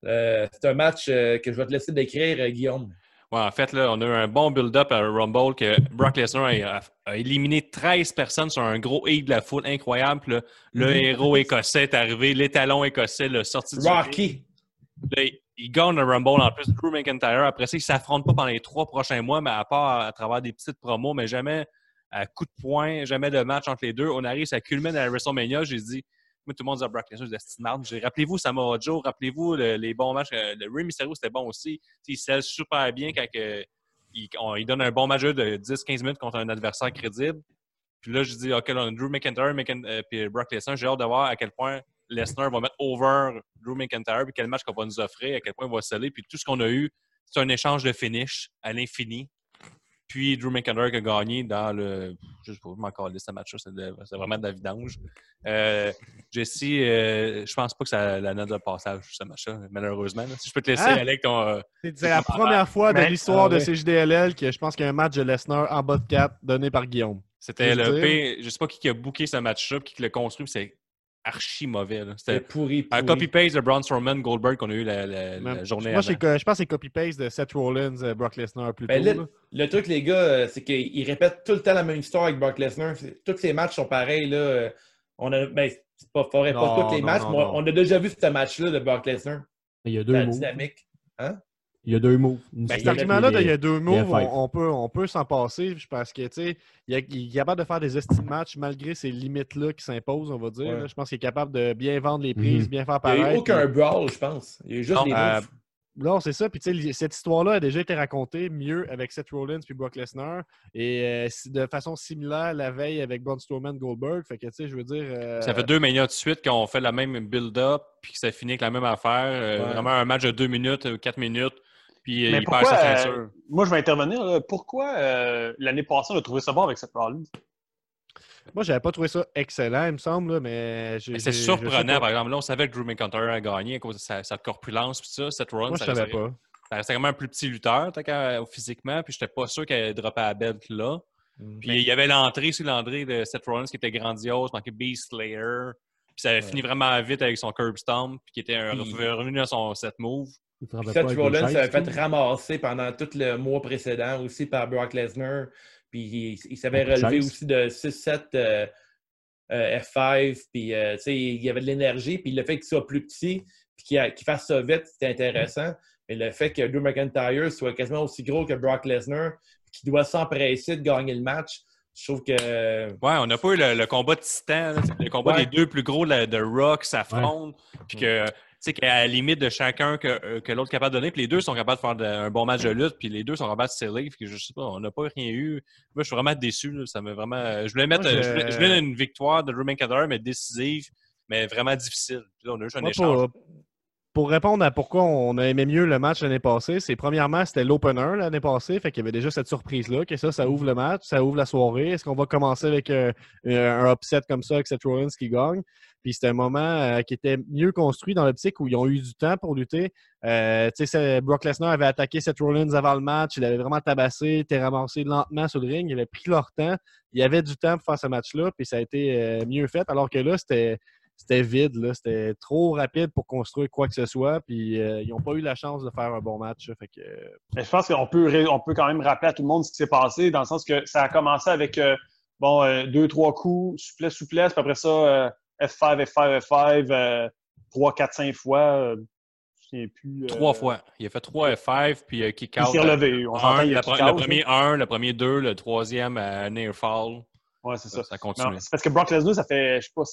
Euh, c'est un match euh, que je vais te laisser décrire, euh, Guillaume. Ouais, en fait, là, on a eu un bon build-up à Rumble que Brock Lesnar a, a éliminé 13 personnes sur un gros hit de la foule incroyable. Puis là, le Mhm. héros écossais est arrivé, l'étalon écossais, le sorti du. Rocky. Là, il- gagne le Rumble en plus, Drew McIntyre. Après ça, ils ne s'affrontent pas pendant les trois prochains mois, mais à part à, travers des petites promos, mais jamais à coup de poing, jamais de match entre les deux. On arrive, ça culmine à la WrestleMania. J'ai dit, tout le monde dit Brock Lesnar, de Rappelez-vous Samoa Joe, rappelez-vous le- les bons matchs. euh, Le Rey Mysterio, c'était bon aussi. Il scelle super bien quand il, on- il donne un bon match de 10-15 minutes contre un adversaire crédible. Puis là, je dis, OK, là, on a Drew McIntyre McIn- euh, puis Brock Lesnar. J'ai hâte de voir à quel point Lesnar va mettre over Drew McIntyre, puis quel match qu'on va nous offrir, à quel point il va sceller. Puis tout ce qu'on a eu, c'est un échange de finish à l'infini. Puis Drew McIntyre qui a gagné dans le. Je sais pas, je m'en calais ce match-là, c'est c'est vraiment de la vidange. Euh, Jesse, euh, je pense pas que ça la note de passage, ce match-là, malheureusement. là. Si je peux te laisser Hein? aller avec ton. euh, C'est c'est la première fois de l'histoire ah de. CJDLL que je pense qu'il y a un match de Lesnar en bas de 4 donné par Guillaume. C'était le P. Je sais pas qui a booké ce match-là, puis qui l'a construit, puis c'est archi mauvais. C'était pourri, un copy-paste de Braun Strowman Goldberg qu'on a eu la, la- journée Moi, avant. je pense que c'est copy-paste de Seth Rollins, euh, Brock Lesnar plus Ben le truc, les gars, euh, c'est qu'ils répètent tout le temps la même histoire avec Brock Lesnar. Tous ces matchs sont pareils. Là. Euh, On a, ben, c'est pas, faudrait pas Non, tous les non, matchs, non, mais non. on a déjà vu ce match-là de Brock Lesnar. Il y a deux La moves. dynamique. Il y a deux moves. Ben, Cet il y a- argument-là, de il y a deux moves, on, on peut, on peut s'en passer parce que, tu sais, il, est capable de faire des estimes matchs malgré ces limites-là qui s'imposent, on va dire. Ouais. là. Je pense qu'il est capable de bien vendre les prises, Mhm. bien faire Il n'y a eu aucun puis- brawl, je pense. Il y a eu juste Non, des euh, moves. Non, c'est ça. Puis, tu sais, cette histoire-là a déjà été racontée mieux avec Seth Rollins puis Brock Lesnar et euh, de façon similaire la veille avec Braun Strowman Goldberg. Fait que, tu sais, je veux dire. euh, Ça fait deux manias de suite qu'on fait la même build-up, puis que ça finit avec la même affaire. Euh. Vraiment un match de deux minutes, quatre minutes, puis euh, Mais il perd pourquoi, sa euh, ceinture. moi, je vais intervenir. là. Pourquoi euh, l'année passée, on a trouvé ça bon avec cette Rollins? Moi, j'avais pas trouvé ça excellent, il me semble, là, mais. j'ai- Mais C'est surprenant, par exemple. Là, on savait que Drew McIntyre a gagné à cause de sa, sa corpulence, puis ça, cette run, Moi, ça je savais restait- pas. ça restait quand même un plus petit lutteur physiquement, puis j'étais pas sûr qu'elle droppait à la belt là. Mm. Puis il y avait l'entrée sur l'entrée de Seth Rollins qui était grandiose, manqué Beast Slayer. Puis ça avait Ouais. fini vraiment vite avec son curb stomp, puis qui était un- revenu dans son set move. Seth Rollins s'avait fait ramasser pendant tout le mois précédent aussi par Brock Lesnar. Puis il, il s'avait relevé aussi de 6-7 euh, euh, F5. Puis euh, tu sais, il y avait de l'énergie. Puis le fait qu'il soit plus petit puis qu'il fasse ça vite, c'était intéressant. Mais le fait que Drew McIntyre soit quasiment aussi gros que Brock Lesnar, qu'il doit s'empresser de gagner le match, je trouve que. Ouais, on n'a pas eu le, le combat de titan, là, le combat Ouais. des deux plus gros de, de Rock s'affrontent, puis que, sais, qu'à la limite de chacun que, euh, que l'autre est capable de donner, puis les deux sont capables de faire de- un bon match de lutte, puis les deux sont capables de sceller, puis je sais pas, on n'a pas rien eu. Moi, je suis vraiment déçu, là, ça m'a vraiment... Je voulais mettre, Moi, je- je... voulais, je voulais une victoire de Drew McIntyre, mais décisive, mais vraiment difficile. Puis là, on a juste un Moi, échange. pour, pour répondre à pourquoi on a aimé mieux le match l'année passée, c'est premièrement, c'était l'opener l'année passée, fait qu'il y avait déjà cette surprise-là, que ça, ça ouvre le match, ça ouvre la soirée. Est-ce qu'on va commencer avec euh, un upset comme ça, avec Seth Rollins qui gagne? Puis c'était un moment euh, qui était mieux construit dans l'optique où ils ont eu du temps pour lutter. Euh, Brock Lesnar avait attaqué Seth Rollins avant le match, il avait vraiment tabassé, était ramassé lentement sur le ring, il avait pris leur temps. Il y avait du temps pour faire ce match-là, puis ça a été mieux fait, alors que là, c'était c'était vide. Là. C'était trop rapide pour construire quoi que ce soit. Puis euh, ils n'ont pas eu la chance de faire un bon match. Fait que... Je pense qu'on peut, on peut quand même rappeler à tout le monde ce qui s'est passé, dans le sens que ça a commencé avec euh, bon, euh, deux, trois coups, souplesse, souplesse, puis après ça, F5, F5, F5, trois, quatre, cinq fois. Plus, Trois fois. Il a fait trois F5, puis euh, kick out. Il s'est relevé. On un, le, le, premier 1, le premier 2, le troisième à near fall. Ouais, c'est ça. Ça continue. C'est parce que Brock Lesnar, ça fait, je sais pas,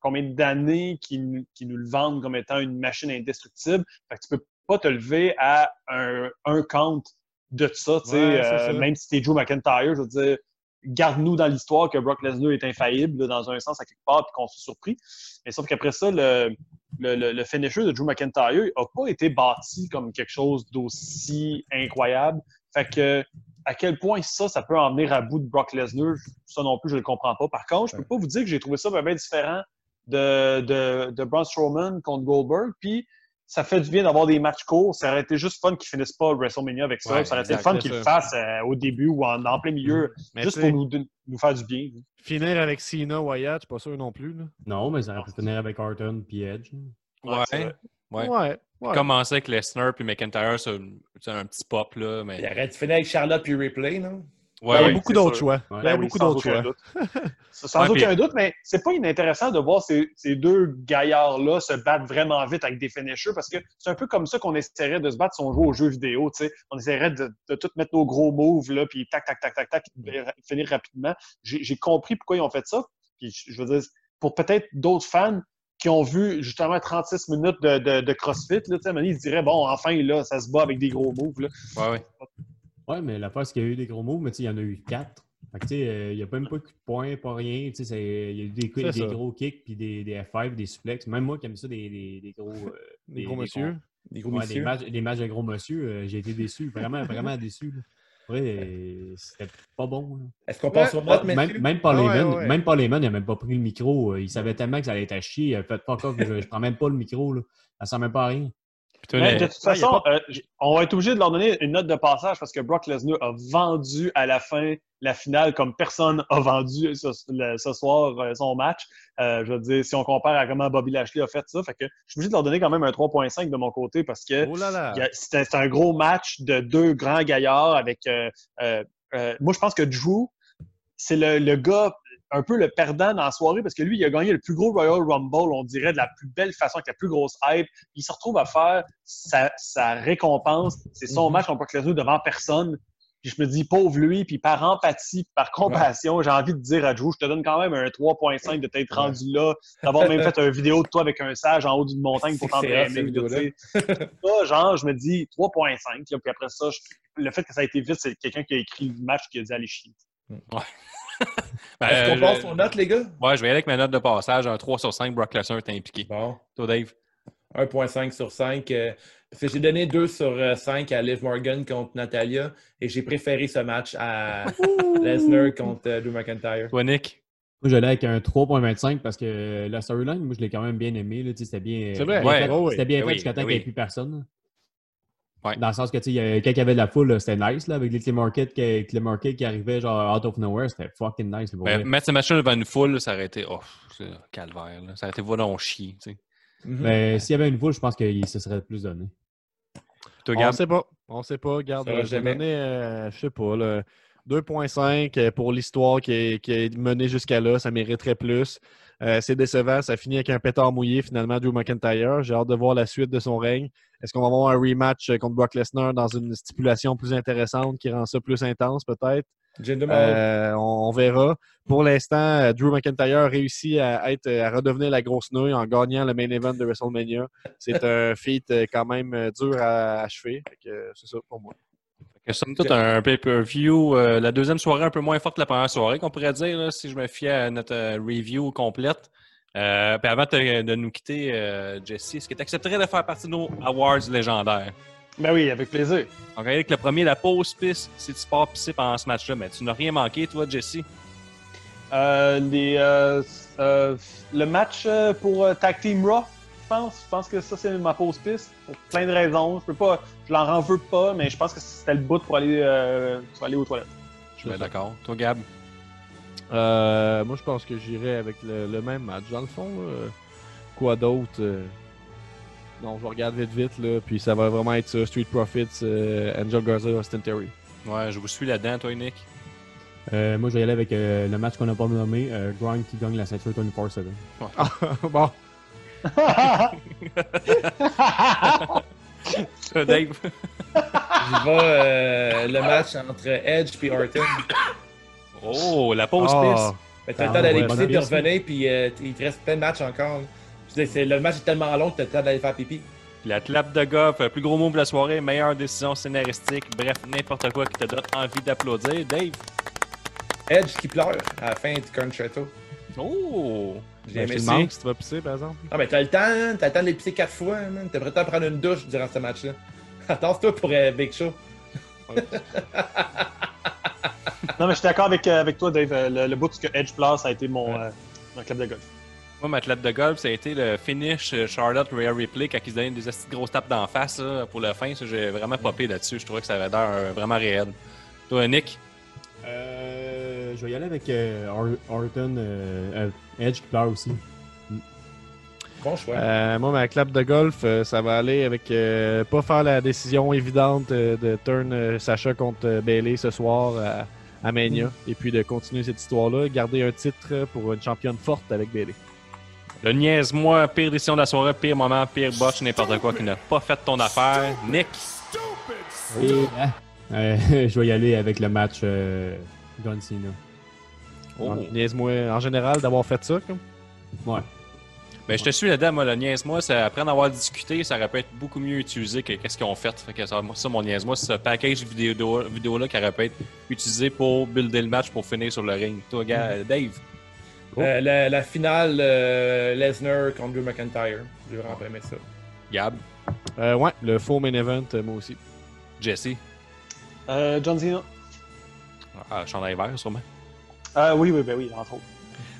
combien d'années qu'ils nous le vendent comme étant une machine indestructible. Fait que tu peux pas te lever à un, un count de ça, tu sais, euh, même si t'es Drew McIntyre, je veux dire, garde-nous dans l'histoire que Brock Lesnar est infaillible dans un sens à quelque part puis qu'on soit surpris. Mais sauf qu'après ça, le, le, le, finisher de Drew McIntyre n'a pas été bâti comme quelque chose d'aussi incroyable. Fait que à quel point ça, ça peut en venir à bout de Brock Lesnar, ça non plus, je ne le comprends pas. Par contre, je peux pas vous dire que j'ai trouvé ça bien différent de, de, de Braun Strowman contre Goldberg. Puis ça fait du bien d'avoir des matchs courts. Ça aurait été juste fun qu'ils finissent pas WrestleMania avec ça. ça aurait été fun qu'ils le fassent euh, au début ou en, plein milieu, mm. juste pour nous, nous, faire du bien. Finir avec Cena, Wyatt, je suis pas sûr non plus. Là. Non, mais ça aurait pu finir avec Orton puis Edge. Ouais. ouais. ouais. Commencer avec Lesnar puis McIntyre, c'est un, petit pop. Là, mais... Il aurait dû finir avec Charlotte puis Ripley, non? Il y a beaucoup d'autres choix. Il y a beaucoup d'autres choix. [laughs] sans aucun doute, mais c'est pas inintéressant de voir ces, ces deux gaillards-là se battre vraiment vite avec des finishers parce que c'est un peu comme ça qu'on essaierait de se battre si on joue aux jeux vidéo. sais. On essaierait de, de tout mettre nos gros moves, là, puis tac, tac, tac, tac, tac, finir rapidement. J'ai compris pourquoi ils ont fait ça. Puis je veux dire, pour peut-être d'autres fans, qui ont vu justement 36 minutes de, de, de CrossFit, là, ils se diraient, bon, enfin, là, ça se bat avec des gros moves. Là. Ouais, ouais. Ouais, mais la fois, c'est qu'il y a eu des gros moves, mais il y en a eu quatre. Fait que, tu sais, euh, il n'y a même pas eu de points, pas rien. Tu sais, il y a eu des, des gros kicks, puis des, des, F5, des suplex. Même moi qui aime ça, des, des, des gros. Euh, [laughs] des, gros monsieur. Des gros ouais, Des matchs, des matchs de gros monsieur, euh, j'ai été déçu. Vraiment, vraiment [laughs] déçu. Ouais, c'était pas bon. Est-ce qu'on pense au mode, même, même Paul Heyman, même Paul Heyman, il n'a même pas pris le micro. Il savait tellement que ça allait être à chier. Il a fait pas que je, je prends même pas le micro. Là. Ça sert même pas à rien de toute façon, euh, on va être obligé de leur donner une note de passage parce que Brock Lesnar a vendu à la fin la finale comme personne a vendu ce, soir euh, son match. Euh, je veux dire, si on compare à comment Bobby Lashley a fait ça, fait que je suis obligé de leur donner quand même un 3.5 de mon côté parce que oh c'est un gros match de deux grands gaillards avec. moi, je pense que Drew, c'est le, le, gars un peu le perdant dans la soirée parce que lui, il a gagné le plus gros Royal Rumble, on dirait, de la plus belle façon, avec la plus grosse hype. Il se retrouve à faire sa, récompense. C'est son mm-hmm. match contre Brock devant personne. Puis je me dis, pauvre lui, puis par empathie, par compassion, j'ai envie de dire à Drew, je te donne quand même un 3.5 de t'être rendu là, d'avoir même fait une vidéo de toi avec un sage en haut d'une montagne pour t'entraîner. genre, je me dis 3.5, puis après ça, le fait que ça a été vite, c'est quelqu'un qui a écrit le match qui a dit aller chier. Ouais. Ben, Est-ce qu'on passe aux notes, les gars? Ouais, je vais y aller avec ma note de passage. Un 3 sur 5, Brock Lesnar est impliqué. Bon. Toi, Dave? 1.5 sur 5. Euh, j'ai donné 2 sur 5 euh, à Liv Morgan contre Natalia et j'ai préféré ce match à Lesnar contre euh, Drew McIntyre. Toi, Nick? Moi, j'allais avec un 3.25 parce que la storyline, moi, je l'ai quand même bien aimé. C'était bien, C'est vrai. bien ouais, C'était bien fait jusqu'à temps qu'il n'y ait plus personne. Dans le sens que, tu sais, quand il y avait de la foule, c'était nice, là, avec les Market qui, Market qui arrivait genre out of nowhere, c'était fucking nice. Ben, mettre ces machines devant une foule, ça aurait été, oh, calvaire, là. ça aurait été vraiment chier, tu sais. Mm -hmm. s'il y avait une foule, je pense que se serait plus donné. Toi, On sait pas. On sait pas. Garde, j'ai donné, euh, je sais pas, 2.5 pour l'histoire qui qui est menée jusqu'à là. Ça mériterait plus. Euh, c'est décevant. Ça finit avec un pétard mouillé, finalement, Drew McIntyre. J'ai hâte de voir la suite de son règne. Est-ce qu'on va avoir un rematch contre Brock Lesnar dans une stipulation plus intéressante qui rend ça plus intense, peut-être? Euh, on, verra. Pour l'instant, Drew McIntyre réussit à, être, à redevenir la grosse nouille en gagnant le main event de WrestleMania. C'est [laughs] un feat euh, quand même dur à achever. C'est ça pour moi. Somme toute, un pay-per-view, euh, la deuxième soirée un peu moins forte que la première soirée, qu'on pourrait dire, si je me fie à notre euh, review complète. Euh, puis avant de, de nous quitter, euh, Jesse, est-ce que tu accepterais de faire partie de nos awards légendaires? Ben oui, avec plaisir. On va avec le premier, la pause piste. Si tu pars pisser pendant ce match-là, mais tu n'as rien manqué, toi, Jesse? Les, le match pour Tag Team Raw, pense. Je pense que ça, c'est ma pause piste. Pour plein de raisons. Je peux pas, je l'en en veux pas, mais je pense que c'était le bout pour aller, euh, pour aller aux toilettes. Je suis d'accord. Toi, Gab? Euh, moi, je pense que j'irai avec le, le même match. Dans le fond, euh, quoi d'autre euh, Non, je regarde vite, vite, là. Puis ça va vraiment être ça Street Profits, euh, Angel Garza, Austin Theory. Ouais, je vous suis là-dedans, toi, Nick. Euh, moi, je vais y aller avec euh, le match qu'on n'a pas nommé, euh, Grind qui gagne la ceinture 24-7. [laughs] bon, Toi, Dave? J'y vais euh, le match entre Edge et Orton. Oh, la pause Ah. piste. Ben, t'as le Ah, temps d'aller ouais, pisser piste. revenir, puis euh, il te reste plein de matchs encore. Je c'est- le match est tellement long que t'as le temps d'aller faire pipi. Puis la clap de golf, plus gros mot de la soirée, meilleure décision scénaristique, bref, n'importe quoi qui te donne envie d'applaudir. Dave? Edge qui pleure à la fin du concerto. Oh! J'ai ben, aimé demande si tu vas pisser, par exemple. Ah, mais t'as le temps, hein? t'as le temps de les pisser quatre fois, man. T'es prêt à prendre une douche durant ce match-là. [laughs] Attends-toi pour euh, Big Show. [laughs] Non, mais je suis d'accord avec, euh, avec toi, Dave. Euh, Le, le bout que Edge Plus a été mon, euh, mon club de golf. Moi, ma clap de golf, ça a été le finish Charlotte Rhea Ripley quand ils se donnaient des grosses tapes d'en face là, pour le fin. J'ai vraiment popé là-dessus. Je trouvais que ça avait l'air euh, vraiment réel. Toi, Nick? Euh, je vais y aller avec euh, Or- Orton, euh, euh, Edge qui pleure aussi. Bon choix. Euh, moi, ma clap de golf, euh, ça va aller avec euh, pas faire la décision évidente euh, de turn euh, Sacha contre euh, Bailey ce soir à, à Mania. Et puis de continuer cette histoire-là, garder un titre pour une championne forte avec Bailey. Le niaise-moi, pire décision de la soirée, pire moment, pire botch, n'importe quoi qui n'a pas fait ton affaire. Nick? Et euh, [laughs] je vais y aller avec le match euh, John Cena. Oh. Niaise-moi en général d'avoir fait ça. Comme. Ouais. Ben, je te suis là-dedans, moi, le niaise-moi, c'est après en avoir discuté, ça aurait pu être beaucoup mieux utilisé que qu'est-ce qu'ils ont fait. Fait que ça, moi, ça, mon niaise-moi, c'est ce package vidéo, vidéo-là qui aurait pu être utilisé pour builder le match pour finir sur le ring. Toi, gars, Dave? Euh, la, la finale euh, Lesnar contre Drew McIntyre. J'ai vraiment aimé ça. Gab? Euh, ouais, le faux main event, euh, moi aussi. Jesse? Euh, John Cena. Ah, chandail vert, sûrement. Ah oui, oui, ben oui, entre autres.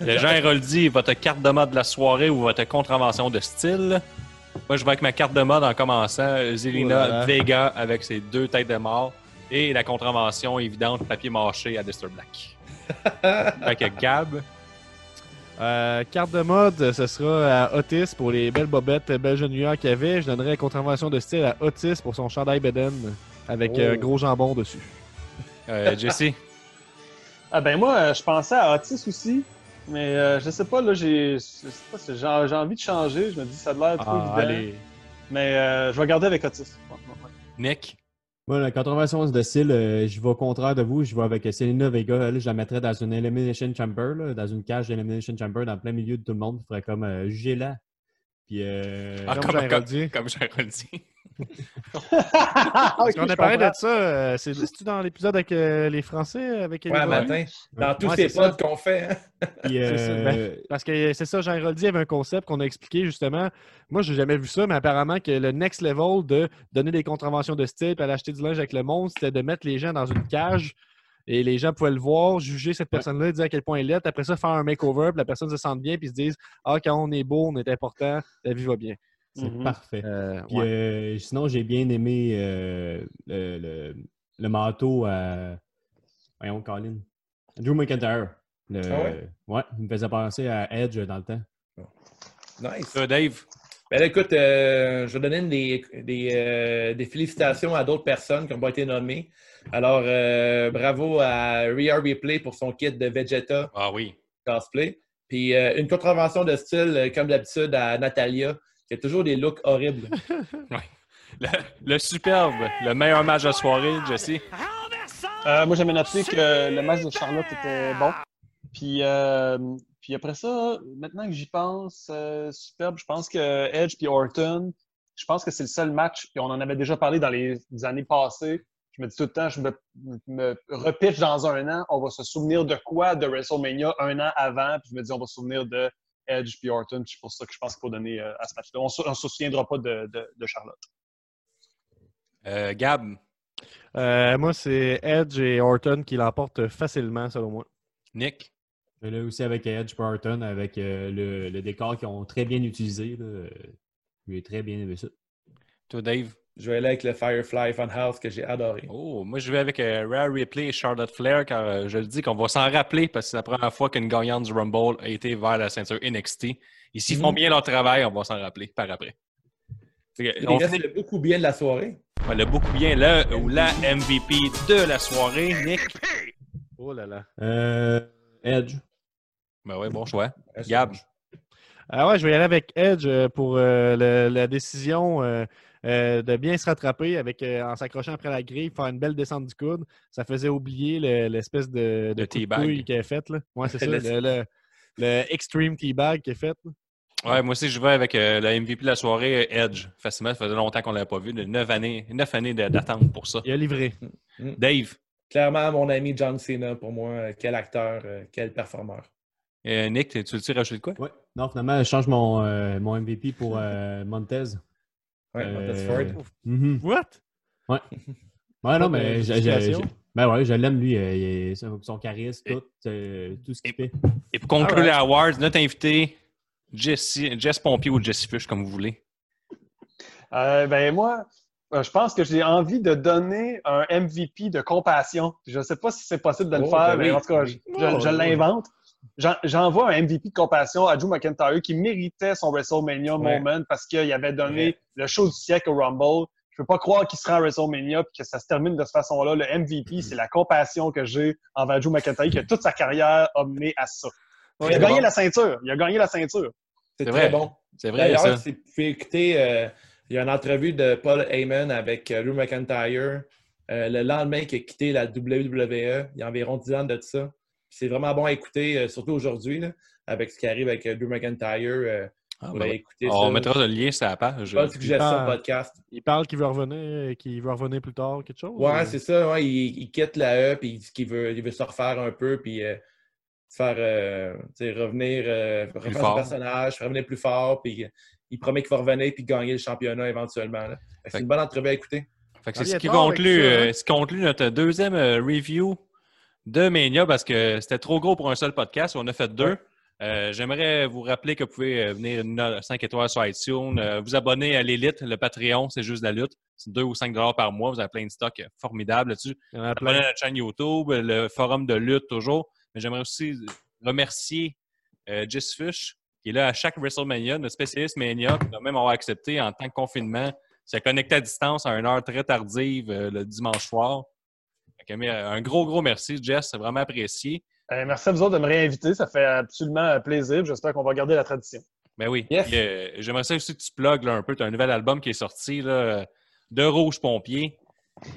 Le Jean Héroldi, votre carte de mode de la soirée ou votre contravention de style? Moi, je vais avec ma carte de mode en commençant. Zelina Oh. Vega avec ses deux têtes de mort. Et la contravention évidente, papier mâché à Lister Black. [laughs] fait que Gab, Euh, carte de mode, ce sera à Otis pour les belles bobettes, belles jeunes lueurs qu'il y avait. Je donnerais contravention de style à Otis pour son chandail Beden avec Oh. euh, gros jambon dessus. euh, Jesse, [laughs] Ah ben moi, euh, je pensais à Otis aussi, mais euh, je sais pas, là, j'ai je sais pas, c'est- j'ai j'ai envie de changer. Je me dis, ça a l'air trop Ah, évident. allez. Mais euh, je vais garder avec Otis. Ouais, ouais, ouais. Nick, Moi, la contravention de style, euh, je vais au contraire de vous. Je vais avec Selena Vega. Elle, je la mettrais dans une Elimination Chamber, là, dans une cage d'Elimination Chamber, dans plein milieu de tout le monde. Il ferait comme euh, jugez-la. Puis, euh, Ah, Comme comme, comme, comme. [laughs] Parce On a parlé de ça, euh, c'est c'est-tu dans l'épisode avec euh, les Français? Avec Ouais, matin. Dans tous Ouais, ces pods qu'on fait. Hein? puis, [laughs] C'est ça, ben, Parce que c'est ça, Jean Héroldi avait un concept qu'on a expliqué justement. Moi, j'ai jamais vu ça, mais apparemment que le next level de donner des contraventions de style et aller acheter du linge avec le monde, c'était de mettre les gens dans une cage et les gens pouvaient le voir, juger cette personne-là, dire à quel point elle est. Après ça, faire un makeover, puis la personne se sente bien, puis se dise Ah, quand on est beau, on est important, la vie va bien. c'est Mhm. parfait. Euh, Puis, ouais. euh, sinon, j'ai bien aimé euh, le, le, le manteau à. Voyons, Colin. Drew McIntyre. Le- Ah ouais? ouais, il me faisait penser à Edge dans le temps. Nice. Dave, Ben là, écoute, euh, je vais donner des, des, euh, des félicitations à d'autres personnes qui n'ont pas été nommées. Alors, euh, bravo à Rhea Ripley pour son kit de Vegeta ah oui. cosplay. Puis euh, une contravention de style, euh, comme d'habitude, à Natalia, qui a toujours des looks horribles. [laughs] Le, le superbe, le meilleur match de la soirée, Jesse. Euh, moi, j'avais noté que le match de Charlotte était bon. Puis, euh, puis après ça, maintenant que j'y pense, euh, superbe, je pense que Edge puis Orton, je pense que c'est le seul match, puis on en avait déjà parlé dans les années passées. Je me dis tout le temps, je me, me repitche dans un an, on va se souvenir de quoi de WrestleMania un an avant, puis je me dis, on va se souvenir de Edge puis Orton. C'est pour ça que je pense qu'il faut donner euh, à ce match-là. On ne se souviendra pas de, de, de Charlotte. Euh, Gab, Euh, moi, c'est Edge et Orton qui l'emportent facilement, selon moi. Nick, Mais là aussi avec Edge Barton, avec euh, le, le décor qu'ils ont très bien utilisé. Là, j'ai très bien aimé ça. toi Dave? Je vais aller avec le Firefly Funhouse que j'ai adoré. Oh, moi je vais avec euh, Rare Ripley et Charlotte Flair car euh, je le dis qu'on va s'en rappeler parce que c'est la première fois qu'une gagnante du Rumble a été vers la ceinture NXT. Et s'ils font Mhm. bien leur travail, on va s'en rappeler par après. Fait on reste finit le beaucoup bien de la soirée. Ouais, le beaucoup bien le ou la MVP de la soirée, Nick. Oh là là. Euh, Edge. Ben ouais, bon choix. Gab. Ah ouais, je vais y aller avec Edge euh, pour euh, le- la décision euh, euh, de bien se rattraper avec, euh, en s'accrochant après la grille, faire une belle descente du coude. Ça faisait oublier le- l'espèce de, de de teabag. couille qu'il a fait. Là. Ouais, c'est [laughs] ça, Le- le, Extreme Teabag qu'il a fait. là. Ouais, moi aussi, je vais avec euh, le MVP de la soirée, Edge. Facilement, ça faisait longtemps qu'on ne l'avait pas vu. De neuf années, neuf années d'attente pour ça. Il a livré. Dave, Clairement, mon ami John Cena, pour moi, quel acteur, quel performeur. euh, Nick, tu veux-tu rajouter de quoi? Ouais. Non, finalement, je change mon, euh, mon MVP pour euh, Montez. Ouais, Euh, Montez Ford. Mhm. What? Ouais, Pas non, mais ben ouais, je l'aime, lui. euh, il est- son, charisme, tout, euh, tout ce qu'il fait. Et pour conclure Alright. les awards, notre invité, Jesse, Jess Pompier ou Jesse Fish, comme vous voulez. Euh, ben moi, euh, je pense que j'ai envie de donner un MVP de compassion. Je ne sais pas si c'est possible de le Oh, faire, ben mais oui. en tout cas, je, je- Oh, je oui. l'invente. J'en- J'envoie un MVP de compassion à Drew McIntyre qui méritait son WrestleMania Ouais. moment parce qu'il avait donné Ouais. le show du siècle au Rumble. Je peux pas croire qu'il sera à WrestleMania et que ça se termine de cette façon-là. Le MVP, c'est la compassion que j'ai envers Drew McIntyre, que toute sa carrière a mené à ça. il a gagné bon. la ceinture. Il a gagné la ceinture. C'est très vrai. bon. C'est vrai. D'ailleurs, si vous pouvez écouter, euh, il y a une entrevue de Paul Heyman avec euh, Drew McIntyre euh, le lendemain qu'il a quitté la WWE. Il y a environ 10 ans de ça. C'est vraiment bon à écouter, euh, surtout aujourd'hui, là, avec ce qui arrive avec euh, Drew McIntyre. euh, Ah, ben ouais. écouter on ça. mettra le lien sur la page. Bonne suggestion Ah. podcast. Il parle qu'il veut revenir, qu'il veut revenir plus tard, quelque chose? Ouais, ou- c'est ça. ouais, il, il quitte la E puis il dit qu'il veut, il veut se refaire un peu puis euh, faire euh, revenir, euh, refaire son personnage, revenir plus fort, puis euh, il promet qu'il va revenir puis gagner le championnat éventuellement. C'est une bonne entrevue à écouter. Ah, c'est il ce qui conclut, ça, hein? euh, ce qui conclut notre deuxième euh, review de Mania parce que c'était trop gros pour un seul podcast. On a fait deux. Euh, J'aimerais vous rappeler que vous pouvez euh, venir une 5 étoiles sur iTunes, euh, vous abonner à l'élite, le Patreon, c'est juste la lutte. C'est 2 ou 5 dollars par mois. Vous avez plein de stocks formidables là-dessus. Abonnez à notre chaîne YouTube, le forum de lutte toujours. Mais j'aimerais aussi remercier euh, Jess Fish, qui est là à chaque WrestleMania, notre spécialiste Mania, qui va même avoir accepté en tant que confinement. s'est connecté à distance à une heure très tardive le dimanche soir. Mais, euh, un gros, gros merci, Jess. C'est vraiment apprécié. Euh, merci à vous autres de me réinviter. Ça fait absolument euh, plaisir. J'espère qu'on va garder la tradition. Ben oui. Yes. Euh, J'aimerais ça aussi que tu plugues là, un peu. Tu as un nouvel album qui est sorti là, de Rouge Pompier.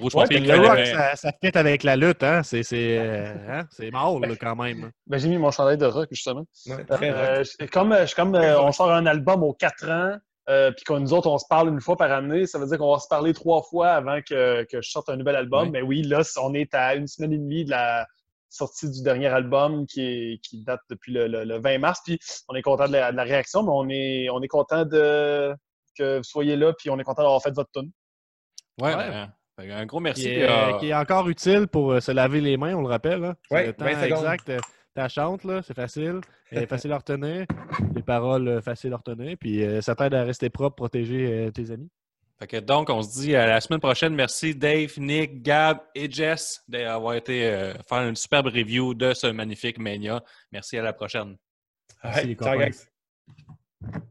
Rouge Ouais, Pompier Le rock, avait- ça, ça fit avec la lutte, hein? C'est c'est, hein? là, quand même. Ben, j'ai mis mon chandail de rock, justement. Ouais, Euh, rock. comme comme euh, on sort un album aux quatre ans, euh, puis que nous autres, on se parle une fois par année, ça veut dire qu'on va se parler trois fois avant que, que je sorte un nouvel album. Oui. Mais oui, là, on est à une semaine et demie de la sortie du dernier album qui, est- qui date depuis le, le- le 20 mars. Puis on est content de la, de la réaction, mais on est, on est content de, que vous soyez là, puis on est content d'avoir fait votre tune. Ouais, Ouais. ben, fait un gros merci. Qui puis, est, euh, qui est encore utile pour euh, se laver les mains, on le rappelle. Hein? C'est Ouais, le temps 20 secondes. Ta chante, là, c'est facile. Elle est [laughs] facile à retenir. Les paroles euh, faciles à retenir. Puis euh, ça t'aide à rester propre, protéger euh, tes amis. Fait que donc, on se dit à la semaine prochaine. Merci Dave, Nick, Gab et Jess d'avoir été euh, faire une superbe review de ce magnifique Mania. Merci à la prochaine. Merci, Ouais, les